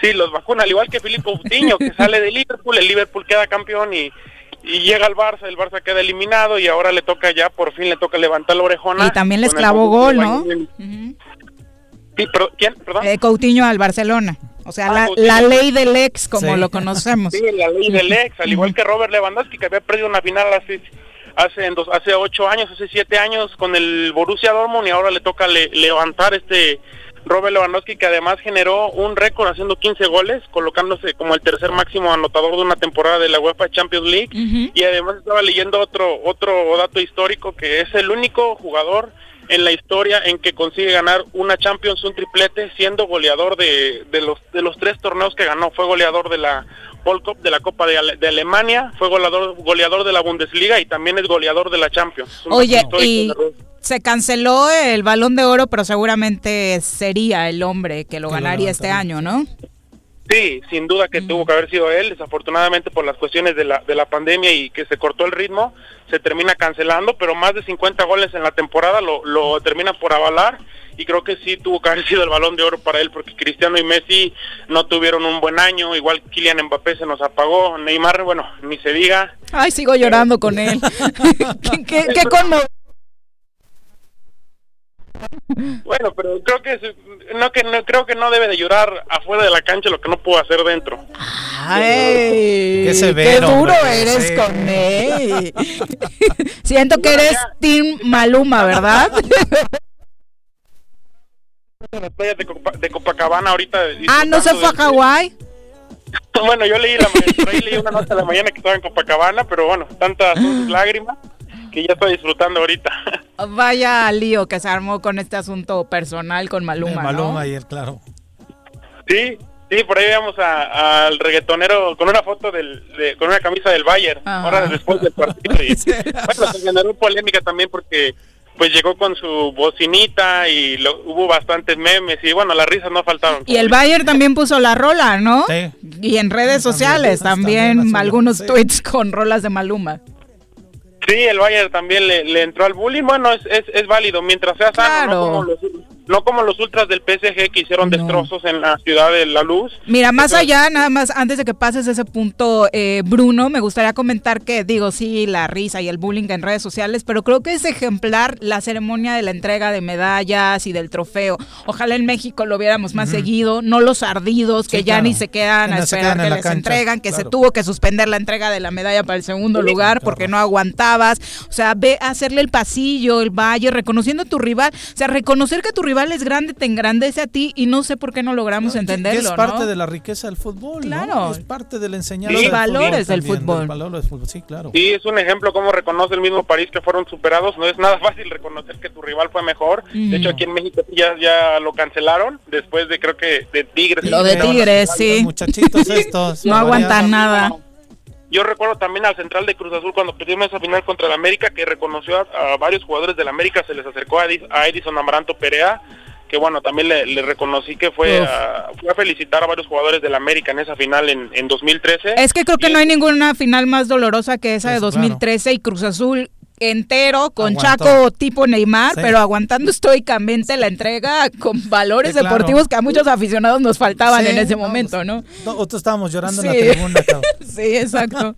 Sí, los vacuna, al igual que Filipe Coutinho, que sale de Liverpool, el Liverpool queda campeón y, y llega al Barça, el Barça queda eliminado y ahora le toca ya, por fin le toca levantar la orejona. Y también le esclavó gol, ¿no? Uh -huh. Sí, pero, ¿quién? Perdón. Eh, Coutinho al Barcelona. O sea, ah, la, la, ley del ex, como sí. lo conocemos. Sí, la ley del ex, al igual que Robert Lewandowski, que había perdido una final hace hace en dos, hace ocho años, hace siete años con el Borussia Dortmund y ahora le toca le, levantar este Robert Lewandowski que además generó un récord haciendo 15 goles, colocándose como el tercer máximo anotador de una temporada de la UEFA Champions League uh -huh. y además estaba leyendo otro otro dato histórico que es el único jugador en la historia en que consigue ganar una Champions, un triplete, siendo goleador de, de los de los tres torneos que ganó. Fue goleador de la World Cup, de la Copa de, de Alemania, fue goleador, goleador de la Bundesliga y también es goleador de la Champions. Oye, y se canceló el Balón de Oro, pero seguramente sería el hombre que lo que ganaría lo este año, ¿no? Sí, sin duda que mm. tuvo que haber sido él, desafortunadamente por las cuestiones de la, de la pandemia y que se cortó el ritmo, se termina cancelando, pero más de 50 goles en la temporada lo, lo termina por avalar y creo que sí tuvo que haber sido el balón de oro para él porque Cristiano y Messi no tuvieron un buen año, igual Kylian Mbappé se nos apagó, Neymar, bueno, ni se diga. Ay, sigo llorando con él. ¿Qué, qué, qué conmo- Bueno, pero creo que no que no creo que no debe de llorar afuera de la cancha lo que no pudo hacer dentro. Ay, Qué severo, duro hombre, eres sí. con él. Siento que eres Team Maluma, ¿verdad? En las playas de, Copa- de Copacabana ahorita. ah, ¿no se fue a disfrutando Hawái? Bueno, yo leí, la, ma- por ahí leí una nota de la mañana que estaba en Copacabana, pero bueno, tantas lágrimas que ya estoy disfrutando ahorita. Vaya lío que se armó con este asunto personal con Maluma, ¿no? Maluma y él, claro. Sí, sí, por ahí veíamos a- al reggaetonero con una foto del, de- con una camisa del Bayern, Ajá. horas después del partido. Y, bueno, se generó polémica también porque pues llegó con su bocinita y lo- hubo bastantes memes y bueno, las risas no faltaron. Y el Bayern también puso la rola, ¿no? Sí. Y en redes sociales también, también, algunos sí. tweets con rolas de Maluma. Sí, el Bayern también le, le entró al bullying. Bueno, es, es, es válido mientras sea sano, Claro. no, como los, no como los ultras del PSG que hicieron destrozos en la ciudad de la luz. Mira, más allá, nada más, antes de que pases ese punto, eh, Bruno, me gustaría comentar que, digo, sí, la risa y el bullying en redes sociales, pero creo que es ejemplar la ceremonia de la entrega de medallas y del trofeo. Ojalá en México lo viéramos más seguido, no los ardidos que Sí, ya claro. ni se quedan Que a esperar quedan que les cancha, entregan, que se tuvo que suspender la entrega de la medalla para el segundo lugar porque no aguantabas. O sea, ve a hacerle el pasillo, el valle, reconociendo a tu rival. O sea, reconocer que tu rival es grande te engrandece a ti y no sé por qué no logramos entenderlo. es parte ¿no? de la riqueza del fútbol, ¿no? Claro. Es parte de la enseñanza Los del valores del fútbol. los valores del fútbol, sí, claro. Sí, es un ejemplo cómo reconoce el mismo París que fueron superados. No es nada fácil reconocer que tu rival fue mejor. Mm. De hecho, aquí en México ya, ya lo cancelaron después de creo que de Tigres. Lo de Tigres, sí. Los muchachitos estos. No aguantan nada. Yo recuerdo también al central de Cruz Azul cuando perdimos esa final contra el América que reconoció a, a varios jugadores del América, se les acercó a, Edis- a Edison Amaranto Perea, que bueno, también le, le reconocí que fue a, fue a felicitar a varios jugadores del América en esa final en, en 2013. Es que creo que no hay ninguna final más dolorosa que esa de Eso, 2013 y Cruz Azul entero con Aguantó. Chaco tipo Neymar, Sí. pero aguantando estoicamente la entrega con valores Sí, claro. deportivos que a muchos aficionados nos faltaban Sí, en ese no, momento, ¿no? Nosotros estábamos llorando en la tribuna. Sí, exacto.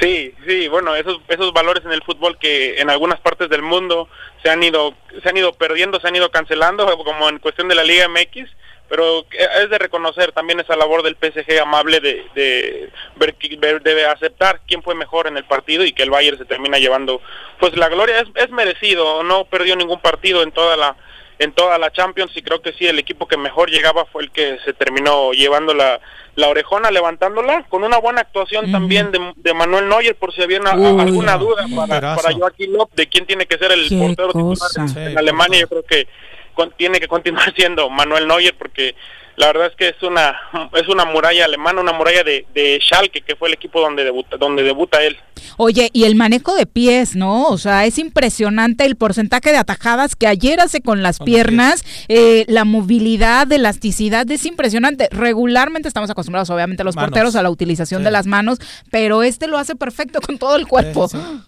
Sí, sí, bueno, esos esos valores en el fútbol que en algunas partes del mundo se han ido se han ido perdiendo, se han ido cancelando, como en cuestión de la Liga MX, pero es de reconocer también esa labor del PSG amable de, de ver, qui- ver- de aceptar quién fue mejor en el partido y que el Bayern se termina llevando pues la gloria. Es, es merecido, no perdió ningún partido en toda la en toda la Champions y creo que sí el equipo que mejor llegaba fue el que se terminó llevando la, la orejona levantándola con una buena actuación también de, de Manuel Neuer por si había una- Uy, alguna duda para, para Joaquín Löw de quién tiene que ser el portero titular en Sí, Alemania. Yo creo que tiene que continuar siendo Manuel Neuer porque la verdad es que es una es una muralla alemana una muralla de, de Schalke que fue el equipo donde debuta donde debuta él Oye, y el manejo de pies, ¿no? O sea, es impresionante el porcentaje de atajadas que ayer hace con las piernas, eh, la movilidad, de elasticidad, es impresionante. Regularmente estamos acostumbrados, obviamente, los Manos. porteros a la utilización Sí. de las manos, pero este lo hace perfecto con todo el cuerpo. Sí, sí.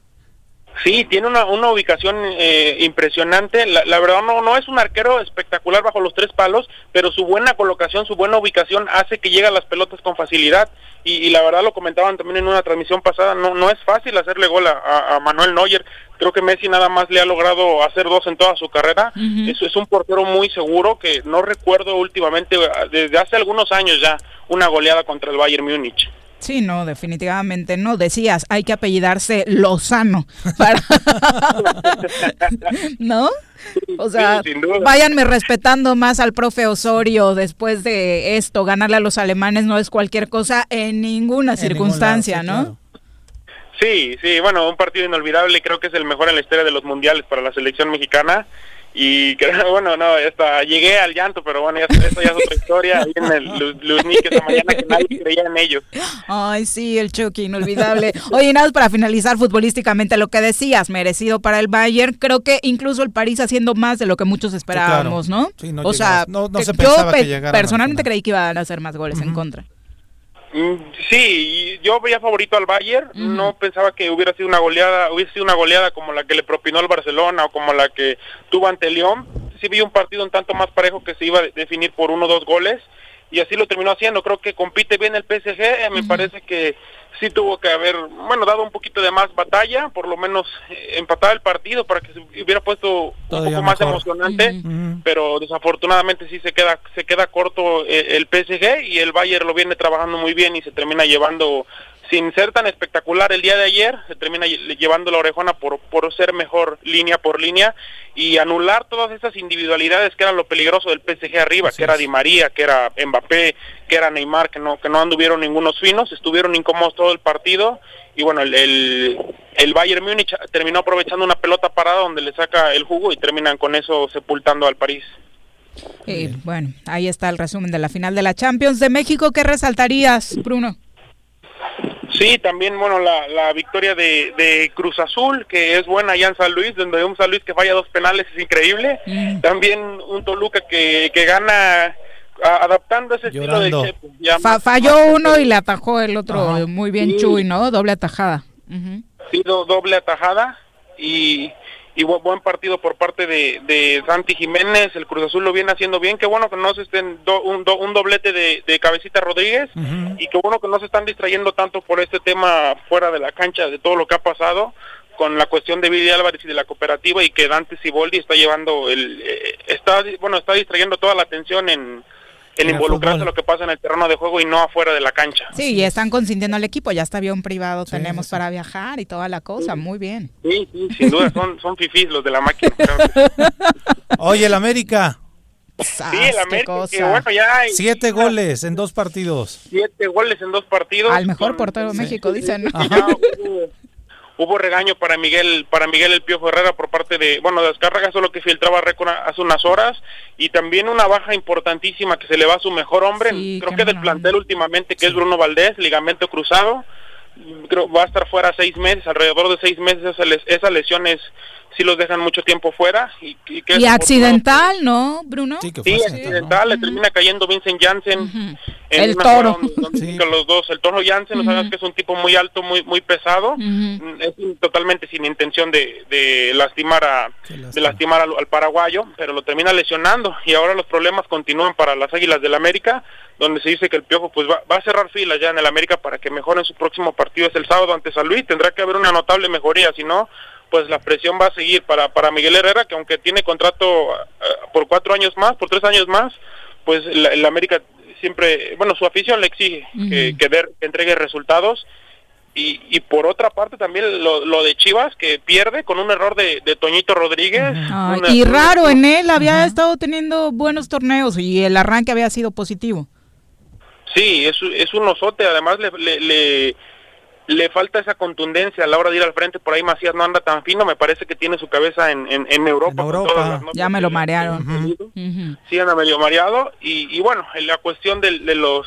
Sí, tiene una, una ubicación eh, impresionante. La, la verdad no, no es un arquero espectacular bajo los tres palos, pero su buena colocación, su buena ubicación hace que llegue a las pelotas con facilidad. Y, y la verdad lo comentaban también en una transmisión pasada, no, no es fácil hacerle gol a, a- a Manuel Neuer. Creo que Messi nada más le ha logrado hacer dos en toda su carrera. Es, es un portero muy seguro que no recuerdo últimamente, desde hace algunos años ya, una goleada contra el Bayern Múnich. Sí, no, definitivamente no. Decías, hay que apellidarse Lozano para... ¿No? O sea, Sí, váyanme respetando más al profe Osorio después de esto. Ganarle a los alemanes no es cualquier cosa en ninguna En ningún circunstancia, lado, sí, ¿no? claro. Sí, sí, bueno, un partido inolvidable, creo que es el mejor en la historia de los mundiales para la selección mexicana. Y creo, bueno, no, ya está, llegué al llanto, pero bueno, ya, eso ya es otra historia. Ahí en el Lu- Luznik esta mañana que nadie creía en ellos. Ay, sí, el Chucky, inolvidable. Oye, nada, más para finalizar futbolísticamente lo que decías, merecido para el Bayern. Creo que incluso el París haciendo más de lo que muchos esperábamos, claro. ¿no? Sí, no o sea. No- no se yo que pe- personalmente creí que iban a hacer más goles en contra. Sí, yo veía favorito al Bayern, no pensaba que hubiera sido una goleada, hubiese sido una goleada como la que le propinó el Barcelona o como la que tuvo ante León. sí vi un partido un tanto más parejo que se iba a definir por uno o dos goles y así lo terminó haciendo. Creo que compite bien el PSG, eh, me parece que sí tuvo que haber, bueno, dado un poquito de más batalla, por lo menos eh, empatar el partido para que se hubiera puesto un poco más mejor. emocionante, pero desafortunadamente sí se queda se queda corto eh, el PSG y el Bayern lo viene trabajando muy bien y se termina llevando sin ser tan espectacular el día de ayer, se termina lle- llevando la orejona por, por ser mejor línea por línea y anular todas esas individualidades que eran lo peligroso del PSG arriba, que era Di María, que era Mbappé, que era Neymar, que no, que no anduvieron ningunos finos, estuvieron incómodos todo el partido y bueno, el, el, el Bayern Múnich terminó aprovechando una pelota parada donde le saca el jugo y terminan con eso sepultando al París. Y bueno, ahí está el resumen de la final de la Champions de México. ¿Qué resaltarías, Bruno? Sí, también, bueno, la, la victoria de, de Cruz Azul, que es buena allá en San Luis, donde un San Luis que falla dos penales es increíble. También un Toluca que, que gana a- adaptando ese estilo de. Chepo. Ya Fa- falló más- uno y le atajó el otro Ajá. muy bien Sí. Chuy, ¿no? Doble atajada. Sí, do- doble atajada y, y bu- buen partido por parte de, de Santi Jiménez. El Cruz Azul lo viene haciendo bien. Qué bueno que no se estén do- un, do- un doblete de, de Cabecita Rodríguez y qué bueno que no se están distrayendo tanto por este tema fuera de la cancha de todo lo que ha pasado con la cuestión de Vidi Álvarez y de la cooperativa y que Dante Siboldi está llevando el eh, está bueno está distrayendo toda la atención en En el involucrarse en lo que pasa en el terreno de juego y no afuera de la cancha. Sí, y están consintiendo al equipo. Ya está avión privado tenemos para viajar y toda la cosa. Muy bien. Sí, sí, sin duda son son fifís los de la máquina. Oye, el América, Sí, el América, que bueno, ya hay siete goles en dos partidos. siete goles en dos partidos. Al mejor Con- portero de México, dicen. Hubo, hubo regaño para Miguel para Miguel el Piojo Herrera por parte de, bueno, de Azcárraga, solo que filtraba hace unas horas, y también una baja importantísima que se le va a su mejor hombre, creo que del plantel últimamente, que es Bruno Valdés, ligamento cruzado, creo va a estar fuera seis meses, alrededor de seis meses, esa les- esas lesiones sí los dejan mucho tiempo fuera. Y, y que Y accidental, ¿no, Bruno? Sí, accidental, le termina cayendo Vincent Janssen. en El una toro. donde- los dos. El toro Janssen, no sabes que es un tipo muy alto, muy muy pesado. Mm, Es totalmente sin intención de, de lastimar a de lastimar al, al paraguayo, pero lo termina lesionando. Y ahora los problemas continúan para las Águilas del América, donde se dice que el Piojo pues va, va a cerrar filas ya en el América para que mejoren su próximo partido. Es el sábado ante San Luis. Tendrá que haber una notable mejoría, si no pues la presión va a seguir para, para Miguel Herrera, que aunque tiene contrato eh, por cuatro años más, por tres años más, pues la- el América siempre, bueno, su afición le exige que, que, der- que entregue resultados. Y, y por otra parte también lo, lo de Chivas, que pierde con un error de, de Toñito Rodríguez. Una- y raro en él, había estado teniendo buenos torneos y el arranque había sido positivo. Sí, es, es un osote, además le, le, le, le falta esa contundencia a la hora de ir al frente, por ahí Macías no anda tan fino, me parece que tiene su cabeza en, en, en Europa. con todas las notas Ya me lo marearon. sí anda medio mareado. Y, y bueno en la cuestión de, de los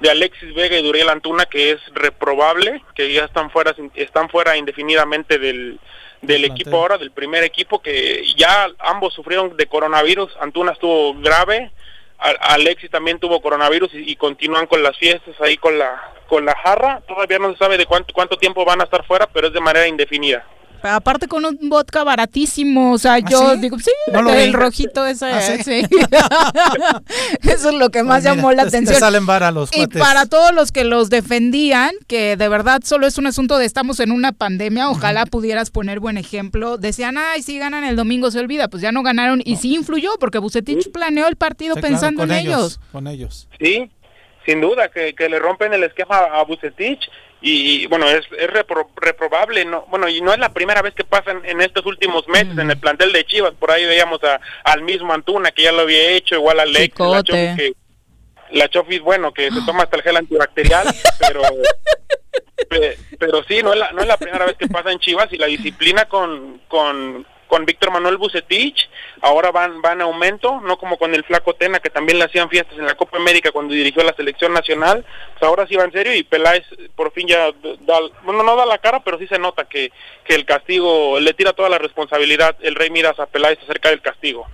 de Alexis Vega y Duriel Antuna que es reprobable que ya están fuera están fuera indefinidamente del del equipo ahora del primer equipo que ya ambos sufrieron de coronavirus. Antuna estuvo grave. Alexis también tuvo coronavirus y, y continúan con las fiestas ahí con la con la jarra todavía no se sabe de cuánto cuánto tiempo van a estar fuera pero es de manera indefinida aparte con un vodka baratísimo, o sea, yo sí? digo, sí, No lo el vi. rojito ese, ¿Ah, sí? sí. Eso es lo que más Pues mira, llamó la te- te atención. salen vara los y cuates. para todos los que los defendían, que de verdad solo es un asunto de estamos en una pandemia, ojalá pudieras poner buen ejemplo. Decían, ay, si ganan el domingo se olvida, pues ya no ganaron y sí influyó porque Bucetich planeó el partido Sí, claro, pensando con en ellos. Con ellos. Sí, sin duda, que, que le rompen el esquema a Bucetich y bueno, es, es repro- reprobable, no bueno, y no es la primera vez que pasa en, estos últimos meses en el plantel de Chivas, por ahí veíamos a, al mismo Antuna que ya lo había hecho, igual a Lex, la. Chofis, que la Chofis, bueno, que se toma hasta el gel antibacterial, pero pe- pero sí, no es, la, no es la primera vez que pasa en Chivas y la disciplina con, con, con Víctor Manuel Bucetich ahora van, van a aumento, no como con el Flaco Tena que también le hacían fiestas en la Copa América cuando dirigió la selección nacional, pues ahora sí va en serio y Peláez por fin ya da, bueno, no da la cara, pero sí se nota que, que el castigo, le tira toda la responsabilidad el Rey Miras a Peláez acerca del castigo.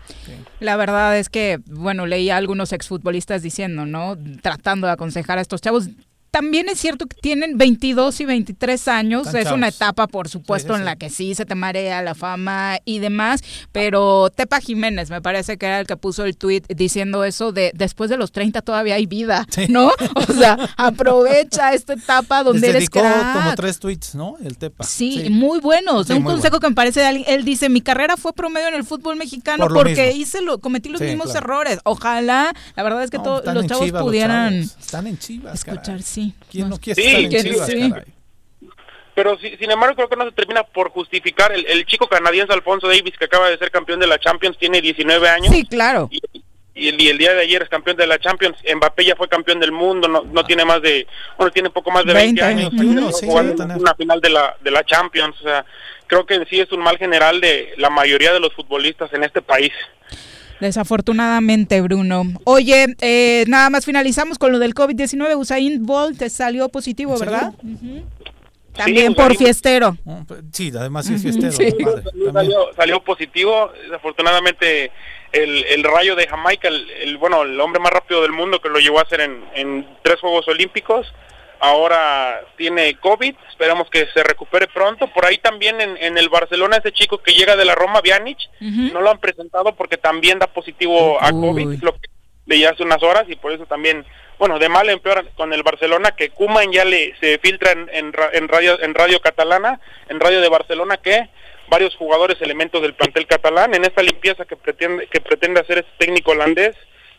La verdad es que, bueno, leía a algunos exfutbolistas diciendo, ¿no? Tratando de aconsejar a estos chavos. También es cierto que tienen 22 y 23 años. Es una etapa, por supuesto, en la que sí se te marea la fama y demás. Pero Tepa Jiménez, me parece que era el que puso el tweet diciendo eso de después de los 30 todavía hay vida, ¿no? O sea, aprovecha esta etapa donde Les eres crack. como tres tweets, ¿no? El Tepa. Sí, muy buenos. Un consejo que me parece de alguien. Él dice, mi carrera fue promedio en el fútbol mexicano Por porque mismo. hice lo, cometí los mismos claro. errores. Ojalá, la verdad es que No, todos los chavos Chivas los pudieran chavos. Están en Chivas, escuchar. Sí. ¿Quién no quiere Sí, estar en sí, Chivas, sí. caray? Pero sí- sin embargo creo que no se termina por justificar. El, el chico canadiense Alfonso Davis, que acaba de ser campeón de la Champions, tiene 19 años. Sí, claro. Y, y el, y el día de ayer es campeón de la Champions. Mbappé ya fue campeón del mundo, no, no tiene más de, bueno, tiene poco más de 20, 20, años. 21, ¿no? sí, Jugando debe tener. una final de la, de la Champions. O sea, creo que sí es un mal general de la mayoría de los futbolistas en este país. Desafortunadamente, Bruno. Oye, eh, nada más finalizamos con lo del COVID-19. Usain Bolt salió positivo. ¿verdad? También por Bolt. fiestero. Pues, Sí, además sí es fiestero. Sí. padre, también. salió, salió positivo. Desafortunadamente, el, el rayo de Jamaica, el, el- bueno, el hombre más rápido del mundo que lo llevó a hacer en, en tres Juegos Olímpicos, ahora tiene COVID. Esperamos que se recupere pronto. Por ahí también en, en el Barcelona, ese chico que llega de la Roma, Pjanic, no lo han presentado porque también da positivo a Uy. COVID, lo que leí hace unas horas y por eso también, bueno, de mal en peor con el Barcelona, que Kuman ya le se filtra en, en, en radio en radio catalana, en radio de Barcelona que varios jugadores elementos del plantel catalán en esta limpieza que pretende que pretende hacer este técnico holandés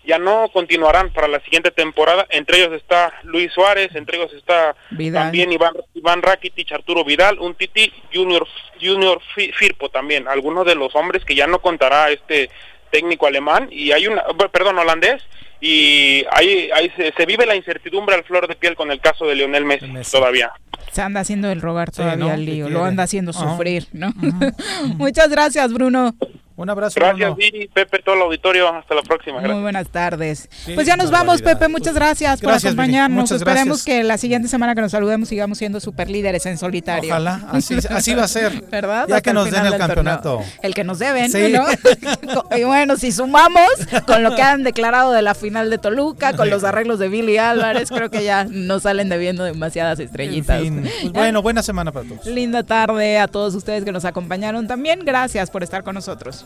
ya no continuarán para la siguiente temporada. Entre ellos está Luis Suárez, entre ellos está Vidal. también Iván, Iván Rakitic, Arturo Vidal, un Titi Junior, Junior Fi- Firpo también, algunos de los hombres que ya no contará este técnico alemán y hay una, perdón, holandés y ahí, ahí se, se vive la incertidumbre al flor de piel con el caso de Lionel Messi, todavía. Se anda haciendo el rogar todavía ¿no? al ¿Qué lío, lo anda haciendo sufrir, ¿no? Muchas gracias, Bruno. Un abrazo. Gracias. Viri, Pepe, todo el auditorio, hasta la próxima. Muy Gracias. buenas tardes. Sí, pues ya nos vamos. Pepe. Muchas gracias por Gracias, Viri. acompañarnos. Esperemos gracias. que la siguiente semana que nos saludemos sigamos siendo super líderes en solitario. Ojalá, así, así va a ser. ¿Verdad? Ya Hasta que nos den el campeonato. torneo. El que nos deben, Sí. ¿no? y bueno, si sumamos con lo que han declarado de la final de Toluca, con los arreglos de Billy Álvarez, creo que ya nos salen debiendo demasiadas estrellitas. En fin, pues bueno, buena semana para todos. Linda tarde a todos ustedes que nos acompañaron también. Gracias por estar con nosotros.